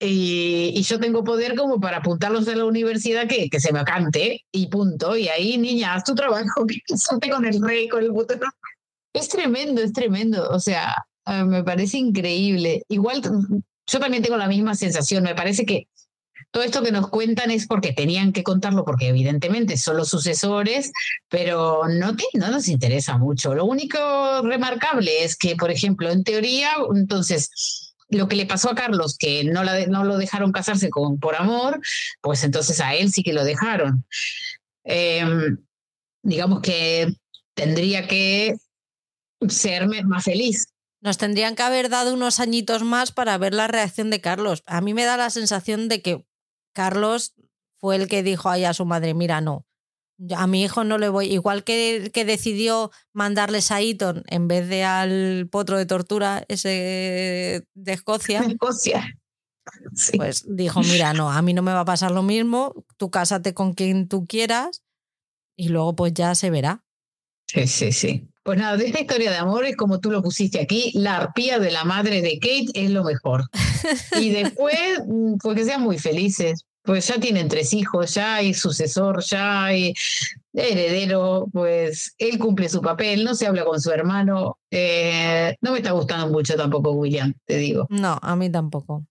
Y, y yo tengo poder como para apuntarlos a la universidad que, que se me cante y punto. Y ahí, niña, haz tu trabajo, que con el rey, con el puto. Es tremendo, es tremendo. O sea, Ah, me parece increíble. Igual yo también tengo la misma sensación. Me parece que todo esto que nos cuentan es porque tenían que contarlo, porque evidentemente son los sucesores, pero no, no nos interesa mucho. Lo único remarcable es que, por ejemplo, en teoría, entonces, lo que le pasó a Carlos, que no, la de- no lo dejaron casarse con, por amor, pues entonces a él sí que lo dejaron. Em, digamos que tendría que ser más feliz. Nos tendrían que haber dado unos añitos más para ver la reacción de Carlos. A mí me da la sensación de que Carlos fue el que dijo ahí a su madre, mira, no, a mi hijo no le voy, igual que, que decidió mandarles a Eton en vez de al potro de tortura ese de Escocia, Escocia. Sí. pues dijo, mira, no, a mí no me va a pasar lo mismo, tú cásate con quien tú quieras y luego pues ya se verá. Sí, sí, sí. Pues nada, de esta historia de amor es como tú lo pusiste aquí, la arpía de la madre de Kate es lo mejor. Y después, mm, pues que sean muy felices, pues ya tienen tres hijos, ya hay sucesor, ya hay heredero, pues él cumple su papel, no se habla con su hermano. Eh, no me está gustando mucho tampoco William, te digo. No, a mí tampoco.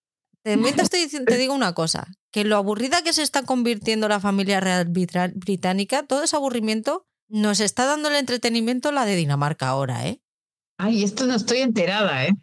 También te, estoy diciendo- te digo una cosa, que lo aburrida que se está convirtiendo la familia real británica, todo ese aburrimiento nos está dando el entretenimiento la de Dinamarca ahora, ¿eh? Ay, esto no estoy enterada, ¿eh?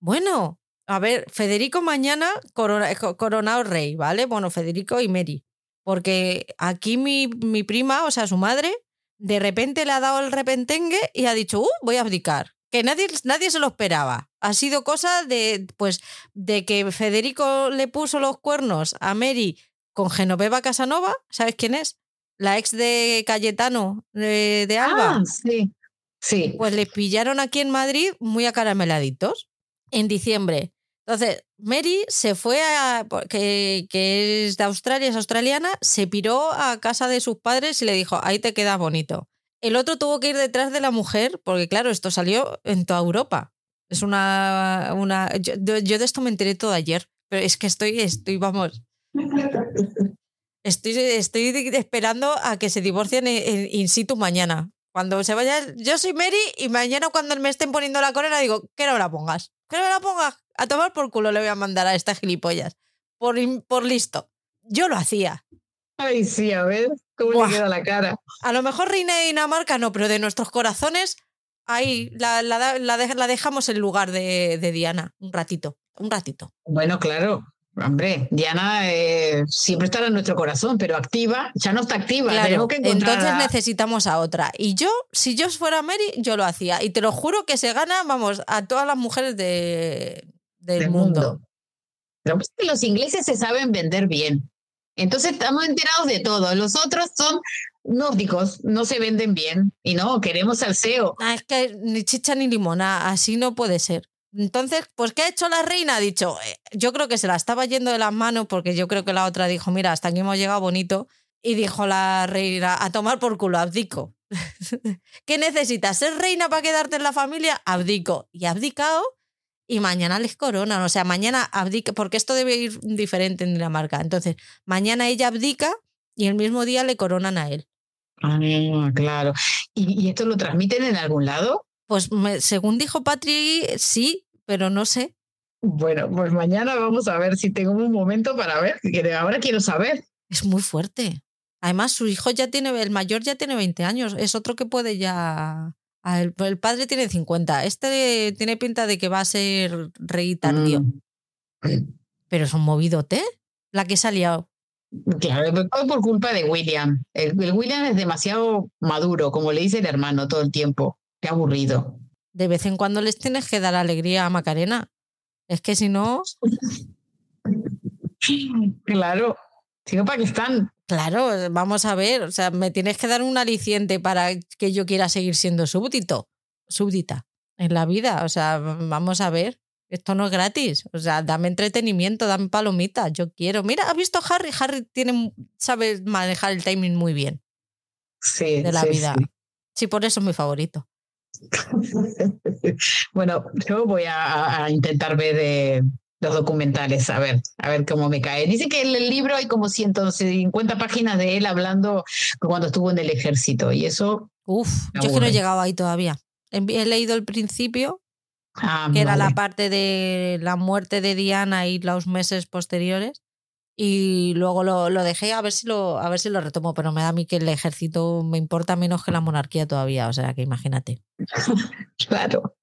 Bueno, a ver, Federico mañana corona- co- coronado rey, ¿vale? Bueno, Federico y Mary. Porque aquí mi, mi prima, o sea, su madre, de repente le ha dado el repentengue y ha dicho, uh, voy a abdicar. Que nadie, nadie se lo esperaba. Ha sido cosa de, pues, de que Federico le puso los cuernos a Mary con Genoveva Casanova, ¿sabes quién es? La ex de Cayetano de, de Alba. Ah, sí. Sí. Pues le pillaron aquí en Madrid muy acarameladitos en diciembre. Entonces, Mary se fue a. Que, que es de Australia, es australiana, se piró a casa de sus padres y le dijo: Ahí te queda bonito. El otro tuvo que ir detrás de la mujer, porque claro, esto salió en toda Europa. Es una. una yo, yo de esto me enteré todo ayer, pero es que estoy, estoy, vamos. Estoy, estoy esperando a que se divorcien in, in situ mañana. Cuando se vaya, yo soy Mary y mañana cuando me estén poniendo la corona digo, que no me la pongas, que no me la pongas, a tomar por culo le voy a mandar a estas gilipollas. Por, por listo. Yo lo hacía. Ay, sí, a ver cómo Buah. le queda la cara. A lo mejor Reina de Dinamarca no, pero de nuestros corazones, ahí la, la, la, de- la dejamos en lugar de, de Diana. Un ratito, un ratito. Bueno, claro. Hombre, Diana eh, siempre estará en nuestro corazón, pero activa, ya no está activa. Claro, tenemos que entonces a- necesitamos a otra. Y yo, si yo fuera Mary, yo lo hacía. Y te lo juro que se gana, vamos, a todas las mujeres de, del, del mundo. que los ingleses se saben vender bien. Entonces estamos enterados de todo. Los otros son nórdicos, no se venden bien. Y no, queremos salseo. Ah, es que ni chicha ni limona, así no puede ser. Entonces, pues, ¿qué ha hecho la reina? Ha dicho, eh, yo creo que se la estaba yendo de las manos porque yo creo que la otra dijo, mira, hasta aquí hemos llegado bonito. Y dijo la reina, a tomar por culo, abdico. ¿Qué necesitas? ¿Ser reina para quedarte en la familia? Abdico. Y abdicado y mañana les coronan. O sea, mañana abdica, porque esto debe ir diferente en Dinamarca. Entonces, mañana ella abdica y el mismo día le coronan a él. Ah, claro. ¿Y, y esto lo transmiten en algún lado? Pues me- según dijo Patri, sí, pero no sé. Bueno, pues mañana vamos a ver si tengo un momento para ver. que ahora quiero saber. Es muy fuerte. Además, su hijo ya tiene, el mayor ya tiene 20 años. Es otro que puede ya. El, el padre tiene 50. Este tiene pinta de que va a ser rey tardío. Mm. Pero es un movidote. La que se ha liado. Claro, todo por culpa de William. El, el William es demasiado maduro, como le dice el hermano todo el tiempo. Qué aburrido. De vez en cuando les tienes que dar alegría a Macarena. Es que si no, Claro. Si no, ¿para están? claro, vamos a ver. O sea, me tienes que dar un aliciente para que yo quiera seguir siendo súbdito, súbdita en la vida. O sea, vamos a ver. Esto no es gratis. O sea, dame entretenimiento, dame palomitas. Yo quiero. Mira, ¿has visto Harry? Harry tiene, sabe manejar el timing muy bien Sí, de la sí, vida. sí. Sí, por eso es mi favorito. bueno, yo voy a, a intentar ver eh, los documentales, a ver, a ver cómo me cae. Dice que en el libro hay como 150 páginas de él hablando cuando estuvo en el ejército y eso... Uf, yo es que no he llegado ahí todavía. He he leído el principio, Ah, que era la parte de la muerte de Diana y los meses posteriores. Y luego lo, lo dejé a ver si lo, a ver si lo retomo, pero me da a mí que el ejército me importa menos que la monarquía todavía. O sea que imagínate. Claro.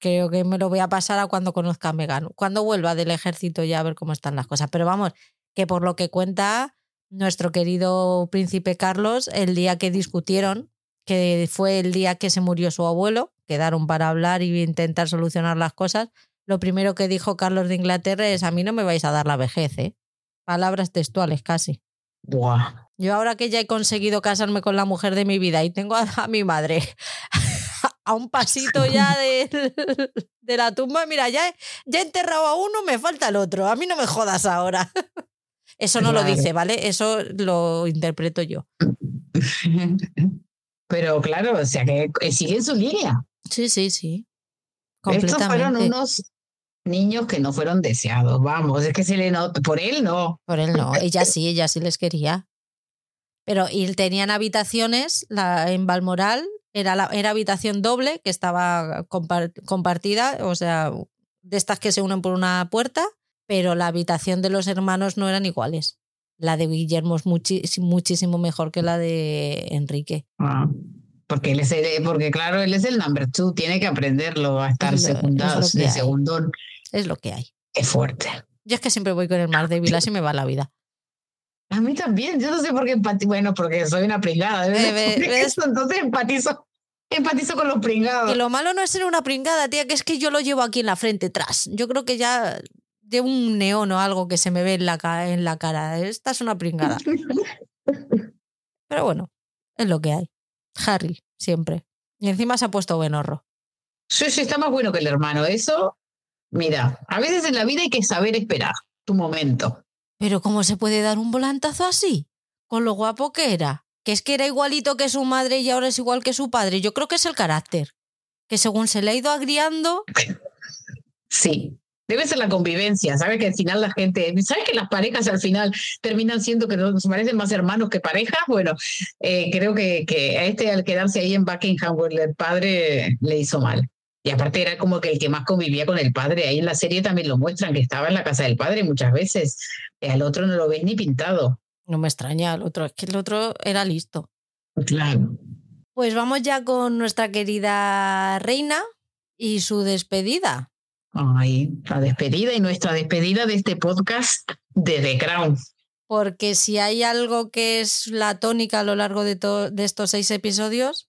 Creo que me lo voy a pasar a cuando conozca a Megan. Cuando vuelva del ejército ya a ver cómo están las cosas. Pero vamos, que por lo que cuenta nuestro querido príncipe Carlos, el día que discutieron, que fue el día que se murió su abuelo, quedaron para hablar y intentar solucionar las cosas. Lo primero que dijo Carlos de Inglaterra es: A mí no me vais a dar la vejez, ¿eh? Palabras textuales casi. Buah. Yo ahora que ya he conseguido casarme con la mujer de mi vida y tengo a, a mi madre a un pasito ya de, de la tumba, mira, ya he, ya he enterrado a uno, me falta el otro. A mí no me jodas ahora. Eso no lo dice, ¿vale? Eso lo interpreto yo. Pero claro, o sea que eh, sigue en su línea. Sí, sí, sí. Estos fueron unos niños que no fueron deseados, vamos, es que se le nota, por él no. Por él no. Ella sí, ella sí les quería. Pero y tenían habitaciones la, en Balmoral, era, la, era habitación doble que estaba compar- compartida, o sea, de estas que se unen por una puerta, pero la habitación de los hermanos no eran iguales. La de Guillermo es muchísimo mejor que la de Enrique. Ah, porque él es el- porque claro, él es el number two, tiene que aprenderlo a estar Es lo- es que de segundón. Es lo que hay. Es fuerte. Yo es que siempre voy con el más débil, así me va la vida. A mí también, yo no sé por qué empatizo, bueno, porque soy una pringada, ¿ves? entonces empatizo, empatizo con los pringados. Y lo malo no es ser una pringada, tía, que es que yo lo llevo aquí en la frente, tras. Yo creo que ya de un neón o algo que se me ve en la, en la cara. Esta es una pringada. Pero bueno, es lo que hay. Harry, siempre. Y encima se ha puesto buenorro. Sí, sí, está más bueno que el hermano. Eso, mira, a veces en la vida hay que saber esperar tu momento. Pero ¿cómo se puede dar un volantazo así? Con lo guapo que era. Que es que era igualito que su madre y ahora es igual que su padre. Yo creo que es el carácter. Que según se le ha ido agriando. Sí, debe ser la convivencia, ¿sabes? Que al final la gente, ¿sabes que las parejas al final terminan siendo que nos parecen más hermanos que parejas? Bueno, eh, creo que, que, a este al quedarse ahí en Buckingham, pues, el padre le hizo mal. Y aparte era como que el que más convivía con el padre. Ahí en la serie también lo muestran, que estaba en la casa del padre muchas veces. Al otro no lo ves ni pintado. No me extraña el otro, es que el otro era listo. Claro. Pues vamos ya con nuestra querida reina y su despedida. Ay, la despedida y nuestra despedida de este podcast de The Crown. Porque si hay algo que es la tónica a lo largo de, de estos seis episodios,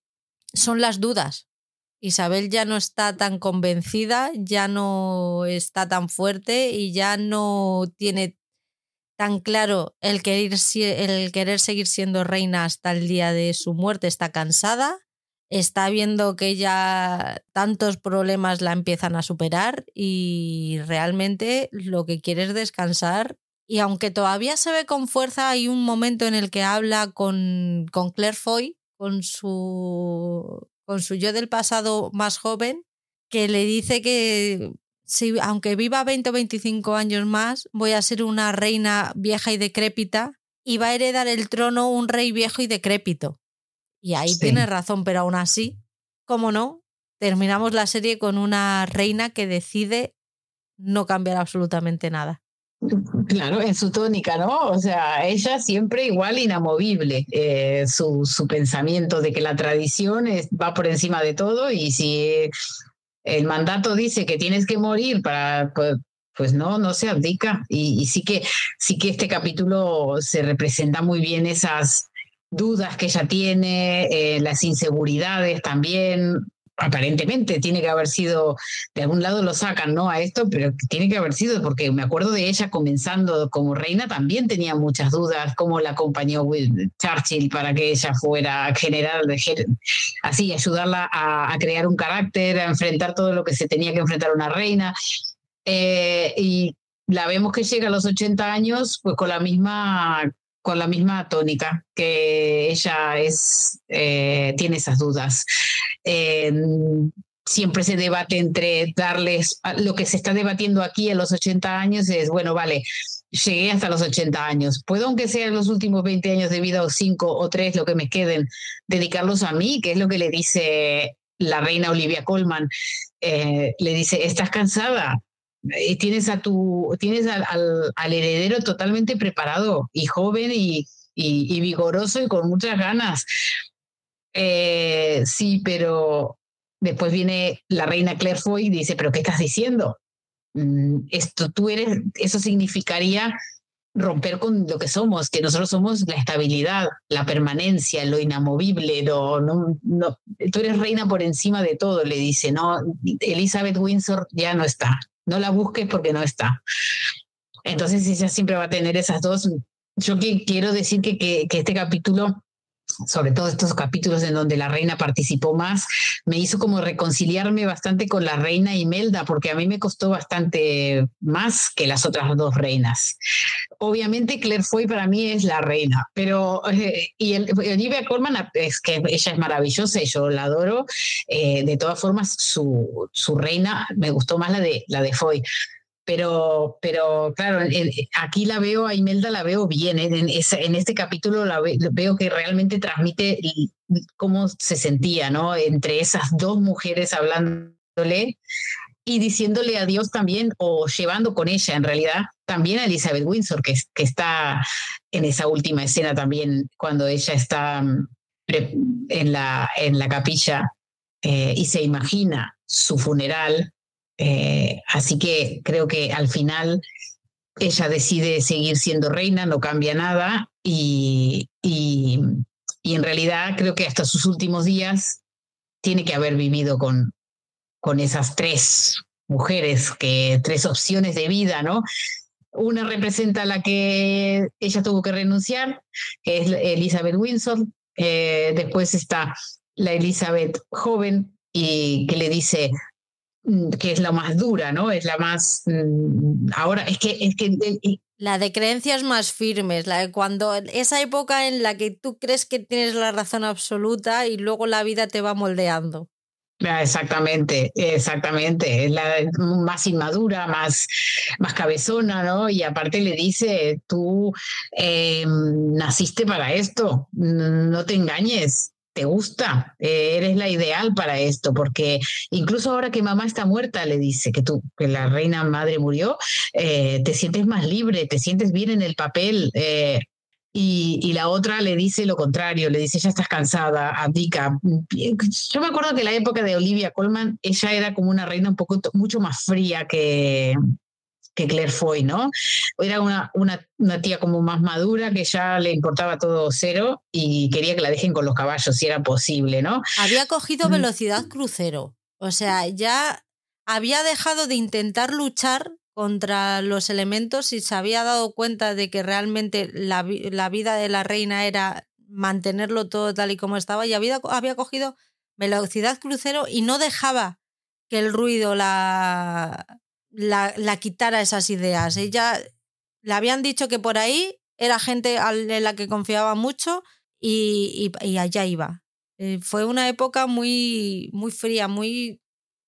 son las dudas. Isabel ya no está tan convencida, ya no está tan fuerte y ya no tiene tan claro el querer, el querer seguir siendo reina hasta el día de su muerte. Está cansada está viendo que ya tantos problemas la empiezan a superar y realmente lo que quiere es descansar. Y aunque todavía se ve con fuerza, hay un momento en el que habla con, con Claire Foy, con su, con su yo del pasado más joven, que le dice que si, aunque viva 20 o 25 años más, voy a ser una reina vieja y decrépita y va a heredar el trono un rey viejo y decrépito. Y ahí tiene razón, pero aún así, como no, terminamos la serie con una reina que decide no cambiar absolutamente nada. Claro, en su tónica, ¿no? O sea, ella siempre igual inamovible, eh, su, su, pensamiento de que la tradición va por encima de todo y si el mandato dice que tienes que morir para, pues, no, no se abdica. Y, y, sí que sí que este capítulo se representa muy bien esas dudas que ella tiene, eh, las inseguridades también. Aparentemente tiene que haber sido, de algún lado lo sacan, ¿no? A esto, pero tiene que haber sido, porque me acuerdo de ella comenzando como reina, también tenía muchas dudas, cómo la acompañó Churchill para que ella fuera general, así, ayudarla a, crear un carácter, a enfrentar todo lo que se tenía que enfrentar una reina. Eh, y la vemos que llega a los 80 años, pues con la misma con la misma tónica, que ella es, eh, tiene esas dudas. Eh, siempre se debate entre darles, lo que se está debatiendo aquí en los 80 años es, bueno, vale, llegué hasta los 80 años, puedo aunque sean los últimos 20 años de vida o 5 o 3 lo que me queden, dedicarlos a mí, que es lo que le dice la reina Olivia Colman. Eh, le dice, ¿estás cansada? Y tienes a tu, tienes al, heredero totalmente preparado y joven y, vigoroso y con muchas ganas. Eh, sí, pero después viene la reina Claire Foy y dice, pero ¿qué estás diciendo? Mm, esto tú eres, eso significaría romper con lo que somos, que nosotros somos la estabilidad, la permanencia, lo inamovible, tú eres reina por encima de todo, le dice, no, Elizabeth Windsor ya no está, no la busques porque no está. Entonces ella siempre va a tener esas dos. Yo quiero decir que, que, este capítulo sobre todo estos capítulos en donde la reina participó más, me hizo como reconciliarme bastante con la reina Imelda, porque a mí me costó bastante más que las otras dos reinas. Obviamente Claire Foy para mí es la reina, pero eh, y Olivia Colman es que ella es maravillosa yo la adoro. Eh, de todas formas, su, su reina me gustó más la de, la de Foy pero, pero claro, aquí la veo, a Imelda la veo bien, ¿eh? en, en este capítulo la veo que realmente transmite cómo se sentía, ¿no? Entre esas dos mujeres hablándole y diciéndole adiós también, o llevando con ella en realidad, también a Elizabeth Windsor, que, que está en esa última escena también, cuando ella está mm, en la, en la capilla eh, y se imagina su funeral eh, así que creo que al final ella decide seguir siendo reina, no cambia nada y, y, en realidad creo que hasta sus últimos días tiene que haber vivido con, con esas tres mujeres, que, tres opciones de vida, ¿no? Una representa la que ella tuvo que renunciar, que es Elizabeth Windsor. Eh, después está la Elizabeth joven y que le dice que es la más dura, ¿no? Es la más... Mm, ahora, es que... Es que la de creencias más firmes, la de cuando esa época en la que tú crees que tienes la razón absoluta y luego la vida te va moldeando. Ah, exactamente, exactamente. Es la más inmadura, más, más cabezona, ¿no? Y aparte le dice, tú eh, naciste para esto, no te engañes, te gusta, eh, eres la ideal para esto, porque incluso ahora que mamá está muerta, le dice que tú, que la reina madre murió, eh, te sientes más libre, te sientes bien en el papel, y, la otra le dice lo contrario, le dice, ya estás cansada, abdica. Yo me acuerdo que la época de Olivia Colman, ella era como una reina un poco, mucho más fría que, que Claire Foy, ¿no? Era una, una, una, tía como más madura que ya le importaba todo cero y quería que la dejen con los caballos si era posible, ¿no? Había cogido velocidad crucero, o sea, ya había dejado de intentar luchar contra los elementos y se había dado cuenta de que realmente la, vida de la reina era mantenerlo todo tal y como estaba y había, había cogido velocidad crucero y no dejaba que el ruido la, la, quitara esas ideas. Ella le habían dicho que por ahí era gente en la que confiaba mucho y, y, allá iba. Eh, fue una época muy, muy fría, muy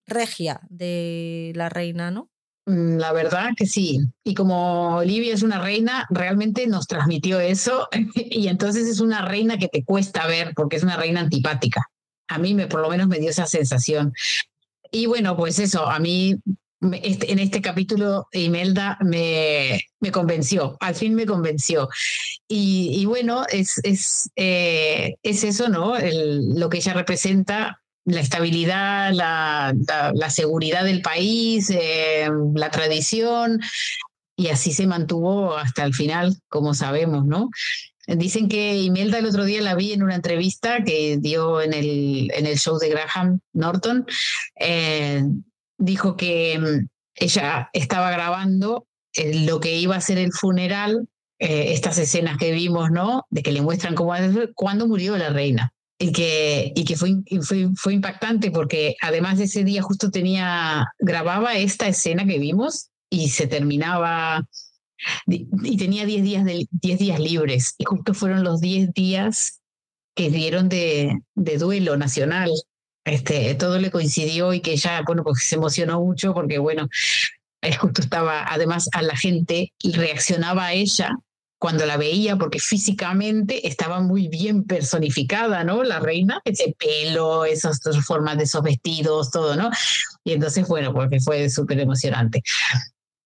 regia de la reina, ¿no? Mm, la verdad que sí. Y como Olivia es una reina, realmente nos transmitió eso y entonces es una reina que te cuesta ver porque es una reina antipática. A mí me, por lo menos me dio esa sensación. Y bueno, pues eso, a mí este, en este capítulo Imelda me, me convenció, al fin me convenció. Y, bueno, es, es, eh, es eso, ¿no? lo que ella representa la estabilidad, la, la, seguridad del país, eh, la tradición, y así se mantuvo hasta el final, como sabemos, ¿no? Dicen que Imelda el otro día la vi en una entrevista que dio en el, en el show de Graham Norton. Eh, dijo que mm, ella estaba grabando eh, lo que iba a ser el funeral, estas escenas que vimos, ¿no? De que le muestran cómo, cuándo murió la reina y que, y que fue, fue, fue, impactante porque además de ese día justo tenía, grababa esta escena que vimos y se terminaba y tenía 10 días, de, días libres y justo fueron los 10 días que dieron de, de duelo nacional. Este, todo le coincidió y que ella, bueno, pues se emocionó mucho porque, bueno, justo estaba, además a la gente reaccionaba a ella cuando la veía, porque físicamente estaba muy bien personificada, ¿no? La reina, ese pelo, esas formas de esos vestidos, todo, ¿no? Y entonces, bueno, porque fue súper emocionante.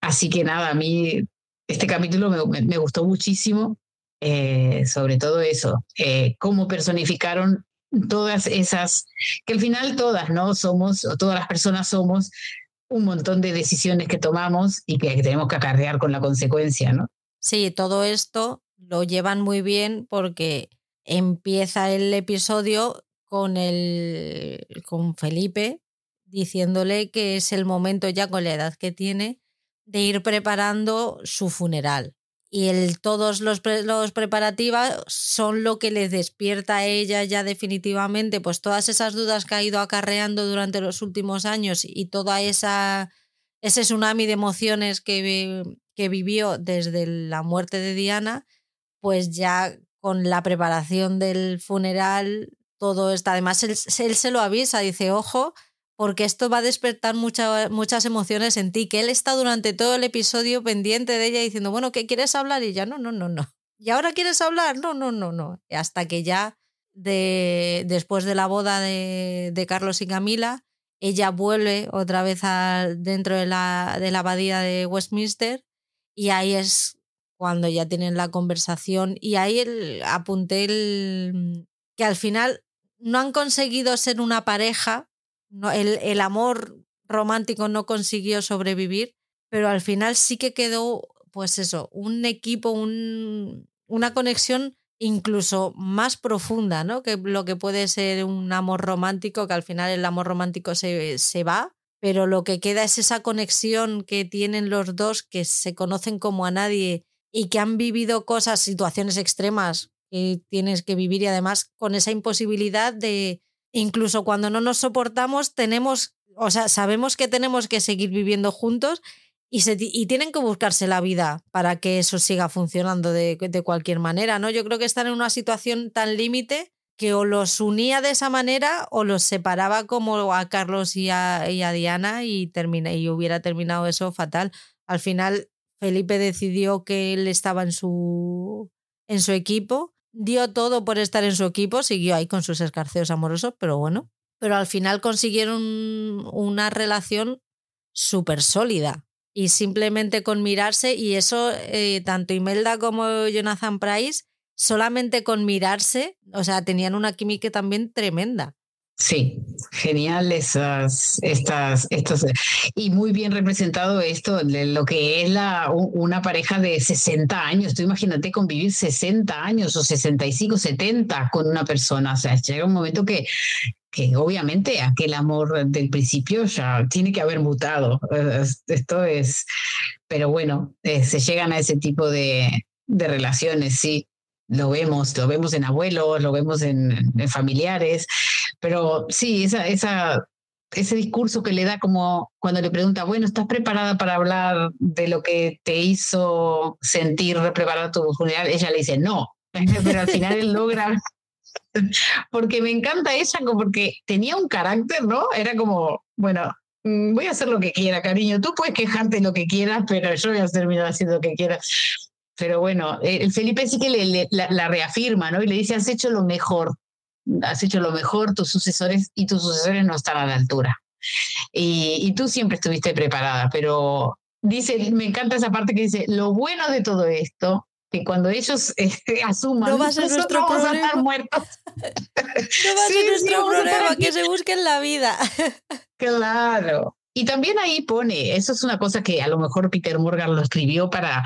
Así que nada, a mí este capítulo me, gustó muchísimo, eh, sobre todo eso, eh, cómo personificaron todas esas, que al final todas, ¿no? Somos, o todas las personas somos un montón de decisiones que tomamos y que tenemos que acarrear con la consecuencia, ¿no? Sí, todo esto lo llevan muy bien porque empieza el episodio con el con Felipe diciéndole que es el momento ya con la edad que tiene de ir preparando su funeral. Y todos los, los preparativos son lo que le despierta a ella ya definitivamente, pues todas esas dudas que ha ido acarreando durante los últimos años y toda esa ese tsunami de emociones que, que vivió desde la muerte de Diana, pues ya con la preparación del funeral, todo está. Además, él, se lo avisa, dice, ojo, porque esto va a despertar muchas emociones en ti, que él está durante todo el episodio pendiente de ella diciendo, bueno, ¿qué quieres hablar? Y ya, no, no, no, no. ¿Y ahora quieres hablar? No, no, no, no. Hasta que ya de, después de la boda de, de Carlos y Camila, ella vuelve otra vez dentro de la, de la abadía de Westminster y ahí es cuando ya tienen la conversación y ahí el, apunté el, que al final no han conseguido ser una pareja, no, el, el amor romántico no consiguió sobrevivir, pero al final sí que quedó pues eso, un equipo, un, una conexión incluso más profunda, ¿no? Que lo que puede ser un amor romántico, que al final el amor romántico se, se va, pero lo que queda es esa conexión que tienen los dos, que se conocen como a nadie y que han vivido cosas, situaciones extremas que tienes que vivir y además con esa imposibilidad de, incluso cuando no nos soportamos, tenemos, o sea, sabemos que tenemos que seguir viviendo juntos y, se, y tienen que buscarse la vida para que eso siga funcionando de, de cualquier manera, ¿no? Yo creo que están en una situación tan límite que o los unía de esa manera o los separaba como a Carlos y a, y a Diana y, termina, y hubiera terminado eso fatal. Al final, Felipe decidió que él estaba en su, en su equipo, dio todo por estar en su equipo, siguió ahí con sus escarceos amorosos, pero bueno. Pero al final consiguieron una relación súper sólida y simplemente con mirarse, y eso eh, tanto Imelda como Jonathan Price solamente con mirarse, o sea, tenían una química también tremenda. Sí, genial esas, estas, estos, y muy bien representado esto lo que es la, una pareja de 60 años. Tú imagínate convivir 60 años o 65, 70 con una persona. O sea, llega un momento que, que obviamente aquel amor del principio ya tiene que haber mutado. Esto es, pero bueno, eh, se llegan a ese tipo de, de relaciones, sí lo vemos, lo vemos en abuelos, lo vemos en, familiares, pero sí, esa, ese discurso que le da como cuando le pregunta, bueno, ¿estás preparada para hablar de lo que te hizo sentir preparada tu funeral? Ella le dice, no, pero al final él logra, porque me encanta ella, porque tenía un carácter, ¿no? Era como, bueno, mm, voy a hacer lo que quiera, cariño, tú puedes quejarte lo que quieras, pero yo voy a terminar haciendo lo que quieras. Pero bueno, el Felipe sí que le, la, reafirma, ¿no? Y le dice, has hecho lo mejor, has hecho lo mejor, tus sucesores y tus sucesores no están a la altura. Y, y tú siempre estuviste preparada, pero dice, me encanta esa parte que dice, lo bueno de todo esto que cuando ellos este, asuman no va a ser nuestro vamos problema. a estar muertos. no va a ser nuestro problema, que se busquen la vida. claro. Y también ahí pone, eso es una cosa que a lo mejor Peter Morgan lo escribió para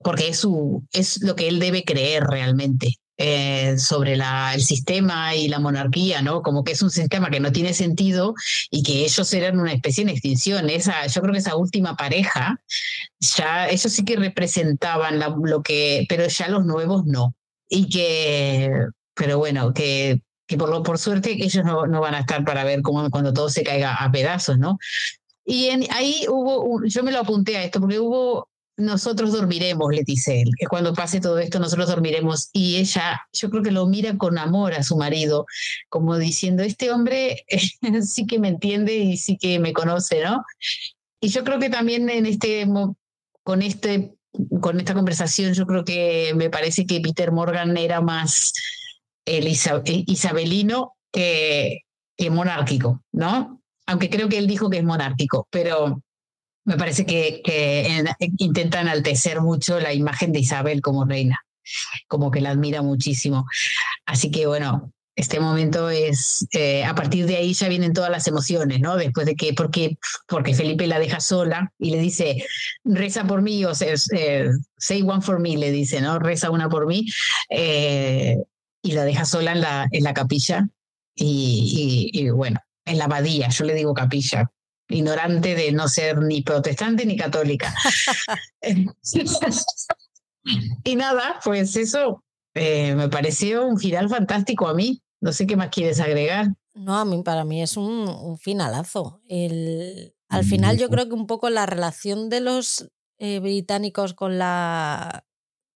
porque es, su, es lo que él debe creer realmente. Eh, sobre la, el sistema y la monarquía, ¿no? Como que es un sistema que no tiene sentido y que ellos eran una especie en extinción. Esa, yo creo que esa última pareja, ya ellos sí que representaban lo que, pero ya los nuevos no. Y que, pero bueno, que, que por, lo, por suerte ellos no, no van a estar para ver cómo cuando todo se caiga a pedazos, ¿no? Y en, ahí hubo, yo me lo apunté a esto, porque hubo nosotros dormiremos, le dice él, que cuando pase todo esto nosotros dormiremos. Y ella, yo creo que lo mira con amor a su marido, como diciendo, este hombre sí que me entiende y sí que me conoce, ¿no? Y yo creo que también en este, con, este, con esta conversación, yo creo que me parece que Peter Morgan era más el isabelino que, que monárquico, ¿no? Aunque creo que él dijo que es monárquico, pero me parece que, que intenta enaltecer mucho la imagen de Isabel como reina, como que la admira muchísimo. Así que bueno, este momento es, eh, a partir de ahí ya vienen todas las emociones, ¿no? Después de que, porque, porque Felipe la deja sola y le dice, reza por mí, o sea, eh, say one for me, le dice, ¿no? Reza una por mí, eh, y la deja sola en la, en la capilla y, y, y bueno, en la abadía, yo le digo capilla, ignorante de no ser ni protestante ni católica. y nada, pues eso eh, me pareció un final fantástico a mí. No sé qué más quieres agregar. No, a mí para mí es un, finalazo. El, al final yo creo que un poco la relación de los eh, británicos con la,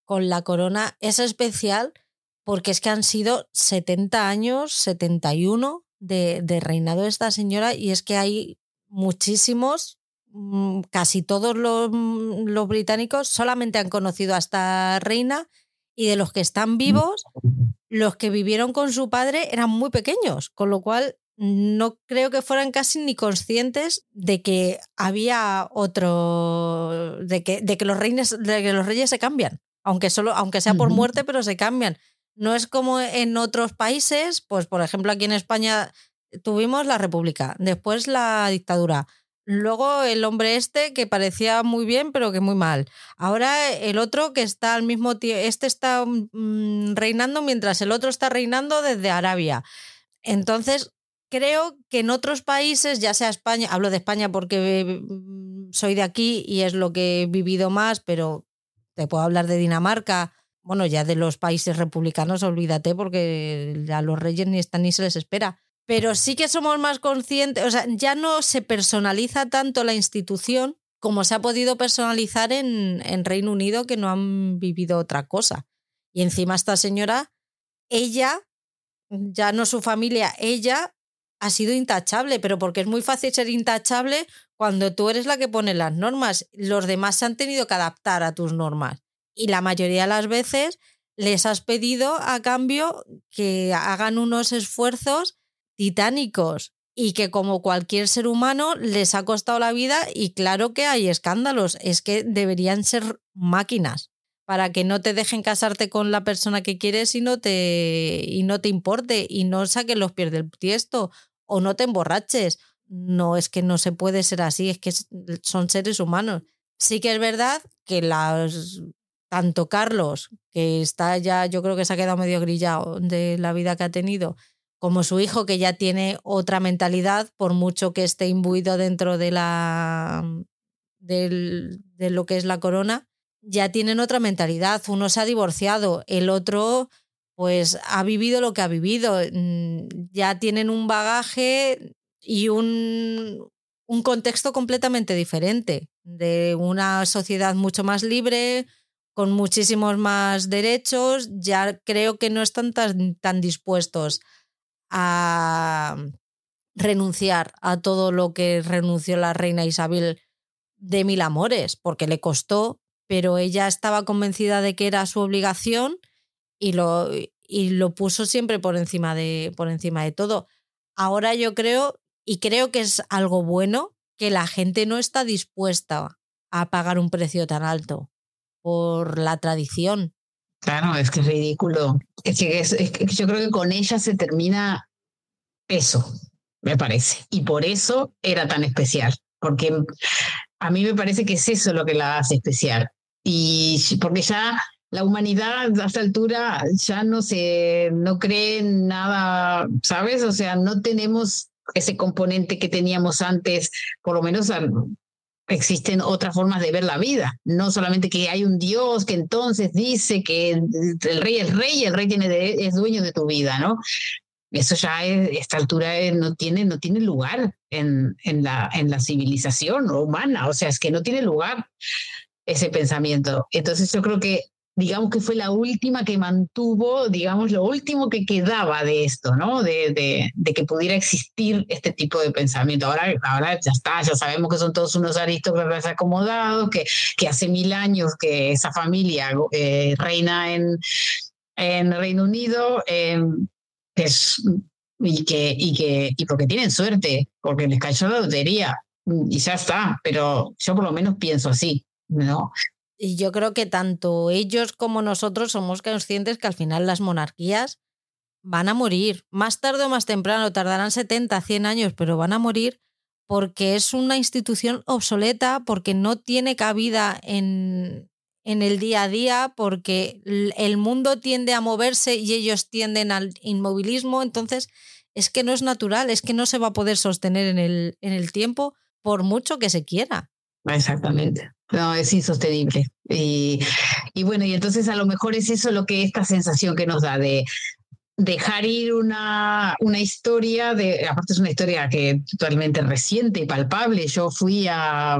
con la corona es especial porque es que han sido 70 años, 71 de, de reinado de esta señora y es que hay muchísimos, mm, casi todos mm, los, británicos solamente han conocido a esta reina y de los que están vivos, los que vivieron con su padre eran muy pequeños, con lo cual no creo que fueran casi ni conscientes de que había otro, de que, de que, los, reyes, de que los reyes se cambian, aunque, solo, aunque sea por muerte, pero se cambian. No es como en otros países, pues por ejemplo aquí en España tuvimos la República, después la dictadura, Luego el hombre este que parecía muy bien, pero que muy mal. Ahora el otro que está al mismo tiempo, este está mm, reinando mientras el otro está reinando desde Arabia. Entonces, creo que en otros países, ya sea España, hablo de España porque mm, soy de aquí y es lo que he vivido más, pero te puedo hablar de Dinamarca, bueno, ya de los países republicanos, olvídate porque a los reyes ni están ni se les espera pero sí que somos más conscientes, o sea, ya no se personaliza tanto la institución como se ha podido personalizar en, en Reino Unido, que no han vivido otra cosa. Y encima esta señora, ella, ya no su familia, ella ha sido intachable, pero porque es muy fácil ser intachable cuando tú eres la que pone las normas. Los demás se han tenido que adaptar a tus normas. Y la mayoría de las veces les has pedido a cambio que hagan unos esfuerzos titánicos y que como cualquier ser humano les ha costado la vida y claro que hay escándalos, es que deberían ser máquinas para que no te dejen casarte con la persona que quieres y no te, y no te importe y no saques los pies del tiesto o no te emborraches. No, es que no se puede ser así, es que son seres humanos. Sí que es verdad que las tanto Carlos, que está ya, yo creo que se ha quedado medio grillado de la vida que ha tenido, como su hijo que ya tiene otra mentalidad, por mucho que esté imbuido dentro de la de lo que es la corona, ya tienen otra mentalidad. Uno se ha divorciado, el otro pues ha vivido lo que ha vivido. Mm, ya tienen un bagaje y un, un contexto completamente diferente, de una sociedad mucho más libre, con muchísimos más derechos, ya creo que no están tan, tan dispuestos a renunciar a todo lo que renunció la reina Isabel de mil amores, porque le costó, pero ella estaba convencida de que era su obligación y lo, y lo puso siempre por encima, de, por encima de todo. Ahora yo creo, y creo que es algo bueno, que la gente no está dispuesta a pagar un precio tan alto por la tradición. Claro, es que es ridículo. Es que, yo creo que con ella se termina eso, me parece. Y por eso era tan especial, porque a mí me parece que es eso lo que la hace especial. Y porque ya la humanidad a esta altura ya no se, no cree nada, ¿sabes? O sea, no tenemos ese componente que teníamos antes, por lo menos existen otras formas de ver la vida, no solamente que hay un Dios que entonces dice que el rey es rey y el rey tiene es dueño de tu vida, ¿no? Eso ya a esta altura no tiene, no tiene lugar en, en, la, en la civilización humana, o sea, es que no tiene lugar ese pensamiento. Entonces yo creo que digamos que fue la última que mantuvo, digamos, lo último que quedaba de esto, ¿no? De, de, que pudiera existir este tipo de pensamiento. Ahora, ahora ya está, ya sabemos que son todos unos aristócratas acomodados, que, que hace mil años que esa familia eh, reina en, en Reino Unido. Em, y que, y que, y porque tienen suerte, porque les cayó la lotería, y ya está, pero yo por lo menos pienso así, ¿no? Y yo creo que tanto ellos como nosotros somos conscientes que al final las monarquías van a morir. Más tarde o más temprano, tardarán 70, 100 años, pero van a morir porque es una institución obsoleta, porque no tiene cabida en, en el día a día, porque el mundo tiende a moverse y ellos tienden al inmovilismo. Entonces, es que no es natural, es que no se va a poder sostener en el, en el tiempo por mucho que se quiera. Exactamente. No, es insostenible. Y, y bueno, y entonces a lo mejor es eso lo que esta sensación que nos da de dejar ir una, una historia, de, aparte es una historia que totalmente reciente y palpable. Yo fui a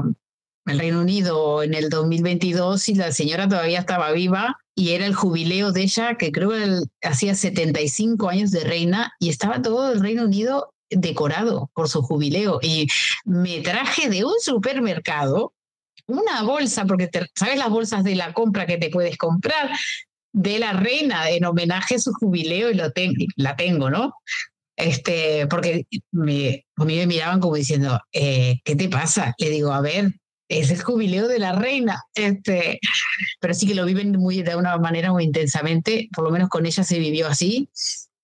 el Reino Unido en el 2022 y la señora todavía estaba viva y era el jubileo de ella, que creo que hacía 75 años de reina y estaba todo el Reino Unido decorado por su jubileo. Y me traje de un supermercado una bolsa, porque sabes las bolsas de la compra que te puedes comprar, de la reina en homenaje a su jubileo y lo la tengo, ¿no? Este, porque me, a mí me miraban como diciendo, eh, ¿qué te pasa? Le digo, a ver, es el jubileo de la reina, este, pero sí que lo viven muy, de una manera muy intensamente, por lo menos con ella se vivió así,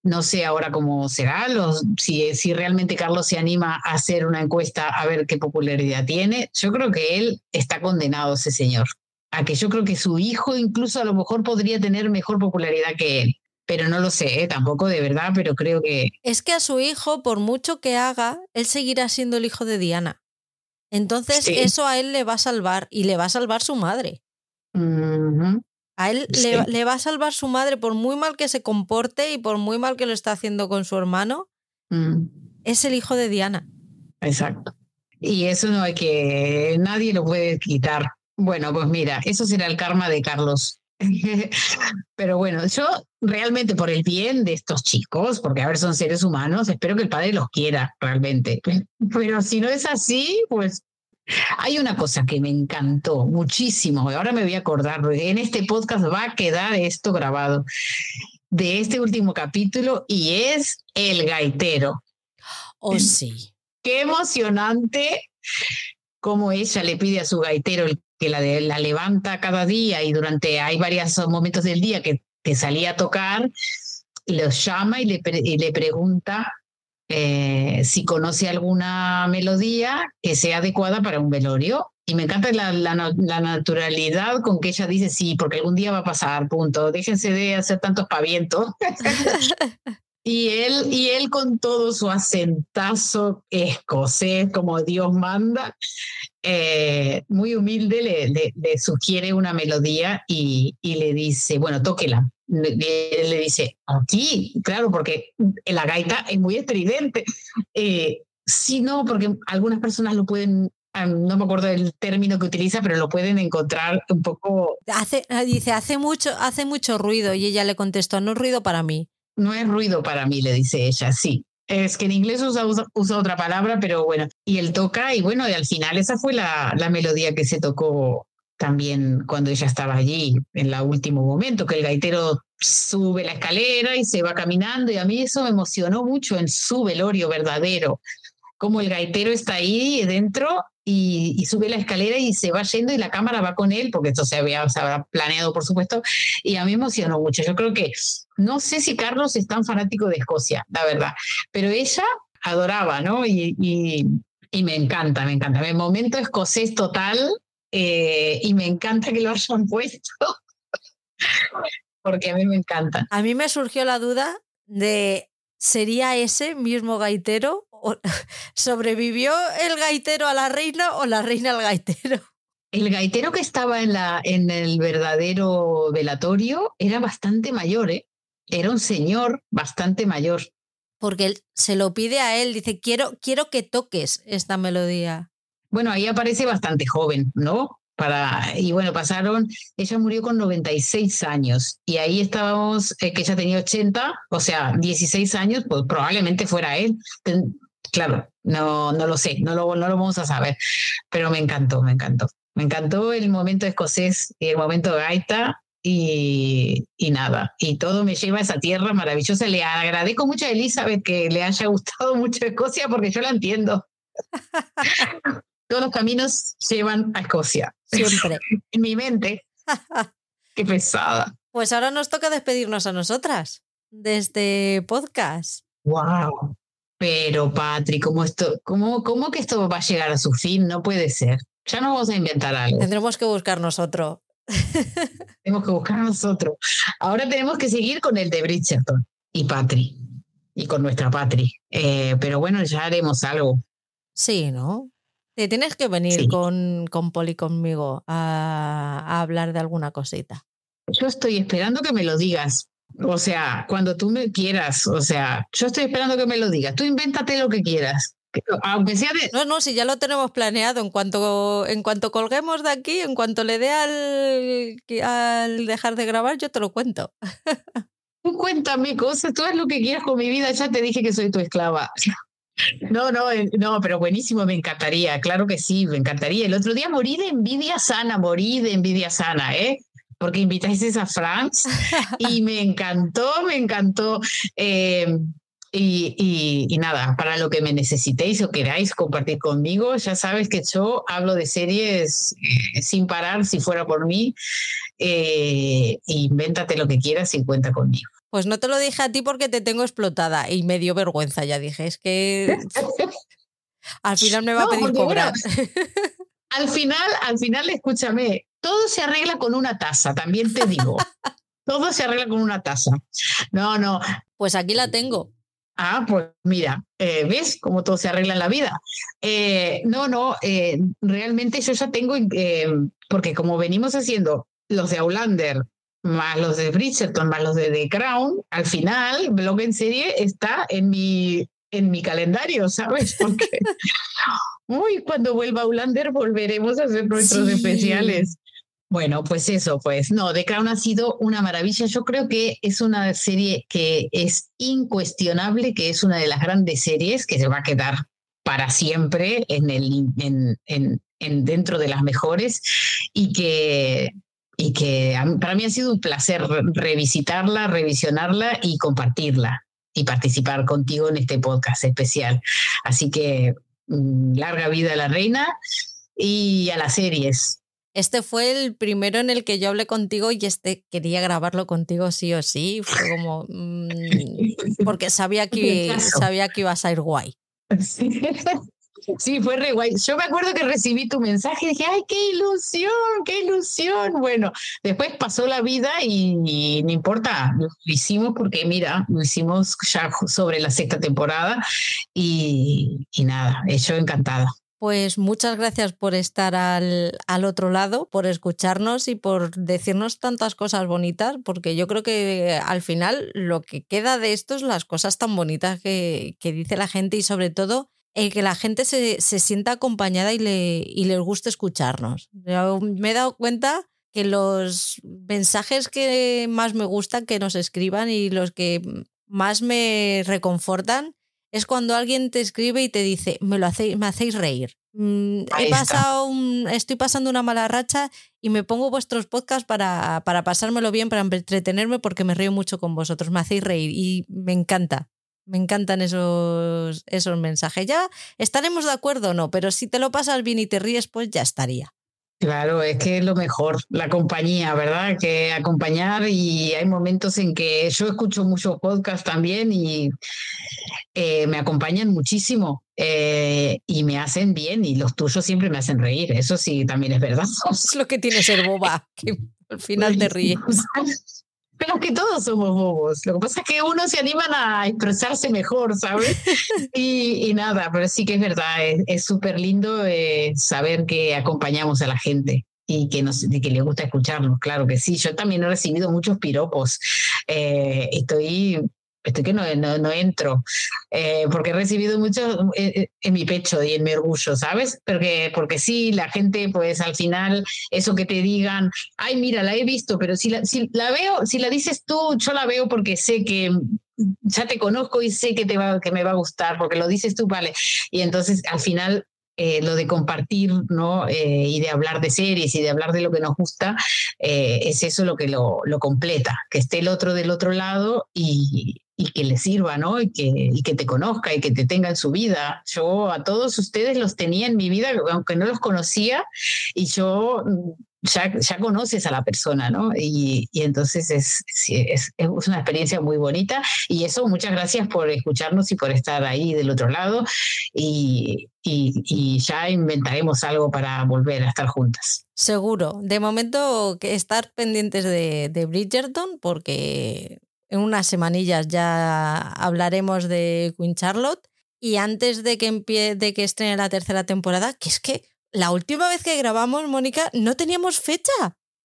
No sé ahora cómo será, los, si, si realmente Carlos se anima a hacer una encuesta a ver qué popularidad tiene. Yo creo que él está condenado, ese señor, a que yo creo que su hijo incluso a lo mejor podría tener mejor popularidad que él. Pero no lo sé, ¿eh? tampoco de verdad, pero creo que... Es que a su hijo, por mucho que haga, él seguirá siendo el hijo de Diana. Entonces eso a él le va a salvar y le va a salvar su madre. A él le, va a salvar su madre por muy mal que se comporte y por muy mal que lo está haciendo con su hermano. Mm. Es el hijo de Diana. Exacto. Y eso no hay que, nadie lo puede quitar. Bueno, pues mira, eso será el karma de Carlos. Pero bueno, yo realmente por el bien de estos chicos, porque a ver, son seres humanos, espero que el padre los quiera realmente. Pero si no es así, pues hay una cosa que me encantó muchísimo, ahora me voy a acordar, en este podcast va a quedar esto grabado, de este último capítulo, y es el gaitero. Oh, sí. Qué emocionante cómo ella le pide a su gaitero que la, la levanta cada día y durante, hay varios momentos del día que, que salía a tocar, los llama y le, y le pregunta eh, si conoce alguna melodía que sea adecuada para un velorio. Y me encanta la, la, naturalidad con que ella dice, sí, porque algún día va a pasar, punto. Déjense de hacer tantos pavientos. y, él, y él con todo su acentazo escocés, como Dios manda, eh, muy humilde, le, le, sugiere una melodía y, y le dice, bueno, tóquela le, dice, aquí, claro, porque la gaita es muy estridente. Eh, sí, no, porque algunas personas lo pueden, ah, no me acuerdo del término que utiliza, pero lo pueden encontrar un poco... Hace, ah, dice, hace mucho, hace mucho ruido y ella le contestó, no es ruido para mí. No es ruido para mí, le dice ella, sí. Es que en inglés usa, usa, otra palabra, pero bueno, y él toca y bueno, y al final esa fue la, la melodía que se tocó también cuando ella estaba allí en el último momento, que el gaitero sube la escalera y se va caminando y a mí eso me emocionó mucho en su velorio verdadero, como el gaitero está ahí dentro y, sube la escalera y se va yendo y la cámara va con él, porque esto se había, se planeado, por supuesto, y a mí me emocionó mucho. Yo creo que, no sé si Carlos es tan fanático de Escocia, la verdad, pero ella adoraba, ¿no? Y, y, y me encanta, me encanta. El momento escocés total, eh, y me encanta que lo hayan puesto porque a mí me encanta. A mí me surgió la duda de, ¿sería ese mismo gaitero? ¿Sobrevivió el gaitero a la reina o la reina al gaitero? El gaitero que estaba en, la, en el verdadero velatorio era bastante mayor, ¿eh? Era un señor bastante mayor. Porque se lo pide a él, dice, quiero, quiero que toques esta melodía. Bueno, ahí aparece bastante joven, ¿no? Para, y bueno, pasaron, ella murió con 96 años y ahí estábamos, eh, que ella tenía 80, o sea, 16 años, pues probablemente fuera él. claro, no, no lo sé, no lo, no lo vamos a saber, pero me encantó, me encantó. Me encantó el momento escocés y el momento gaita y, y, nada, y todo me lleva a esa tierra maravillosa. Le agradezco mucho a Elizabeth que le haya gustado mucho Escocia porque yo la entiendo. todos los caminos llevan a Escocia. Siempre. en mi mente. Qué pesada. Pues ahora nos toca despedirnos a nosotras de este podcast. Wow. Pero, Patri, ¿cómo, esto, cómo, ¿cómo que esto va a llegar a su fin? No puede ser. Ya no vamos a inventar algo. Tendremos que buscarnos otro. tenemos que buscarnos otro. Ahora tenemos que seguir con el de Bridgerton y Patri. Y con nuestra Patri. Eh, pero bueno, ya haremos algo. Sí, ¿no? Tienes que venir con, con Poli conmigo a, hablar de alguna cosita. Yo estoy esperando que me lo digas. O sea, cuando tú me quieras, o sea, yo estoy esperando que me lo digas. Tú invéntate lo que quieras. Aunque sea de... No, no, si ya lo tenemos planeado. En cuanto, en cuanto colguemos de aquí, en cuanto le dé al, al dejar de grabar, yo te lo cuento. Tú cuéntame cosas, tú haz lo que quieras con mi vida. Ya te dije que soy tu esclava. No, no, eh, no, pero buenísimo, me encantaría, claro que sí, me encantaría. El otro día morí de envidia sana, morí de envidia sana, ¿eh? Porque invitáis a Franz y me encantó, me encantó. Eh, y, y, nada, para lo que me necesitéis o queráis compartir conmigo, ya sabes que yo hablo de series eh, sin parar si fuera por mí. invéntate lo que quieras y cuenta conmigo. Pues no te lo dije a ti porque te tengo explotada y me dio vergüenza, ya dije, es que al final me va a pedir cobrar. al final, al final, escúchame, todo se arregla con una taza, también te digo. todo se arregla con una taza. No, no. Pues aquí la tengo. Ah, pues mira, eh, ¿ves cómo todo se arregla en la vida? Eh, no, no, eh, realmente yo ya tengo, porque como venimos haciendo los de Aulander, más los de Bridgerton, más los de The Crown, al final, blog en serie está en mi, en mi calendario, ¿sabes? Porque uy, cuando vuelva Aulander volveremos a hacer nuestros especiales. Bueno, pues eso, pues no, The Crown ha sido una maravilla. Yo creo que es una serie que es incuestionable, que es una de las grandes series que se va a quedar para siempre en el, en, en, en dentro de las mejores y que, y que para mí ha sido un placer revisitarla, revisionarla y compartirla y participar contigo en este podcast especial. Así que mm, larga vida a la reina y a las series. Este fue el primero en el que yo hablé contigo y este quería grabarlo contigo sí o sí. Fue como. Mm, porque sabía que, sabía que ibas a ir guay. Sí. Fue re guay. Yo me acuerdo que recibí tu mensaje y dije, ¡ay, qué ilusión! ¡Qué ilusión! Bueno, después pasó la vida y, no importa, lo hicimos porque, mira, lo hicimos ya sobre la sexta temporada y, y nada, yo encantada. Pues muchas gracias por estar al, al, otro lado, por escucharnos y por decirnos tantas cosas bonitas, porque yo creo que al final lo que queda de esto es las cosas tan bonitas que, que dice la gente y sobre todo el que la gente se, se sienta acompañada y, le, y les guste escucharnos. me he dado cuenta que los mensajes que más me gustan que nos escriban y los que más me reconfortan es cuando alguien te escribe y te dice, me lo hacéis, me hacéis reír. Mm, he pasado estoy pasando una mala racha y me pongo vuestros podcasts para, para pasármelo bien, para entretenerme, porque me río mucho con vosotros, me hacéis reír y me encanta. Me encantan esos, esos mensajes. Ya estaremos de acuerdo o no, pero si te lo pasas bien y te ríes, pues ya estaría. Claro, es que es lo mejor, la compañía, ¿verdad? Que acompañar y hay momentos en que yo escucho muchos podcasts también y eh, me acompañan muchísimo eh, y me hacen bien y los tuyos siempre me hacen reír, eso sí, también es verdad. Es lo que tiene ser boba, que al final te ríes. Pero que todos somos bobos. Lo que pasa es que unos se animan a expresarse mejor, ¿sabes? y, nada, pero sí que es verdad, es súper lindo eh, saber que acompañamos a la gente y que, nos, que le gusta escucharnos, claro que sí. Yo también he recibido muchos piropos. Eh, estoy estoy que no, no, entro, eh, porque he recibido mucho eh, eh, en, mi pecho y en mi orgullo, ¿sabes? Porque, porque sí, la gente, pues al final, eso que te digan, ay, mira, la he visto, pero si la, si la veo, si la dices tú, yo la veo porque sé que ya te conozco y sé que, te va, que me va a gustar, porque lo dices tú, vale. Y entonces al final lo de compartir ¿no? y de hablar de series y de hablar de lo que nos gusta, es eso lo que lo, lo, completa, que esté el otro del otro lado y, y que le sirva, ¿no? Y que, y que te conozca y que te tenga en su vida. Yo a todos ustedes los tenía en mi vida, aunque no los conocía, y yo mm, ya, ya conoces a la persona, ¿no? Y, y entonces es, es, es, una experiencia muy bonita. Y eso, muchas gracias por escucharnos y por estar ahí del otro lado. Y, y, y ya inventaremos algo para volver a estar juntas. Seguro. De momento, que estar pendientes de, de Bridgerton, porque en unas semanillas ya hablaremos de Queen Charlotte. Y antes de que, empie de que estrene la tercera temporada, que es que la última vez que grabamos, Mónica, no teníamos fecha.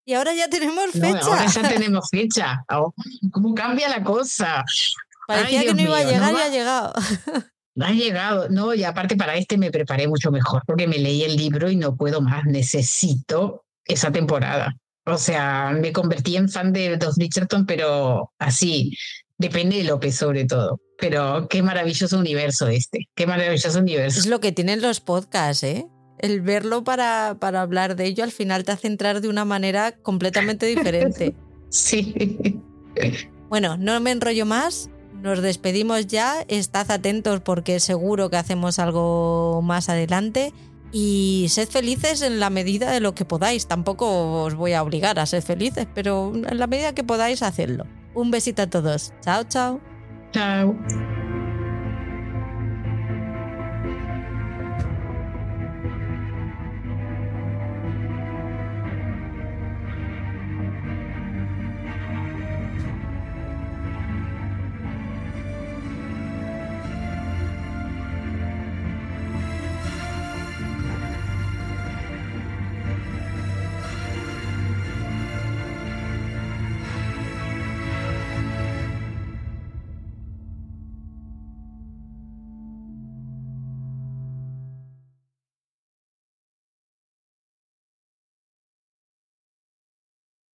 Y ahora ya tenemos fecha. ahora ya tenemos fecha. Oh, ¿Cómo cambia la cosa? Parecía que no iba a llegar y ha llegado. Ha llegado, no, y aparte para este me preparé mucho mejor porque me leí el libro y no puedo más, necesito esa temporada. O sea, me convertí en fan de Dos Bridgerton, pero así, de Penélope sobre todo. Pero qué maravilloso universo este, qué maravilloso universo. Es lo que tienen los podcasts, ¿eh? El verlo para, para hablar de ello al final te hace entrar de una manera completamente diferente. sí. Bueno, no me enrollo más. Nos despedimos ya. Estad atentos porque seguro que hacemos algo más adelante y sed felices en la medida de lo que podáis. Tampoco os voy a obligar a ser felices, pero en la medida que podáis hacerlo. Un besito a todos. Chao, chao. Chao.